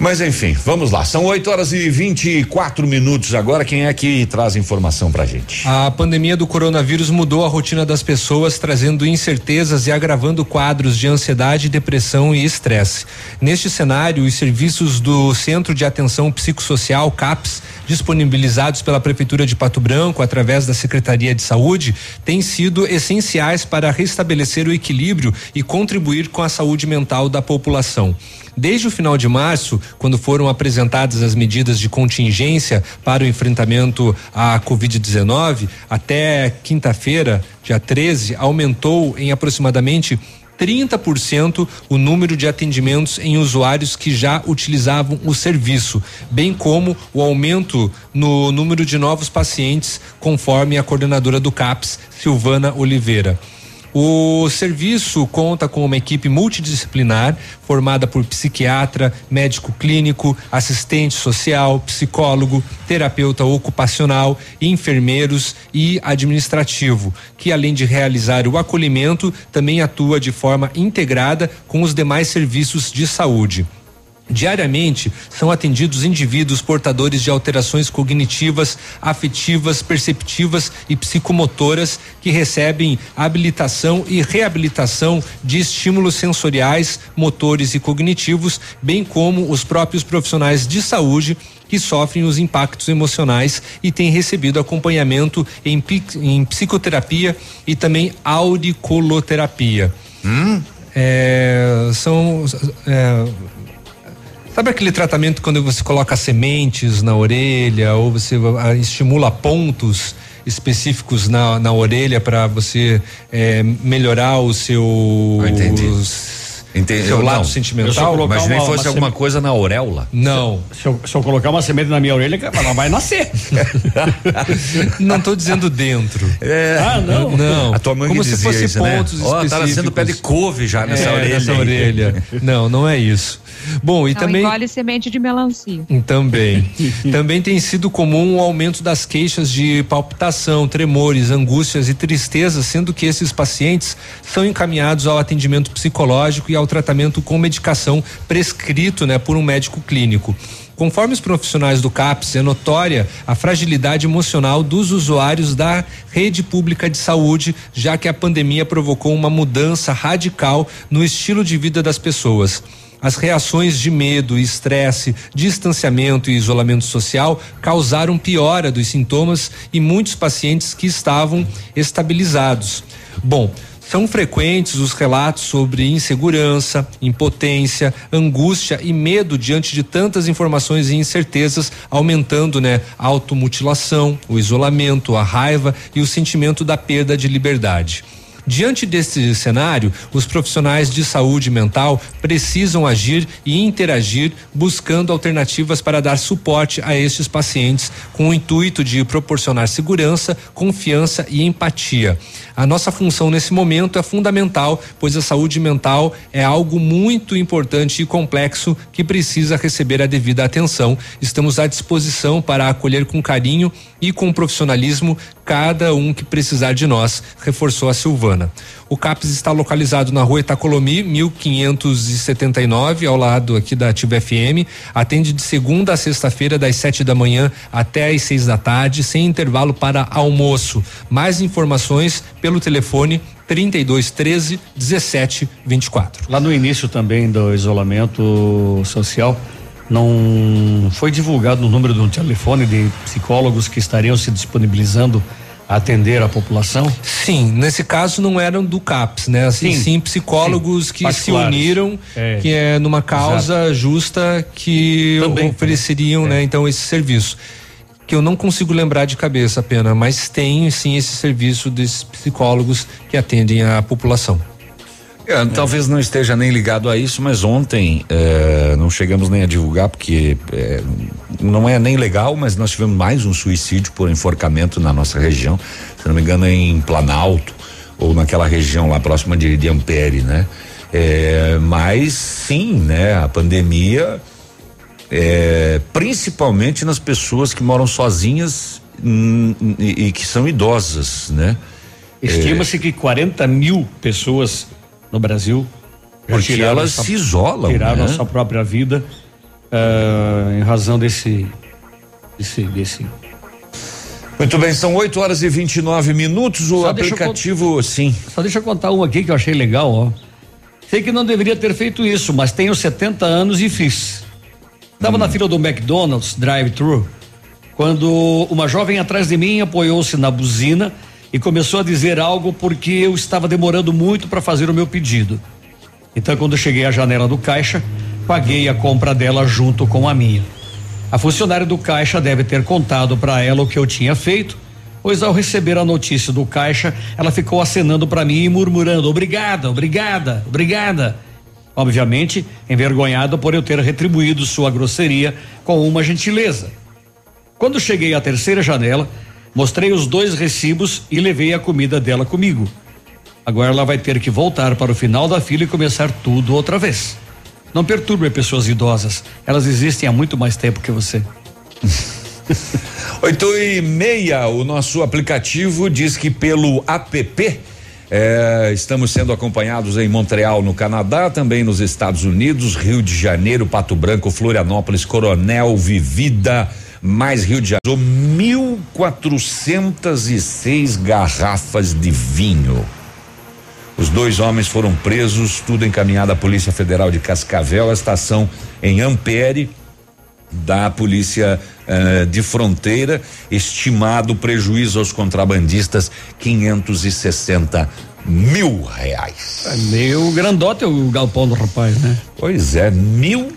Mas enfim, vamos lá. São 8 horas e 24 minutos agora. Quem é que traz informação pra gente? A pandemia do coronavírus mudou a rotina das pessoas, trazendo incertezas e agravando quadros de ansiedade, depressão e estresse. Neste cenário, os serviços do Centro de Atenção Psicossocial, CAPS, disponibilizados pela Prefeitura de Pato Branco através da Secretaria de Saúde, têm sido essenciais para restabelecer o equilíbrio e contribuir com a saúde mental da população. Desde o final de março, quando foram apresentadas as medidas de contingência para o enfrentamento à Covid-19, até quinta-feira, dia 13, aumentou em aproximadamente 30% o número de atendimentos em usuários que já utilizavam o serviço, bem como o aumento no número de novos pacientes, conforme a coordenadora do CAPS, Silvana Oliveira. O serviço conta com uma equipe multidisciplinar formada por psiquiatra, médico clínico, assistente social, psicólogo, terapeuta ocupacional, enfermeiros e administrativo, que além de realizar o acolhimento, também atua de forma integrada com os demais serviços de saúde. Diariamente são atendidos indivíduos portadores de alterações cognitivas, afetivas, perceptivas e psicomotoras que recebem habilitação e reabilitação de estímulos sensoriais, motores e cognitivos, bem como os próprios profissionais de saúde que sofrem os impactos emocionais e têm recebido acompanhamento em, em psicoterapia e também auricoloterapia. É, são é, Sabe aquele tratamento quando você coloca sementes na orelha ou você ah, estimula pontos específicos na, na orelha para você eh, melhorar o seu Ah, entendi. os- Entendi. seu Eu lado não. sentimental. Colocar Imaginei uma- fosse uma alguma seme- coisa na auréola. Não. Se eu, se eu colocar uma semente na minha orelha, ela vai nascer. Não estou dizendo dentro. É. Ah, não? Não. A tua mãe Como se fosse isso, né? pontos Ó, tá nascendo específicos. pé de couve já nessa É, orelha. Nessa orelha. Não, não é isso. Bom, e Não também. engole semente de melancia. Também. Também tem sido comum o aumento das queixas de palpitação, tremores, angústias e tristeza, sendo que esses pacientes são encaminhados ao atendimento psicológico e ao tratamento com medicação prescrito, né, por um médico clínico. Conforme os profissionais do CAPS, é notória a fragilidade emocional dos usuários da rede pública de saúde, já que a pandemia provocou uma mudança radical no estilo de vida das pessoas. As reações de medo, estresse, distanciamento e isolamento social causaram piora dos sintomas e muitos pacientes que estavam estabilizados. Bom, são frequentes os relatos sobre insegurança, impotência, angústia e medo diante de tantas informações e incertezas, aumentando, né, a automutilação, o isolamento, a raiva e o sentimento da perda de liberdade. Diante desse cenário, os profissionais de saúde mental precisam agir e interagir buscando alternativas para dar suporte a estes pacientes com o intuito de proporcionar segurança, confiança e empatia. A nossa função nesse momento é fundamental, pois a saúde mental é algo muito importante e complexo que precisa receber a devida atenção. Estamos à disposição para acolher com carinho e com profissionalismo cada um que precisar de nós, reforçou a Silvana. O CAPS está localizado na rua Itacolomi, 1579, ao lado aqui da Ativa FM. Atende de segunda a sexta-feira, das sete da manhã até às seis da tarde, sem intervalo para almoço. Mais informações pelo telefone 32 13 17 24. Lá no início também do isolamento social, não foi divulgado o número de um telefone de psicólogos que estariam se disponibilizando atender a população? Sim, nesse caso não eram do CAPS, né? Assim, sim, Sim, psicólogos sim. que se uniram, É. que é numa causa justa que Também. ofereceriam, né? Então esse serviço que eu não consigo lembrar de cabeça apenas, mas tem sim esse serviço desses psicólogos que atendem a população. É, Talvez não esteja nem ligado a isso, mas ontem eh, não chegamos nem a divulgar porque eh, não é nem legal, mas nós tivemos mais um suicídio por enforcamento na nossa região, se não me engano é em Planalto ou naquela região lá próxima de, de Ampere, né? Eh, mas sim, né? A pandemia, principalmente nas pessoas que moram sozinhas hum, e, e que são idosas, né? Estima-se que 40 mil pessoas no Brasil já Porque elas se isolam, tiraram né? a sua própria vida ah, em razão desse desse, desse Muito bem, são 8 horas e 29 minutos. O Só eu aplicativo, sim. Só deixa eu contar um aqui que eu achei legal, ó. Sei que não deveria ter feito isso, mas tenho 70 anos e fiz. Estava na fila do McDonald's drive-thru quando uma jovem atrás de mim apoiou-se na buzina e começou a dizer algo porque eu estava demorando muito para fazer o meu pedido. Então, quando cheguei à janela do caixa, paguei a compra dela junto com a minha. A funcionária do caixa deve ter contado para ela o que eu tinha feito, pois ao receber a notícia do caixa, ela ficou acenando para mim e murmurando: "Obrigada, obrigada, obrigada". Obviamente, envergonhada por eu ter retribuído sua grosseria com uma gentileza. Quando cheguei à terceira janela, mostrei os dois recibos e levei a comida dela comigo. Agora ela vai ter que voltar para o final da fila e começar tudo outra vez. Não perturbe pessoas idosas. Elas existem há muito mais tempo que você. Oito e meia, o nosso aplicativo diz que pelo app eh, estamos sendo acompanhados em Montreal, no Canadá, também nos Estados Unidos, Rio de Janeiro, Pato Branco, Florianópolis, Coronel, Vivida, mais Rio de Janeiro, 1.406 garrafas de vinho. Os dois homens foram presos, tudo encaminhado à Polícia Federal de Cascavel, a estação em Ampere da Polícia eh, de Fronteira, estimado prejuízo aos contrabandistas 560 mil reais. É meio grandote o galpão do rapaz, né? Pois é, mil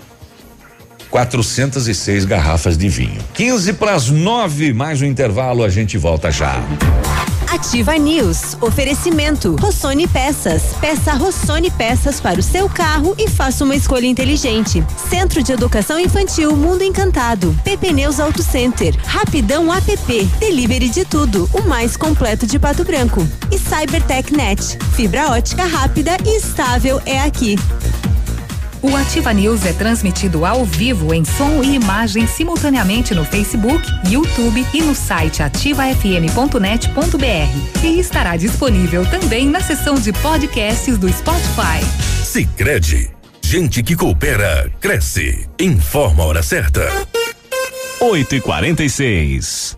406 garrafas de vinho. 15 para as nove, mais um intervalo, a gente volta já. Ativa News. Oferecimento. Rossoni Peças. Peça Rossoni Peças para o seu carro e faça uma escolha inteligente. Centro de Educação Infantil Mundo Encantado. PP Neus Auto Center. Rapidão app. Delivery de tudo. O mais completo de Pato Branco. E Cybertech Net. Fibra ótica rápida e estável é aqui. O Ativa News é transmitido ao vivo em som e imagem simultaneamente no Facebook, YouTube e no site ativafm.net.br. E estará disponível também na seção de podcasts do Spotify. Sicredi, gente que coopera cresce. Informa a hora certa. 8 e 46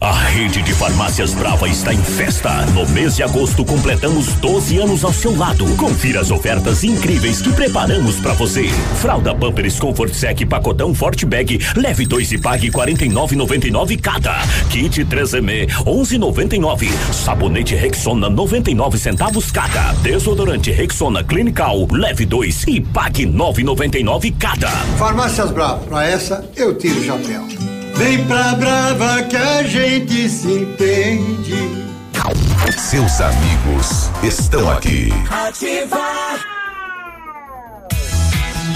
A rede de farmácias Brava está em festa. No mês de agosto completamos 12 anos ao seu lado. Confira as ofertas incríveis que preparamos para você. Fralda Pampers Comfort Sec pacotão Forte Bag, leve 2 e pague 49,99 cada. Kit 3M 11,99. Sabonete Rexona 99 centavos cada. Desodorante Rexona Clinical, leve 2 e pague 9,99 cada. Farmácias Brava, pra essa eu tiro o chapéu. Vem pra Brava que a gente se entende. Seus amigos estão aqui. Ativa.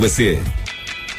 você.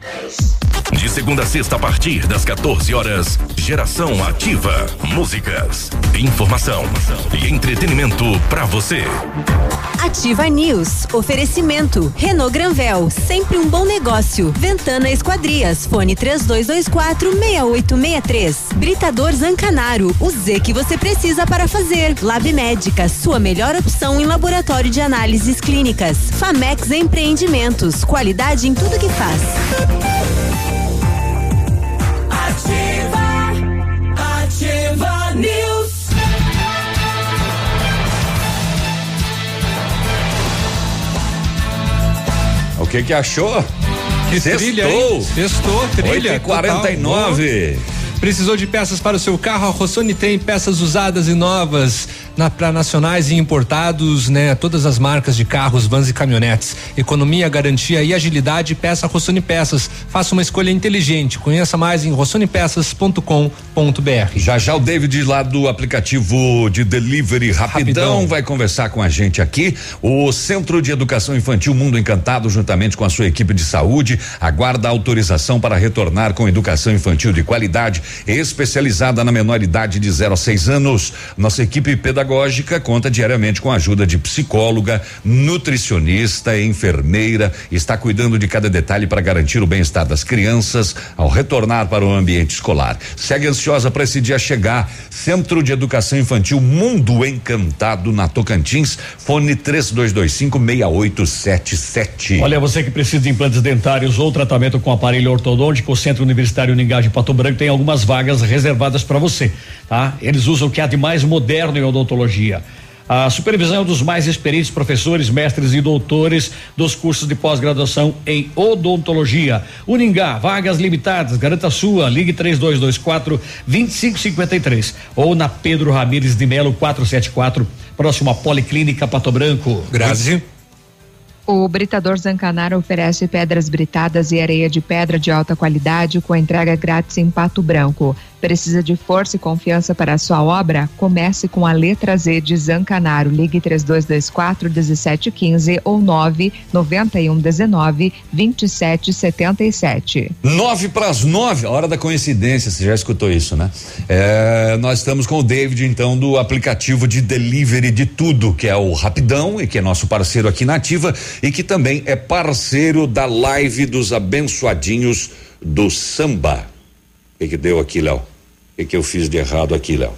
Peace. De segunda a sexta, a partir das 14 horas, Geração Ativa. Músicas, informação e entretenimento para você. Ativa News. Oferecimento. Renault Granvel. Sempre um bom negócio. Ventana Esquadrias. Fone 3224 6863. Britador Zancanaro. O Z que você precisa para fazer. Lab Médica. Sua melhor opção em laboratório de análises clínicas. Famex Empreendimentos. Qualidade em tudo que faz. Que que achou? Que trilha, hein? Sextou, trilha. 8h49. Precisou de peças para o seu carro? A Rossoni tem peças usadas e novas para nacionais e importados, né? Todas as marcas de carros, vans e caminhonetes. Economia, garantia e agilidade. Peça Rossoni Peças. Faça uma escolha inteligente. Conheça mais em rossonipeças.com.br. Já já o David lá do aplicativo de delivery rapidão, Rapidão. vai conversar com a gente aqui. O Centro de Educação Infantil Mundo Encantado, juntamente com a sua equipe de saúde, aguarda autorização para retornar com educação infantil de qualidade, especializada na menor idade de 0 a 6 anos. Nossa equipe pedagógica conta diariamente com a ajuda de psicóloga, nutricionista, enfermeira, está cuidando de cada detalhe para garantir o bem-estar das crianças ao retornar para o ambiente escolar. Segue ansiosa para esse dia chegar. Centro de Educação Infantil Mundo Encantado na Tocantins, fone 3225 6877. Olha, você que precisa de implantes dentários ou tratamento com aparelho ortodôntico, o Centro Universitário Uningá de Pato Branco tem algumas vagas reservadas para você, tá? Eles usam o que há de mais moderno em odontologia. A supervisão dos mais experientes professores, mestres e doutores dos cursos de pós-graduação em odontologia. Uningá, vagas limitadas, garanta sua, ligue 3224 2553 ou na Pedro Ramires de Melo 474, próximo à Policlínica Pato Branco. Grazi. O Britador Zancanaro oferece pedras britadas e areia de pedra de alta qualidade com entrega grátis em Pato Branco. Precisa de força e confiança para a sua obra? Comece com a letra Z de Zancanaro. Ligue 3224 1715 ou 991 19 2777. Nove para as nove, a hora da coincidência, você já escutou isso, né? É, nós estamos com o David, então, do aplicativo de delivery de tudo, que é o Rapidão e que é nosso parceiro aqui na Ativa e que também é parceiro da live dos abençoadinhos do samba. O que, que deu aqui, Léo? O que, que eu fiz de errado aqui, Léo?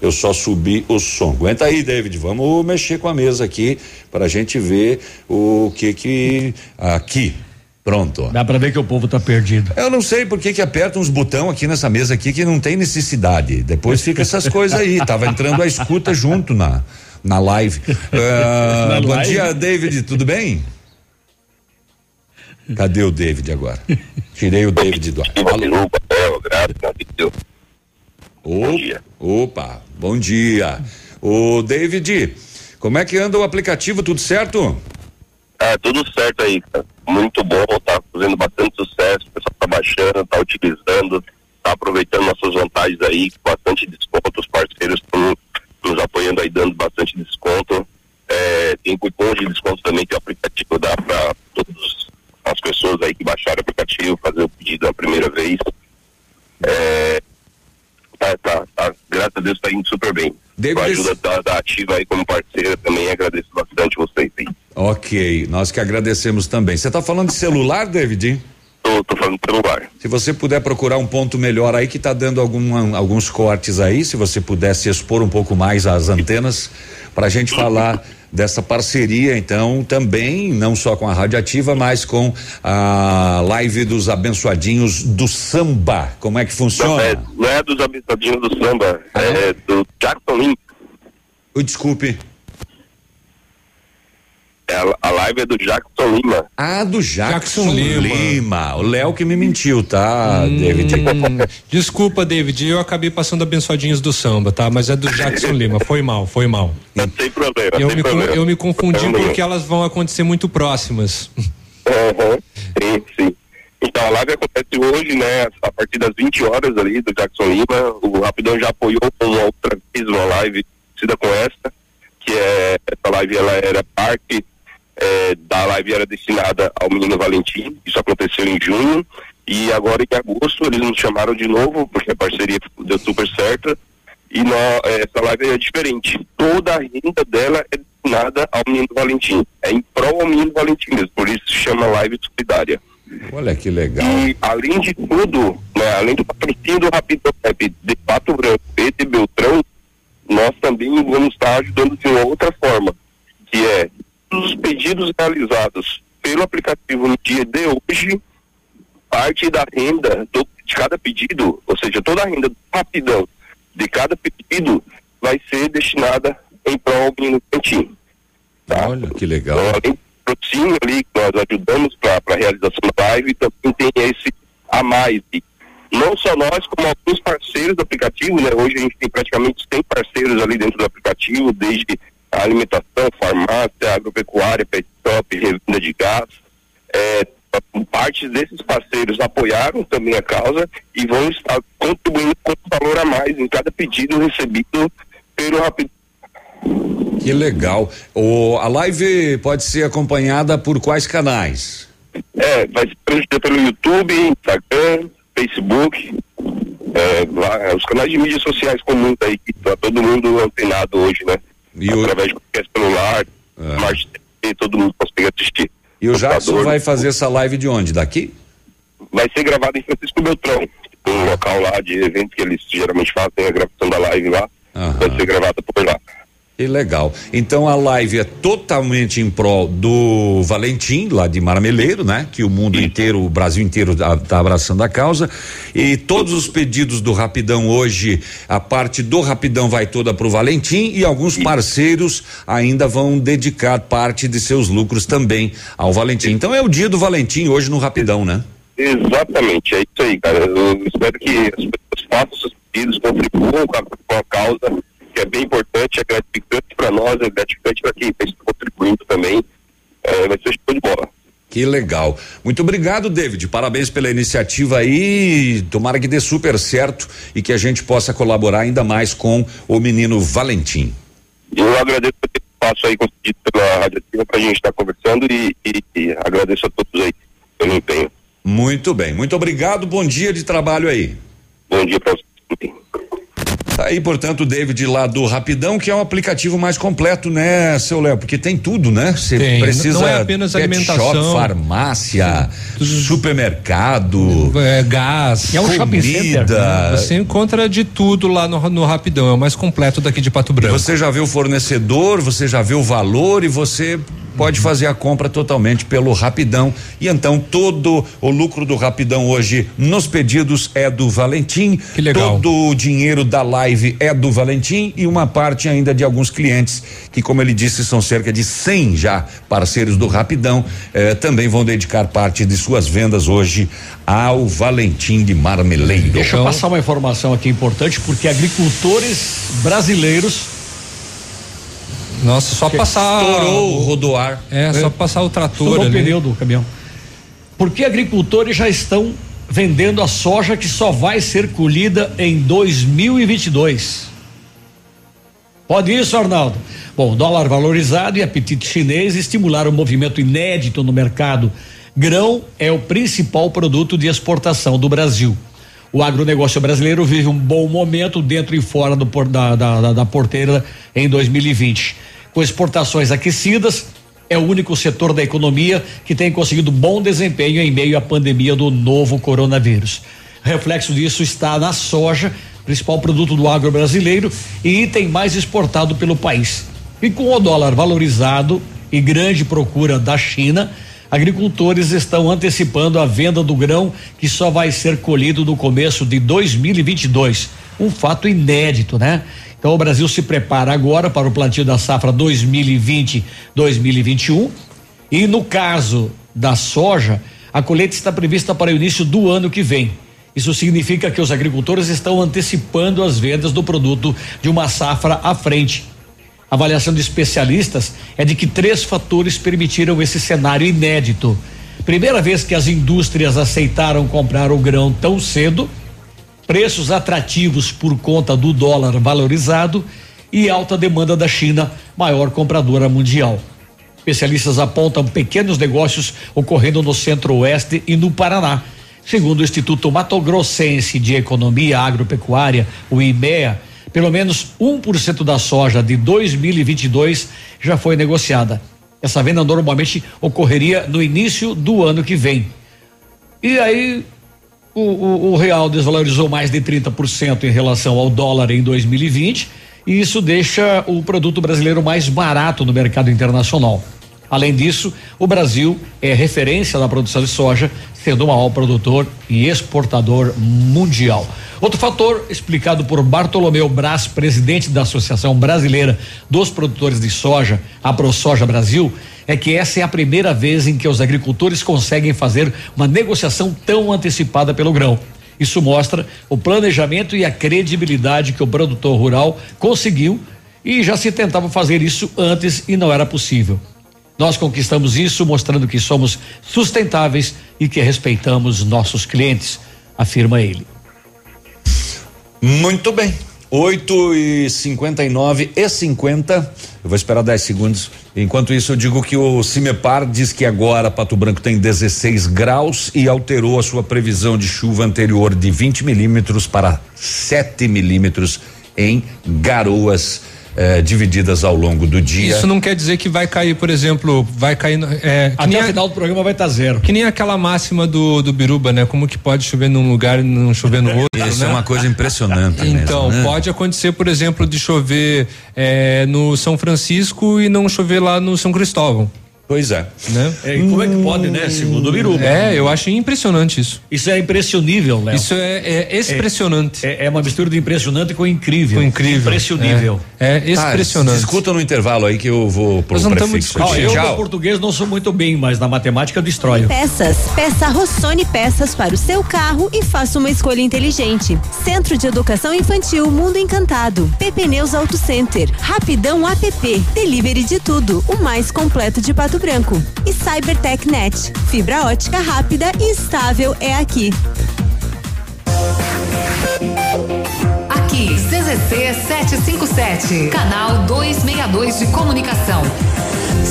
Eu só subi o som. Aguenta aí, David. Vamos mexer com a mesa aqui para a gente ver o que que aqui. Pronto. Dá para ver que o povo tá perdido. Eu não sei por que que aperta uns botão aqui nessa mesa aqui que não tem necessidade. Depois fica essas coisas aí. Tava entrando a escuta junto na na live. Ah, Na bom live? dia, David. Tudo bem? Cadê o David agora? Tirei o David do ar. Alô? O- Opa, bom dia. O David, como é que anda o aplicativo? Tudo certo? É, tudo certo aí, cara. Muito bom, tá fazendo bastante sucesso, o pessoal tá baixando, tá utilizando, tá aproveitando nossas vantagens aí, bastante desconto, os parceiros estão nos apoiando aí, dando bastante desconto. É, tem cupom de desconto também que o aplicativo dá para todas as pessoas aí que baixaram o aplicativo, fazer o pedido a primeira vez. É, tá, tá, tá, graças a Deus tá indo super bem. Com a ajuda da, da Ativa aí como parceira também agradeço bastante vocês aí. Ok, nós que agradecemos também. Você está falando de celular, David? Tô, tô falando de celular. Se você puder procurar um ponto melhor aí que está dando alguma- alguns cortes aí, se você pudesse expor um pouco mais as antenas para a gente falar dessa parceria, então também não só com a Rádio Ativa, mas com a live dos abençoadinhos do samba. Como é que Não é, funciona? não é dos abençadinhos do samba, é do Jackson Lima. Desculpe. É, a- live é do Jackson Lima. Ah, do Jackson, Lima. Lima. O Léo que me mentiu, tá, David? Hum, desculpa, David, eu acabei passando abençoadinhos do samba, tá? Mas é do Jackson Lima. Foi mal, foi mal. Sem problema, Eu sem me, problema. eu me confundi Não, não. porque elas vão acontecer muito próximas. Uhum. Sim, sim. Então a live acontece hoje, né? A partir das 20 horas ali do Jackson Lima. O Rapidão já apoiou com uma outra vez uma live parecida com essa, que é essa live ela era parte é, da live era destinada ao menino Valentim. Isso aconteceu em junho. E agora em agosto eles nos chamaram de novo, porque a parceria deu super certa. E nó- essa live é diferente. Toda a renda dela é destinada ao menino Valentim. É em prol ao menino Valentim mesmo. Por isso se chama live solidária. Olha que legal. E além de tudo, né, além do patrocínio do Rapidão Rap de Pato Branco e de Beltrão, nós também vamos estar ajudando de uma outra forma, que é todos os pedidos realizados pelo aplicativo no dia de hoje, parte da renda do- de cada pedido, ou seja, toda a renda do Rapidão de cada pedido vai ser destinada em prol ao menino Cantinho. Olha que legal. Então, além do patrocínio ali que nós ajudamos para a realização da live, também tem esse a mais. Não só nós, como alguns parceiros do aplicativo, né? Hoje a gente tem praticamente 100 parceiros ali dentro do aplicativo, desde alimentação, farmácia, agropecuária, pet shop, revenda de gás. É, parte desses parceiros apoiaram também a causa e vão estar contribuindo com valor a mais em cada pedido recebido pelo Rapid Que legal. O, a live pode ser acompanhada por quais canais? É, vai ser pelo YouTube, Instagram, Facebook, é, lá, os canais de mídias sociais comuns aí, que tá todo mundo antenado hoje, né? Através de qualquer celular, Smart TV, todo mundo consegue assistir. E o Jackson vai fazer essa live de onde? Daqui? Vai ser gravado em Francisco Beltrão, um local lá de eventos que eles geralmente fazem a gravação da live lá, vai ser gravada por lá. Que legal. Então a live é totalmente em prol do Valentim, lá de Marmeleiro, né? Que o mundo inteiro, o Brasil inteiro está abraçando a causa. E todos os pedidos do Rapidão hoje, a parte do Rapidão vai toda para o Valentim e alguns parceiros ainda vão dedicar parte de seus lucros também ao Valentim. Então é o dia do Valentim hoje no Rapidão, né? Exatamente, é isso aí, cara. Eu espero que as pessoas façam seus pedidos, contribuam com a, com a causa, que é bem importante, é gratificante para nós, é gratificante para quem está contribuindo também. É, vai ser show de bola. Que legal. Muito obrigado, David. Parabéns pela iniciativa aí. Tomara que dê super certo e que a gente possa colaborar ainda mais com o menino Valentim. Eu agradeço por ter espaço aí conseguido pela Rádio Ativa para a gente estar conversando e, e- e agradeço a todos aí pelo empenho. Muito bem. Muito obrigado. Bom dia de trabalho aí. Bom dia para vocês. Tá aí, portanto, o David lá do Rapidão, que é um aplicativo mais completo, né, seu Léo? Porque tem tudo, né? Você precisa Não é apenas pet alimentação. shop, farmácia, supermercado, É, gás, comida. Você encontra de tudo lá no, no Rapidão, é o mais completo daqui de Pato Branco. Você já vê o fornecedor, você já vê o valor e você pode fazer a compra totalmente pelo Rapidão. E então todo o lucro do Rapidão hoje nos pedidos é do Valentim. Que legal. Todo o dinheiro da live é do Valentim e uma parte ainda de alguns clientes que, como ele disse, são cerca de 100 já parceiros do Rapidão, eh, também vão dedicar parte de suas vendas hoje ao Valentim de Marmeleiro. Deixa eu passar uma informação aqui importante, porque agricultores brasileiros. Nossa, só passar. Estourou o rodoar. É, só passar o trator Estourou o ali. pneu do caminhão. Porque agricultores já estão vendendo a soja que só vai ser colhida em 2022. Pode isso, Arnaldo? Bom, dólar valorizado e apetite chinês estimularam um movimento inédito no mercado. Grão é o principal produto de exportação do Brasil. O agronegócio brasileiro vive um bom momento dentro e fora do por- da, da- da- da porteira em 2020. Com exportações aquecidas, é o único setor da economia que tem conseguido bom desempenho em meio à pandemia do novo coronavírus. Reflexo disso está na soja, principal produto do agro brasileiro e item mais exportado pelo país. E com o dólar valorizado e grande procura da China, agricultores estão antecipando a venda do grão que só vai ser colhido no começo de 2022. Um fato inédito, né? Então o Brasil se prepara agora para o plantio da safra 2020-2021 e no caso da soja, a colheita está prevista para o início do ano que vem. Isso significa que os agricultores estão antecipando as vendas do produto de uma safra à frente. A avaliação de especialistas é de que três fatores permitiram esse cenário inédito. Primeira vez que as indústrias aceitaram comprar o grão tão cedo, preços atrativos por conta do dólar valorizado e alta demanda da China, maior compradora mundial. Especialistas apontam pequenos negócios ocorrendo no Centro-Oeste e no Paraná. Segundo o Instituto Mato Grossense de Economia Agropecuária, o IMEA, pelo menos 1% da soja de 2022 já foi negociada. Essa venda normalmente ocorreria no início do ano que vem. E aí o, o- o real desvalorizou mais de 30% em relação ao dólar em 2020 e isso deixa o produto brasileiro mais barato no mercado internacional. Além disso, o Brasil é referência na produção de soja, sendo o maior produtor e exportador mundial. Outro fator explicado por Bartolomeu Braz, presidente da Associação Brasileira dos Produtores de Soja, a ProSoja Brasil, é que essa é a primeira vez em que os agricultores conseguem fazer uma negociação tão antecipada pelo grão. Isso mostra o planejamento e a credibilidade que o produtor rural conseguiu e já se tentava fazer isso antes e não era possível. Nós conquistamos isso mostrando que somos sustentáveis e que respeitamos nossos clientes, afirma ele. Muito bem. 8 e 59 e 50. Eu vou esperar 10 segundos. Enquanto isso, eu digo que o Cimepar diz que agora Pato Branco tem 16 graus e alterou a sua previsão de chuva anterior de 20 milímetros para 7 milímetros em garoas eh, divididas ao longo do dia. Isso não quer dizer que vai cair, por exemplo, vai cair. É, que Até nem o a- final do programa vai estar zero. Que nem aquela máxima do, do Biruba, né? Como que pode chover num lugar e não chover no outro? Isso né? é uma coisa impressionante Então, mesmo, né? pode acontecer, por exemplo, de chover eh, no São Francisco e não chover lá no São Cristóvão. Pois é. Né? É, e como é que pode, né? Segundo o Biruba. É, eu acho impressionante isso. Isso é impressionível, Léo. Isso é, é expressionante. É, é uma mistura de impressionante com incrível. Com incrível. Impressionível. É, é expressionante. Ah, escuta no intervalo aí que eu vou pro Nós não estamos prefixo. discutindo. eu Tchau. no português não sou muito bem, mas na matemática eu destroio. Peças. Peça Rossoni Peças para o seu carro e faça uma escolha inteligente. Centro de Educação Infantil Mundo Encantado. PP Neus Auto Center. Rapidão app. Delivery de tudo. O mais completo de Pato Branco. E CyberTech Net. Fibra ótica rápida e estável é aqui. Aqui, CZC 757, canal 262 de comunicação.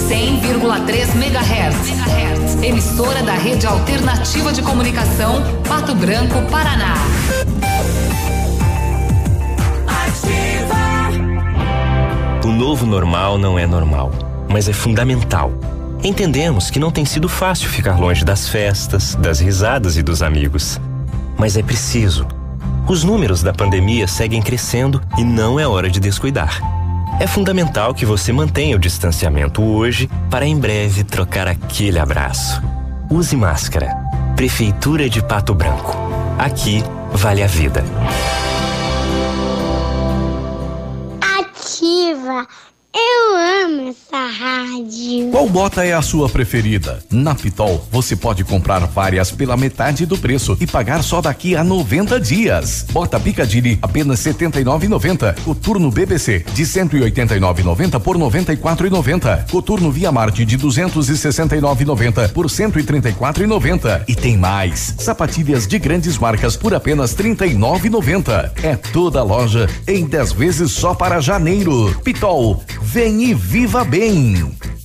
100,3 MHz. Emissora da Rede Alternativa de Comunicação, Pato Branco, Paraná. O novo normal não é normal, mas é fundamental. Entendemos que não tem sido fácil ficar longe das festas, das risadas e dos amigos. Mas é preciso. Os números da pandemia seguem crescendo e não é hora de descuidar. É fundamental que você mantenha o distanciamento hoje para em breve trocar aquele abraço. Use máscara. Prefeitura de Pato Branco. Aqui vale a vida. Ativa. Eu amo essa rádio. Qual bota é a sua preferida? Na Pitol, você pode comprar várias pela metade do preço e pagar só daqui a 90 dias. Bota Picadilly apenas R$ 79,90. Coturno BBC de 189,90 por 94,90. Coturno Via Marte de 269,90 por 134,90. E tem mais. Sapatilhas de grandes marcas por apenas R$ 39,90. É toda a loja em 10 vezes só para janeiro. Pitol, vem e viva bem.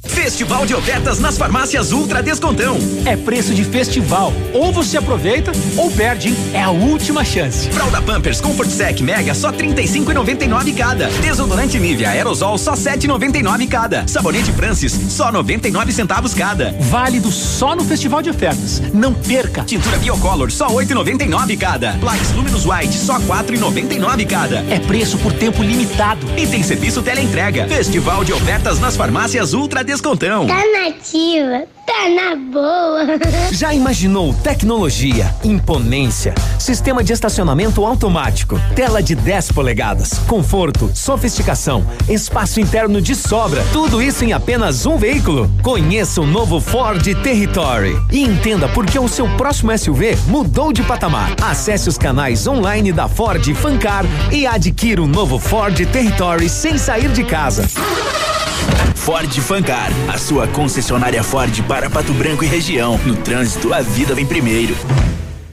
Festival de ofertas nas farmácias Ultra Descontão. É preço de festival. Ou você aproveita ou perde. hein? É a última chance. Fralda Pampers Comfort Sec Mega só 35,99 cada. Desodorante Nivea Aerosol só 7,99 cada. Sabonete Francis só 99 centavos cada. Válido só no festival de ofertas. Não perca. Tintura Biocolor só 8,99 cada. Plax Luminous White só 4,99 cada. É preço por tempo limitado. E tem serviço teleentrega. Festival de ofertas nas farmácias Ultra Descontão. Tá nativa. Tá na boa. Já imaginou tecnologia, imponência, sistema de estacionamento automático, tela de 10 polegadas, conforto, sofisticação, espaço interno de sobra, tudo isso em apenas um veículo? Conheça o novo Ford Territory e entenda por que o seu próximo SUV mudou de patamar. Acesse os canais online da Ford Fancar e adquira o novo Ford Territory sem sair de casa. Ford Fancar, a sua concessionária Ford para Pato Branco e região. No trânsito, a vida vem primeiro.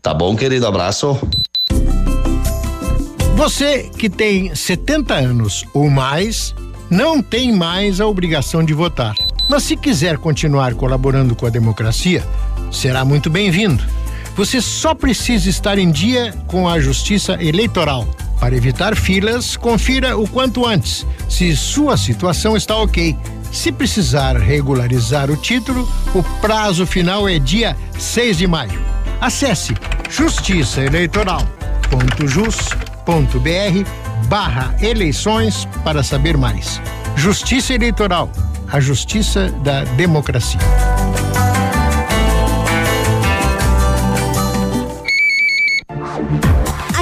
Tá bom, querido? Abraço. Você que tem 70 anos ou mais não tem mais a obrigação de votar. Mas se quiser continuar colaborando com a democracia, será muito bem-vindo. Você só precisa estar em dia com a Justiça Eleitoral. Para evitar filas, confira o quanto antes se sua situação está ok. Se precisar regularizar o título, o prazo final é dia 6 de maio. Acesse justiçaeleitoral.jus.br barra eleições para saber mais. Justiça Eleitoral, a justiça da democracia.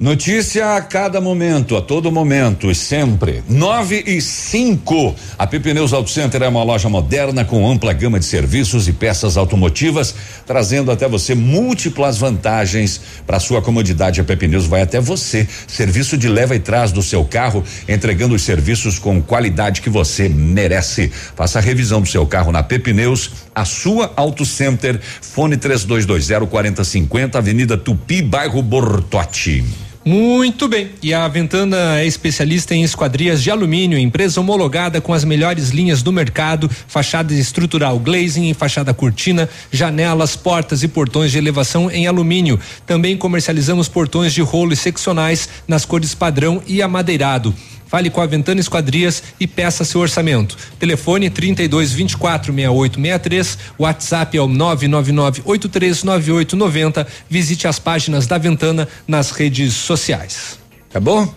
Notícia a cada momento, a todo momento e sempre. 9 e 5. A Pepineus Auto Center é uma loja moderna com ampla gama de serviços e peças automotivas, trazendo até você múltiplas vantagens para sua comodidade. A Pepineus vai até você. Serviço de leva e trás do seu carro, entregando os serviços com qualidade que você merece. Faça a revisão do seu carro na Pepineus, a sua Auto Center, fone 3220 4050, Avenida Tupi, bairro Bortote. Muito bem. E a Ventana é especialista em esquadrias de alumínio, empresa homologada com as melhores linhas do mercado, fachada estrutural glazing fachada cortina, janelas, portas e portões de elevação em alumínio. Também comercializamos portões de rolo e seccionais nas cores padrão e amadeirado. Fale com a Ventana Esquadrias e peça seu orçamento. Telefone 32 24 6863, WhatsApp é o 999 839890. Visite as páginas da Ventana nas redes sociais. Tá bom?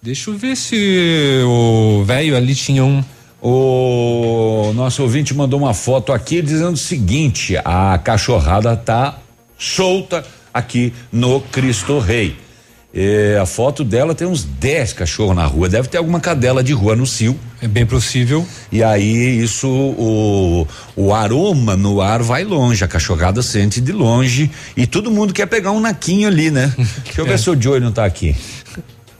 Deixa eu ver se o velho ali tinha um. O nosso ouvinte mandou uma foto aqui dizendo o seguinte: a cachorrada tá solta aqui no Cristo Rei. É, a foto dela tem uns 10 cachorros na rua. Deve ter alguma cadela de rua no cio. É bem possível. E aí, isso, o, o aroma no ar vai longe. A cachorrada sente de longe. E todo mundo quer pegar um naquinho ali, né? Deixa eu ver É. se o Joey não tá aqui.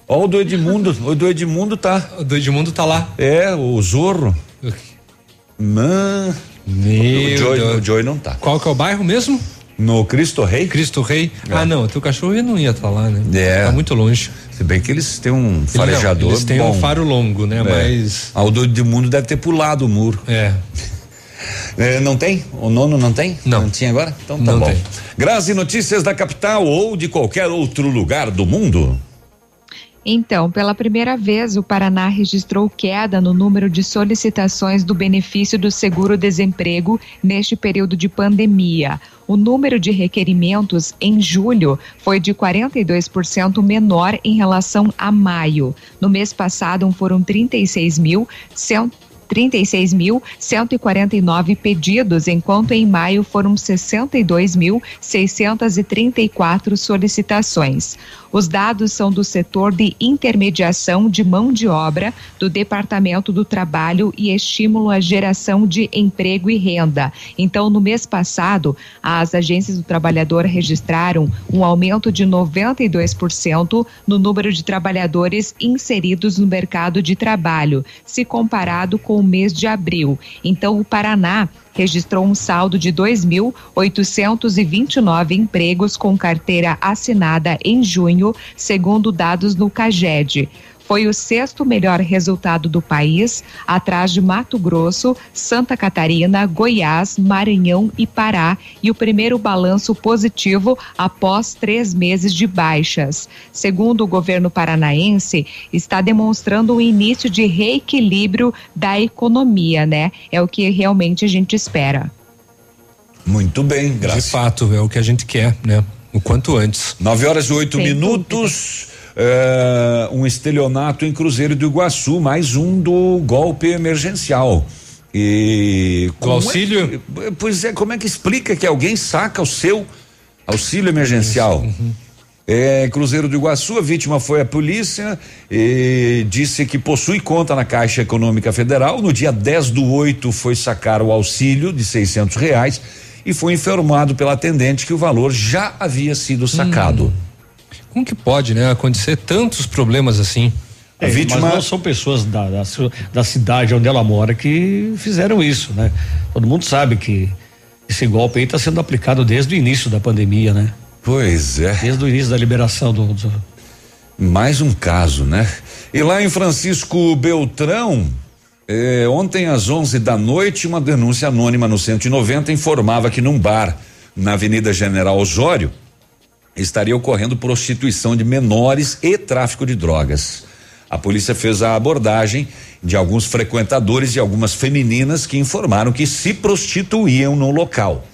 Ó, o do Edmundo. O do Edmundo tá. O do Edmundo tá lá. É, o Zorro. Man. Meu o, Joey, o Joey não tá. Qual que é o bairro mesmo? No Cristo Rei? Cristo Rei. É. Ah, não, teu cachorro não ia estar lá, né? É. Tá muito longe. Se bem que eles têm um Ele farejador. não, eles têm bom. um faro longo, né? É. Mas. Ah, o do Edmundo deve ter pulado o muro. É. É, não tem? O nono não tem? Não. Não tinha agora? Então tá Não bom. tem. Grazi, notícias da capital ou de qualquer outro lugar do mundo? Então, pela primeira vez, o Paraná registrou queda no número de solicitações do benefício do seguro-desemprego neste período de pandemia. O número de requerimentos em julho foi de 42% menor em relação a maio. No mês passado, foram 36 mil. 36.149 pedidos, enquanto em maio foram 62.634 solicitações. Os dados são do setor de intermediação de mão de obra do Departamento do Trabalho e Estímulo à Geração de Emprego e Renda. Então, no mês passado, as agências do trabalhador registraram um aumento de 92% no número de trabalhadores inseridos no mercado de trabalho, se comparado com o mês de abril. Então, o Paraná registrou um saldo de 2.829 empregos com carteira assinada em junho, segundo dados no CAGED. Foi o sexto melhor resultado do país, atrás de Mato Grosso, Santa Catarina, Goiás, Maranhão e Pará, e o primeiro balanço positivo após três meses de baixas. Segundo o governo paranaense, está demonstrando o início de reequilíbrio da economia, né? É o que realmente a gente espera. Muito bem, graças. De fato, é o que a gente quer, né? O quanto antes. 9 horas e oito Sem minutos. É, um estelionato em Cruzeiro do Iguaçu, mais um do golpe emergencial. E é auxílio? que- pois é, como é que explica que alguém saca o seu auxílio emergencial? Uhum. É, Cruzeiro do Iguaçu, a vítima foi a polícia e disse que possui conta na Caixa Econômica Federal. No dia 10 do 8 foi sacar o auxílio de 600 reais e foi informado pela atendente que o valor já havia sido sacado. Como que pode, né? Acontecer tantos problemas assim? É, Mas não são pessoas da, da, da cidade onde ela mora que fizeram isso, né? Todo mundo sabe que esse golpe aí está sendo aplicado desde o início da pandemia, né? Pois é. Desde o início da liberação do. do- Mais um caso, né? E lá em Francisco Beltrão, eh, ontem às 11 da noite, uma denúncia anônima no 190 informava que num bar na Avenida General Osório estaria ocorrendo prostituição de menores e tráfico de drogas. A polícia fez a abordagem de alguns frequentadores e algumas femininas que informaram que se prostituíam no local.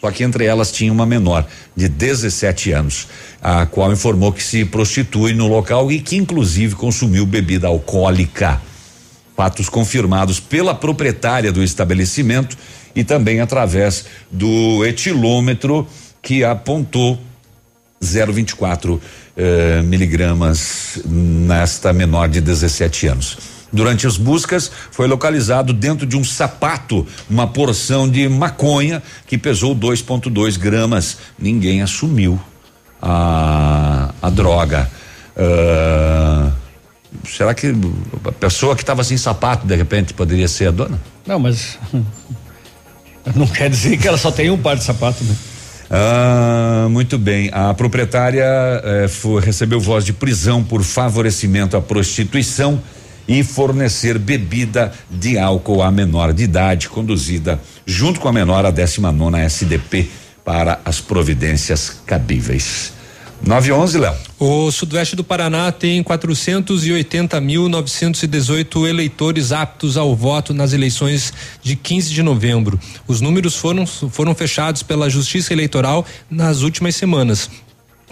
Só que entre elas tinha uma menor de 17 anos, a qual informou que se prostitui no local e que inclusive consumiu bebida alcoólica. Fatos confirmados pela proprietária do estabelecimento e também através do etilômetro que apontou 0,24 eh, miligramas nesta menor de 17 anos. Durante as buscas, foi localizado dentro de um sapato uma porção de maconha que pesou 2,2 gramas. Ninguém assumiu a, a droga. Ah, será que a pessoa que estava sem sapato, de repente, poderia ser a dona? Não, mas não quer dizer que ela só tem um par de sapato, né? Ah, muito bem. A proprietária eh, foi- recebeu voz de prisão por favorecimento à prostituição e fornecer bebida de álcool à menor de idade, conduzida junto com a menor à 19 SDP para as providências cabíveis. 911, Léo. O sudoeste do Paraná tem 480.918 eleitores aptos ao voto nas eleições de 15 de novembro. Os números foram, foram fechados pela Justiça Eleitoral nas últimas semanas.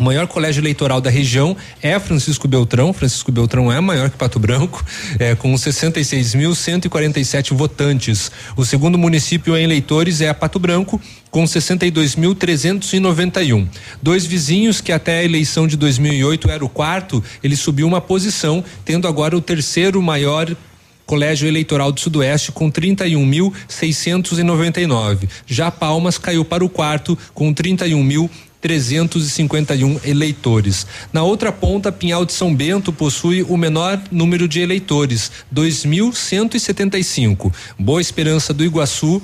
O maior colégio eleitoral da região é Francisco Beltrão. Francisco Beltrão é maior que Pato Branco, é, com 66.147 votantes. O segundo município em eleitores é Pato Branco, com 62.391. Dois vizinhos que até a eleição de 2008 era o quarto, ele subiu uma posição, tendo agora o terceiro maior Colégio Eleitoral do Sudoeste com 31.699. Já Palmas caiu para o quarto com 31.351 eleitores. Na outra ponta, Pinhal de São Bento possui o menor número de eleitores, 2.175. Boa Esperança do Iguaçu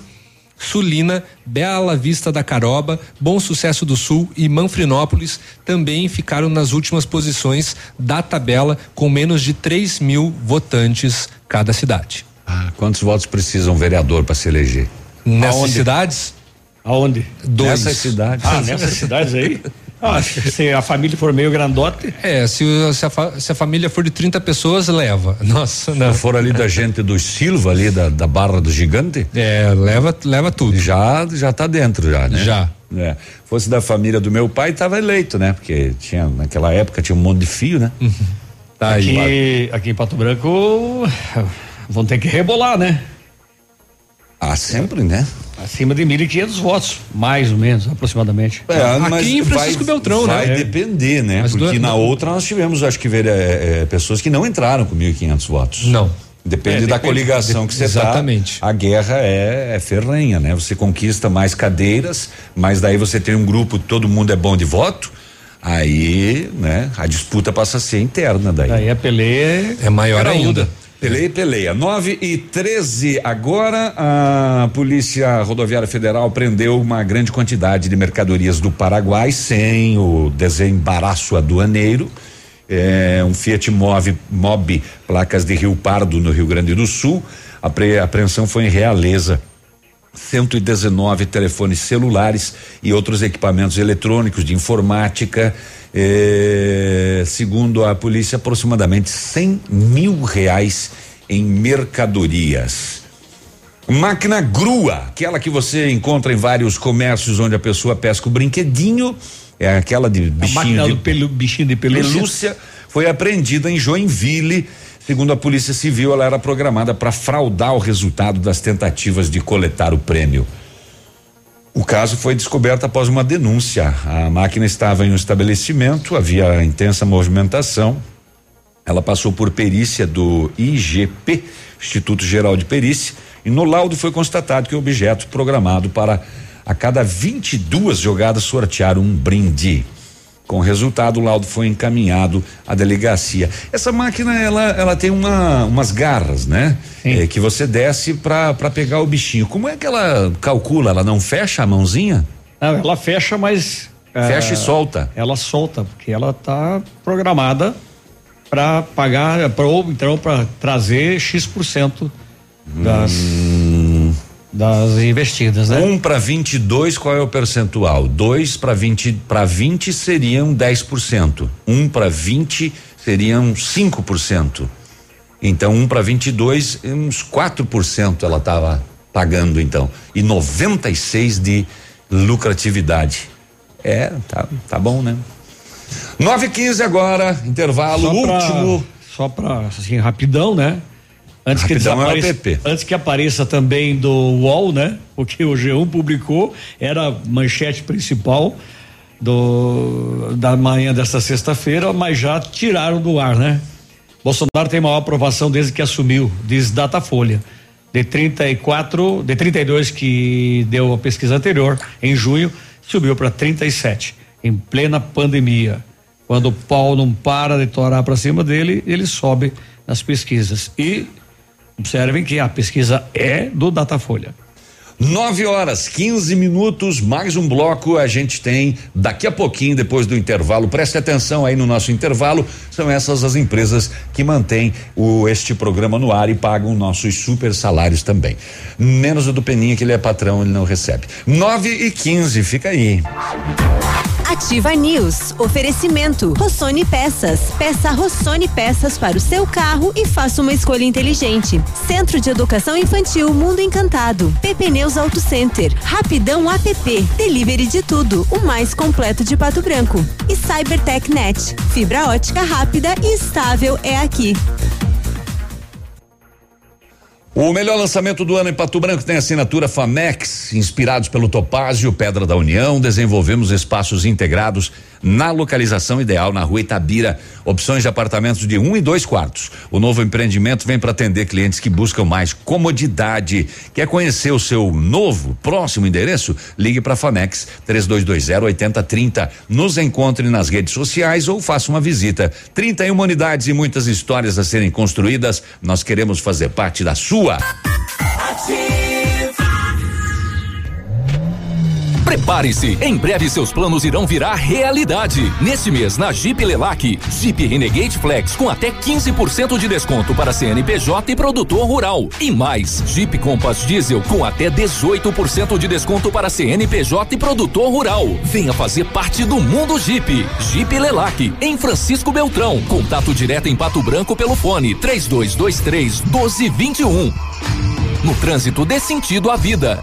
Sulina, Bela Vista da Caroba, Bom Sucesso do Sul e Manfrinópolis também ficaram nas últimas posições da tabela com menos de 3 mil votantes cada cidade. Ah, quantos votos precisa um vereador para se eleger? Nessas Aonde? cidades? Aonde? Dois. Nessas cidades. Ah, nessas cidades aí? Ah, se a família for meio grandote. É, se, se, a, se a família for de 30 pessoas, leva. Nossa, não. Se for ali da gente do Silva, ali da, da Barra do Gigante. É, leva, leva tudo. Já, já tá dentro já, né? Já. É. Fosse da família do meu pai, tava eleito, né? Porque tinha, naquela época tinha um monte de fio, né? Tá aí. Aqui, aqui em Pato Branco vão ter que rebolar, né? Ah, sempre, né? Acima de 1.500 votos, mais ou menos, aproximadamente. É, mas Aqui em Francisco vai, Beltrão, vai né? depender, né? Mas Porque do- na do- outra nós tivemos, acho que, ver, é, é, pessoas que não entraram com 1.500 votos. Não. Depende É, da depende- coligação que você tá. Exatamente. A guerra é, é ferrenha, né? Você conquista mais cadeiras, mas daí você tem um grupo, todo mundo é bom de voto, aí, né? A disputa passa a ser interna daí. Aí a Pelé É maior Era ainda. Onda. Peleia peleia. 9 e 13. Agora a Polícia Rodoviária Federal prendeu uma grande quantidade de mercadorias do Paraguai sem o desembaraço aduaneiro. É, um Fiat Mobi, Mobi, placas de Rio Pardo, no Rio Grande do Sul. A apreensão foi em Realeza. 119 telefones celulares e outros equipamentos eletrônicos de informática. eh, segundo a polícia, aproximadamente 100 mil reais em mercadorias. Máquina grua, aquela que você encontra em vários comércios onde a pessoa pesca o brinquedinho, é aquela de A bichinho máquina de do pelu, bichinho de pelúcia. pelúcia foi apreendida em Joinville. Segundo a Polícia Civil, ela era programada para fraudar o resultado das tentativas de coletar o prêmio. O caso foi descoberto após uma denúncia. A máquina estava em um estabelecimento, havia intensa movimentação. Ela passou por perícia do IGP, Instituto Geral de Perícia, e no laudo foi constatado que o objeto programado para a cada 22 jogadas sortear um brinde. Com o resultado, o laudo foi encaminhado à delegacia. Essa máquina, ela, ela tem uma, umas garras, né? É, que você desce para pegar o bichinho. Como é que ela calcula? Ela não fecha a mãozinha? Não, ela fecha, mas. Fecha ah, e solta. Ela solta, porque ela tá programada para pagar, pra, ou então para trazer X% das, das investidas, né? Um para 22, qual é o percentual? Dois para 20, para 20 seriam 10%. Um para 20 seriam 5%. Então, um para 22, uns 4% ela estava pagando então. E 96 de lucratividade. É, tá, tá bom, né? 9 e 15 agora, intervalo Só pra- último. Só para assim, rapidão, né? Antes que, é desapareça, app. antes que apareça também do UOL, né? Porque o G1 publicou, era a manchete principal do da manhã desta sexta-feira, mas já tiraram do ar, né? Bolsonaro tem maior aprovação desde que assumiu, diz Datafolha. De 34, de 32 que deu a pesquisa anterior, em junho, subiu para 37, em plena pandemia. Quando o pau não para de torar para cima dele, ele sobe nas pesquisas. E observem que a pesquisa é do Datafolha. 9 horas 15 minutos, mais um bloco a gente tem daqui a pouquinho, depois do intervalo. Preste atenção aí no nosso intervalo. São essas as empresas que mantêm o, este programa no ar e pagam nossos super salários também. Menos o do Peninha, que ele é patrão, ele não recebe. 9 e 15, fica aí. Ativa News. Oferecimento. Rossoni Peças. Peça Rossoni Peças para o seu carro e faça uma escolha inteligente. Centro de Educação Infantil Mundo Encantado. PP Neus Auto Center. Rapidão app. Delivery de tudo. O mais completo de Pato Branco. E Cybertech Net. Fibra ótica rápida e estável é aqui. O melhor lançamento do ano em Pato Branco tem assinatura Famex, inspirados pelo Topázio, Pedra da União, desenvolvemos espaços integrados na localização ideal na rua Itabira, opções de apartamentos de um e dois quartos. O novo empreendimento vem para atender clientes que buscam mais comodidade. Quer conhecer o seu novo, próximo endereço? Ligue para Famex 3220 8030. Nos encontre nas redes sociais ou faça uma visita. 31 unidades e muitas histórias a serem construídas. Nós queremos fazer parte da sua sua. Ativa. Prepare-se, em breve seus planos irão virar realidade. Neste mês, na Jeep Lelac, Jeep Renegade Flex com até 15% de desconto para CNPJ e produtor rural. E mais, Jeep Compass Diesel com até 18% de desconto para CNPJ e produtor rural. Venha fazer parte do mundo Jeep. Jeep Lelac, em Francisco Beltrão. Contato direto em Pato Branco pelo fone 3223 1221. No trânsito dê sentido à vida.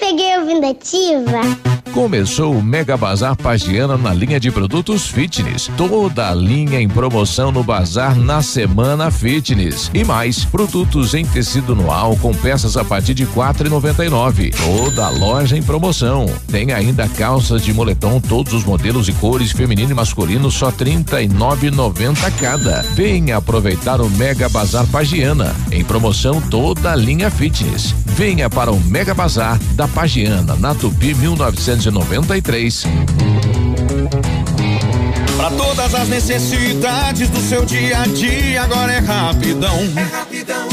Peguei ouvindo ativa? Começou o Mega Bazar Pagiana na linha de produtos fitness. Toda a linha em promoção no bazar na semana fitness. E mais, produtos em tecido noal com peças a partir de quatro e noventa e nove. Toda a loja em promoção. Tem ainda calças de moletom, todos os modelos e cores feminino e masculino, só trinta e nove noventa cada. Venha aproveitar o Mega Bazar Pagiana. Em promoção toda a linha fitness. Venha para o Mega Bazar da Pagiana, na Tupi 1993. Pra todas as necessidades do seu dia a dia, agora é rapidão.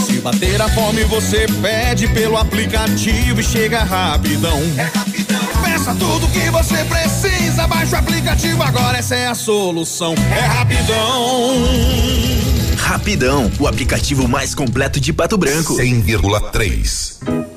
Se bater a fome, você pede pelo aplicativo e chega rapidão. Peça tudo que você precisa, baixa o aplicativo, agora essa é a solução. É rapidão. Rapidão, o aplicativo mais completo de Pato Branco. 100,3.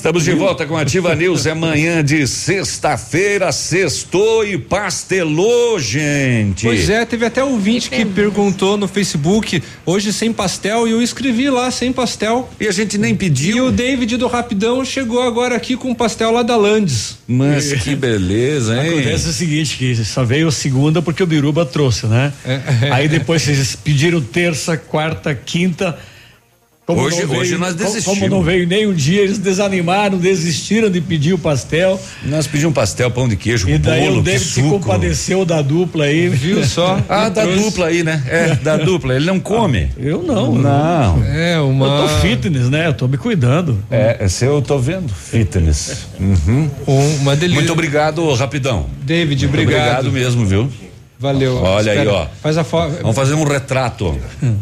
Estamos de volta com a Ativa News. É manhã de sexta-feira, sextou e pastelou, gente. Pois é, teve até um ouvinte que perguntou no Facebook, hoje sem pastel, e eu escrevi lá, sem pastel. E a gente nem pediu. E o David do Rapidão chegou agora aqui com pastel lá da Landes. Mas que beleza, hein? Acontece o seguinte, que só veio segunda porque o Biruba trouxe, né? Aí depois vocês pediram terça, quarta, quinta. Como Hoje- veio- hoje nós desistimos. Como não veio nem um dia, eles desanimaram, desistiram de pedir o pastel. Nós pedimos pastel, pão de queijo, E daí bolo, o que David se compadeceu da dupla aí. Viu só? Ah, da dupla aí, né? É, da dupla. Ele não come. Eu não. Não. É, uma. Eu tô fitness, né? Eu tô me cuidando. É, esse eu tô vendo. Fitness. Uhum. Uma delícia. Muito obrigado, rapidão. David, Muito obrigado. obrigado mesmo, viu? Valeu. Olha aí, Espera, ó. Faz a foto. Vamos fazer um retrato.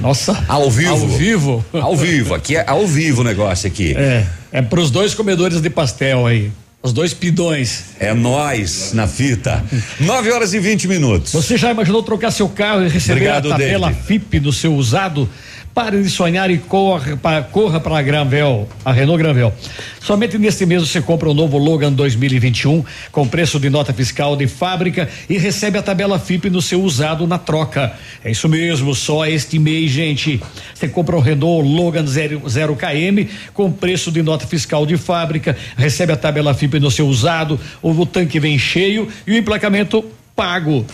Nossa. Ao vivo. Ao vivo. Ao vivo. Aqui é ao vivo o negócio aqui. É, é pros dois comedores de pastel aí. Os dois pidões. É nós na fita. 9 horas e 20 minutos. Você já imaginou trocar seu carro e receber Obrigado, a tabela David. FIP no seu usado? Pare de sonhar e corra para corra para Granvel, a Renault Granvel. Somente neste mês você compra o novo Logan 2021 com preço de nota fiscal de fábrica e recebe a tabela FIP no seu usado na troca. É isso mesmo, só este mês, gente. Você compra o Renault Logan 0, 0 km com preço de nota fiscal de fábrica, recebe a tabela FIP no seu usado, o tanque vem cheio e o emplacamento pago.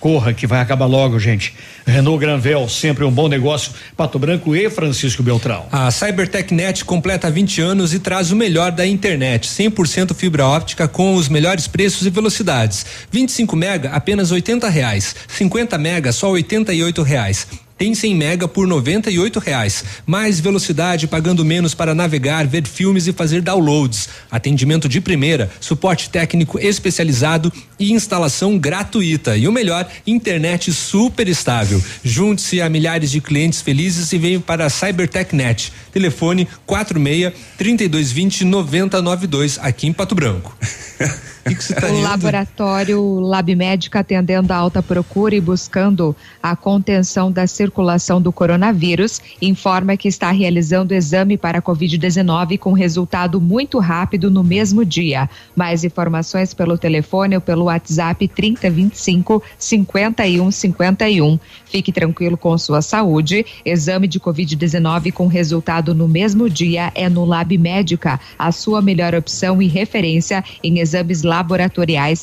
Corra que vai acabar logo, gente. Renault Granvel, sempre um bom negócio. Pato Branco e Francisco Beltrão. A CyberTechNet completa 20 anos e traz o melhor da internet, 100% fibra óptica com os melhores preços e velocidades. 25 mega apenas 80 reais, 50 mega só 88 reais. Tem 100 mega por 98 reais. Mais velocidade pagando menos para navegar, ver filmes e fazer downloads. Atendimento de primeira, suporte técnico especializado e instalação gratuita. E o melhor, internet super estável. Junte-se a milhares de clientes felizes e venha para a CyberTechNet. Telefone 46 3220 9092 aqui em Pato Branco. O que que tá o rindo? laboratório Lab Médica atendendo a alta procura e buscando a contenção da circulação do coronavírus, informa que está realizando exame para Covid-19 com resultado muito rápido no mesmo dia. Mais informações pelo telefone ou pelo WhatsApp 3025 5151. Fique tranquilo com sua saúde. Exame de Covid-19 com resultado no mesmo dia é no Lab Médica, a sua melhor opção e referência em exames laboratoriais,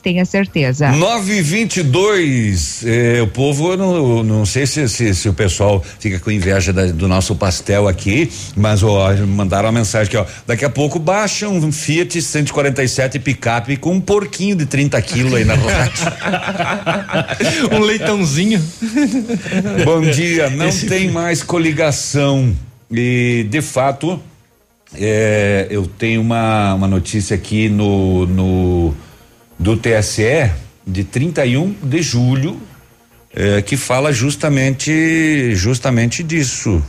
tenha certeza. 922. Eh, o povo, eu não, não sei se, se, se o pessoal fica com inveja da- do nosso pastel aqui, mas ó, mandaram uma mensagem aqui, ó. Daqui a pouco baixa um Fiat 147 picape com um porquinho de 30 quilos aí na um leitãozinho. Bom dia, não tem mais coligação. E, de fato, é, eu tenho uma, uma notícia aqui no, no do TSE de 31 de julho é, que fala justamente justamente disso.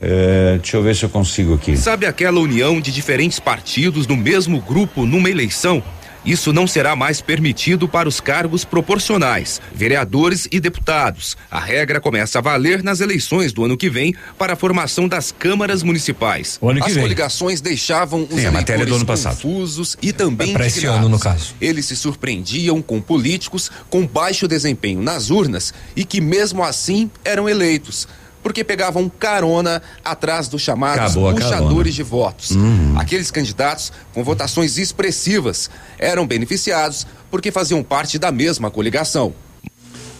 É, deixa eu ver se eu consigo aqui. Sabe aquela união de diferentes partidos no mesmo grupo numa eleição? Isso não será mais permitido para os cargos proporcionais, vereadores e deputados. A regra começa a valer nas eleições do ano que vem para a formação das câmaras municipais. As vem. coligações deixavam os Sim, a matéria do eleitores ano passado. confusos e também Pra esse ano, no caso. Eles se surpreendiam com políticos com baixo desempenho nas urnas e que mesmo assim eram eleitos. Porque pegavam carona atrás dos chamados puxadores de votos. Uhum. Aqueles candidatos com votações expressivas eram beneficiados porque faziam parte da mesma coligação.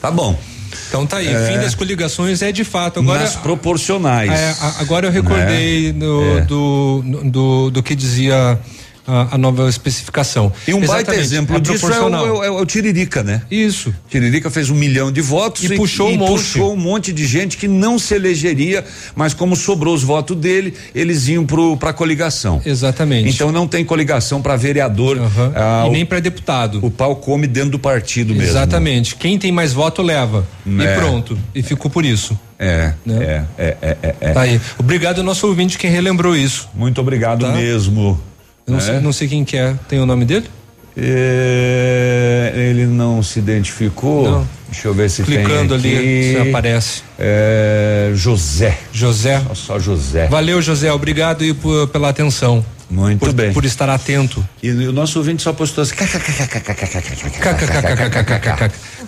Tá bom. Então tá aí, É. fim das coligações é de fato. Agora, Nas proporcionais. É, agora eu recordei Né? do, É. do, do, do que dizia a, a nova especificação. E um baita Exatamente, exemplo é disso é o, é o- é o Tiririca, né? Isso. Tiririca fez um milhão de votos E puxou um monte. puxou um monte de gente que não se elegeria, mas como sobrou os votos dele, eles iam pro, pra coligação. Exatamente. Então não tem coligação para vereador. ah, E o- nem para deputado. O pau come dentro do partido mesmo. Exatamente. Quem tem mais voto leva. É. E pronto. E ficou por isso. É, Né? é, é, é, é, é. Tá aí. Obrigado ao nosso ouvinte que relembrou isso. Muito obrigado Tá? mesmo. Eu não, né? sei, não sei quem que é. Tem o nome dele? É, ele não se identificou. Não. Deixa eu ver se Clicando tem aqui. ali, se aparece. É, José. José. Só, só José. Valeu, José. Obrigado aí por- pela atenção. Muito por, bem. Por estar atento. E, o nosso ouvinte só postou assim.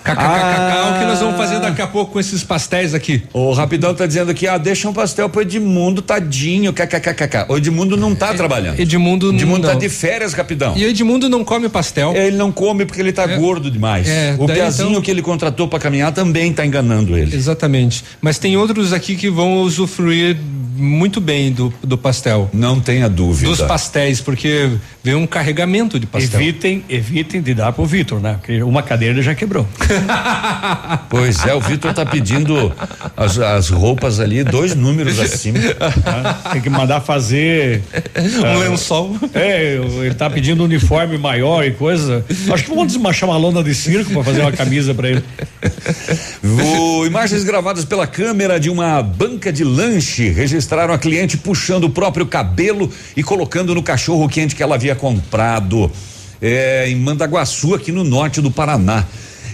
KKKKK, o que nós vamos fazer daqui a pouco com esses pastéis aqui? O Rapidão tá dizendo aqui, ah, deixa um pastel pro Edmundo, tadinho, kkkk. O Edmundo não tá trabalhando. Edmundo Edmundo não. tá de férias, Rapidão. E o Edmundo não come pastel. Ele não come porque ele tá gordo demais. É, o daí, Piazinho então- que ele contratou pra caminhar também tá enganando ele. Exatamente. Mas tem outros aqui que vão usufruir muito bem do, do pastel. Não tenha dúvida. Dos pastéis, porque vem um carregamento de pastel. Evitem, evitem de dar pro Vitor, né? Porque uma cadeira já quebrou. Pois é, o Vitor tá pedindo as, as roupas ali, dois números acima. Tem que mandar fazer. Um lençol. É, ele tá pedindo um uniforme maior e coisa. Acho que vamos desmanchar uma lona de circo pra fazer uma camisa pra ele. O, imagens gravadas pela câmera de uma banca de lanche registraram a cliente puxando o próprio cabelo e colocando no cachorro quente que ela havia comprado é, em Mandaguaçu, aqui no norte do Paraná.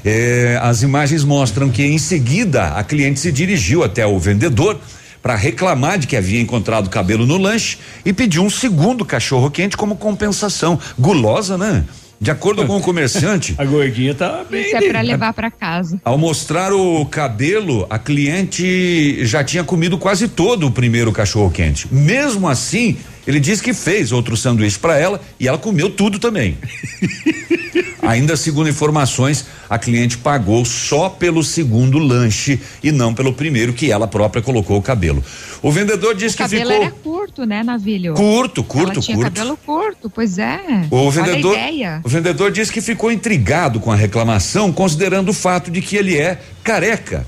É, as imagens mostram que em seguida a cliente se dirigiu até o vendedor para reclamar de que havia encontrado cabelo no lanche e pediu um segundo cachorro quente como compensação. Gulosa, né? De acordo com o comerciante, A gordinha tá bem. Isso é pra levar pra casa. ao mostrar o cabelo, a cliente já tinha comido quase todo o primeiro cachorro quente. Mesmo assim, ele disse que fez outro sanduíche para ela e ela comeu tudo também. Ainda segundo informações, a cliente pagou só pelo segundo lanche e não pelo primeiro que ela própria colocou o cabelo. O vendedor disse O que cabelo ficou era curto, né, Navilho? curto, curto, Ela tinha curto. cabelo curto, pois é. O vendedor, o vendedor disse que ficou intrigado com a reclamação, considerando o fato de que ele é careca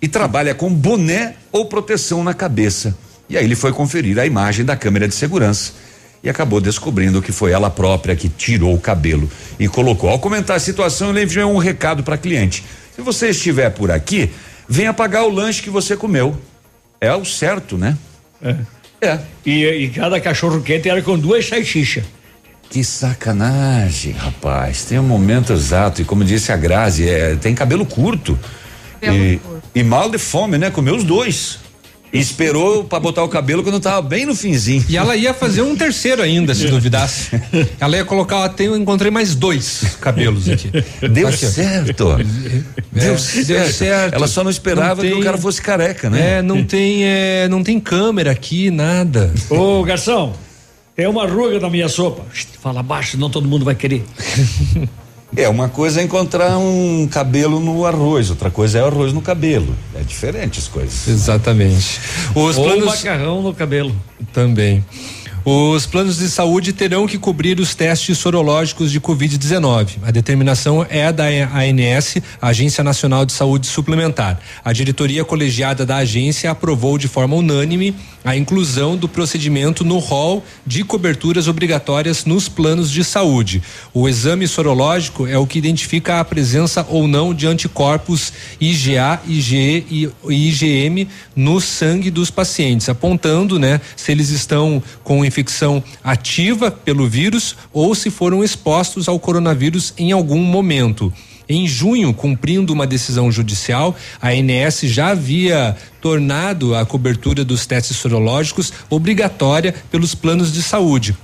e trabalha com boné ou proteção na cabeça. E aí ele foi conferir a imagem da câmera de segurança e acabou descobrindo que foi ela própria que tirou o cabelo e colocou. Ao comentar a situação, ele enviou um recado para a cliente: se você estiver por aqui, venha pagar o lanche que você comeu. É o certo, né? É. É. E, e cada cachorro quente era com duas salsichas. Que sacanagem, rapaz. Tem um momento exato. E como disse a Grazi, é, tem cabelo curto. e, e mal de fome, né? Comeu os dois. E esperou pra botar o cabelo quando tava bem no finzinho. E ela ia fazer um terceiro ainda, se duvidasse. Ela ia colocar, tem, eu encontrei mais dois cabelos aqui. Deu Aqui, ó. certo. Deu, É, certo. deu certo. Ela só não esperava Não que o tem- cara fosse careca, né? É, não tem, é, não tem câmera aqui, nada. Ô, garçom, tem uma ruga na minha sopa. Fala baixo, senão todo mundo vai querer. É, uma coisa é encontrar um cabelo no arroz, outra coisa é o arroz no cabelo. É diferente as coisas. Exatamente. Os Ou planos macarrão no cabelo. também. Os planos de saúde terão que cobrir os testes sorológicos de Covid-19. A determinação é da ANS, Agência Nacional de Saúde Suplementar. A diretoria colegiada da agência aprovou de forma unânime a inclusão do procedimento no rol de coberturas obrigatórias nos planos de saúde. O exame sorológico é o que identifica a presença ou não de anticorpos IgA, IgE e IgM no sangue dos pacientes, apontando, né, se eles estão com infecção ativa pelo vírus ou se foram expostos ao coronavírus em algum momento. Em junho, cumprindo uma decisão judicial, a ANS já havia tornado a cobertura dos testes sorológicos obrigatória pelos planos de saúde.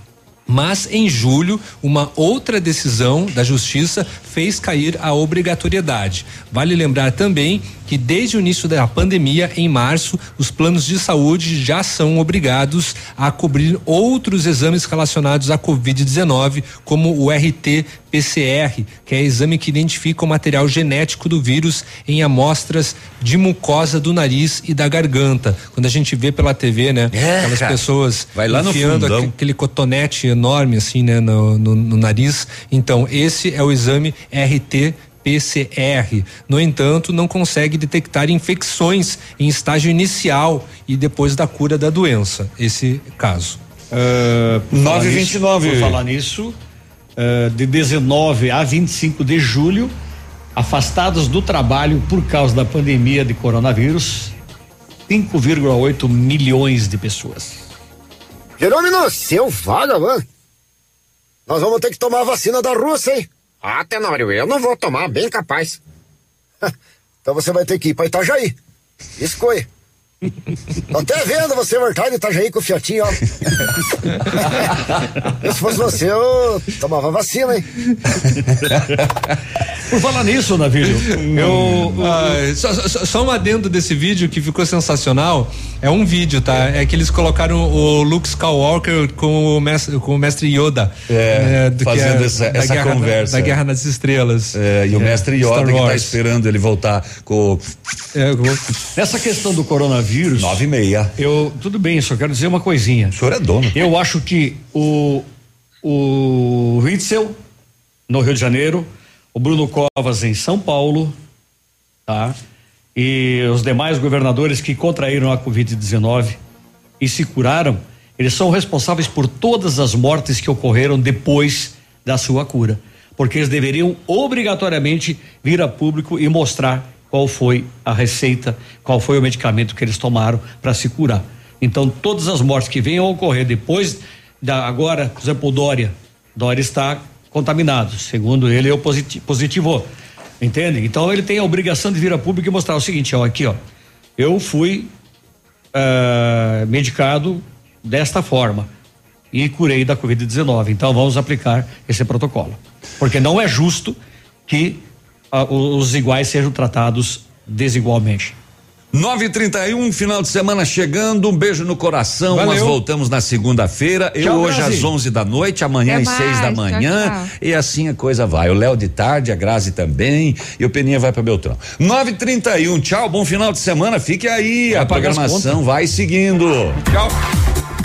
Mas em julho, uma outra decisão da Justiça fez cair a obrigatoriedade. Vale lembrar também que desde o início da pandemia, em março, os planos de saúde já são obrigados a cobrir outros exames relacionados à Covid-19, como o RT-PCR, que é exame que identifica o material genético do vírus em amostras de mucosa do nariz e da garganta. Quando a gente vê pela TV, né? É, aquelas pessoas Vai lá no enfiando fundão. aqu- aquele cotonete enorme assim, né, no, no- no nariz. Então, esse é o exame RT PCR. No entanto, não consegue detectar infecções em estágio inicial e depois da cura da doença. Esse caso. Por falar 9,29. nisso- Por falar nisso, eh, de 19 a 25 de julho, afastados do trabalho por causa da pandemia de coronavírus, 5,8 milhões de pessoas. Jerônimo, seu vagabundo. Nós vamos ter que tomar a vacina da Rússia, hein? Ah, Tenório, eu não vou tomar, bem capaz. então você vai ter que ir pra Itajaí. Escolha. Tô até vendo você voltar de Itajaí com o Fiatinho, ó. Se fosse você, eu tomava vacina, hein? Por falar nisso, Navírio, eu. Ah, só, só, só um adendo desse vídeo que ficou sensacional. É um vídeo, tá? É que eles colocaram o Luke Skywalker com o mestre, com o mestre Yoda. É, né, fazendo é, essa, essa guerra, conversa. Da, da Guerra nas Estrelas. É, e o É, mestre Yoda que tá esperando ele voltar com. o- É, Nessa questão do coronavírus. Nove e meia. Eu, tudo bem, só quero dizer uma coisinha. O senhor é dono. Eu acho que o, o Witzel, no Rio de Janeiro, o Bruno Covas em São Paulo, tá? E os demais governadores que contraíram a Covid-19 e se curaram, eles são responsáveis por todas as mortes que ocorreram depois da sua cura. Porque eles deveriam obrigatoriamente vir a público e mostrar qual foi a receita, qual foi o medicamento que eles tomaram para se curar. Então, todas as mortes que venham a ocorrer depois da agora, por exemplo, o Dória, Dória está contaminado, segundo ele, eu positi positivou. Entende? Então ele tem a obrigação de vir a público e mostrar o seguinte, ó, aqui, ó. Eu fui ah, medicado desta forma e curei da Covid-19. Então vamos aplicar esse protocolo. Porque não é justo que ah, os iguais sejam tratados desigualmente. 9h31, final de semana chegando. Um beijo no coração. Valeu. Nós voltamos na segunda-feira. Eu Tchau, hoje Grazi. às 11 da noite, amanhã Até às 6 da mais, tchau, manhã. tchau. E assim a coisa vai. O Léo de tarde, a Grazi também. E o Peninha vai para Beltrão. 9h31, tchau, bom final de semana. Fique aí. a pagar as programação vai seguindo. Tchau.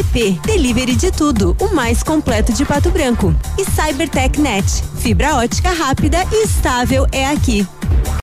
app. Delivery de tudo. O mais completo de Pato Branco. E Cybertech Net. Fibra ótica rápida e estável é aqui.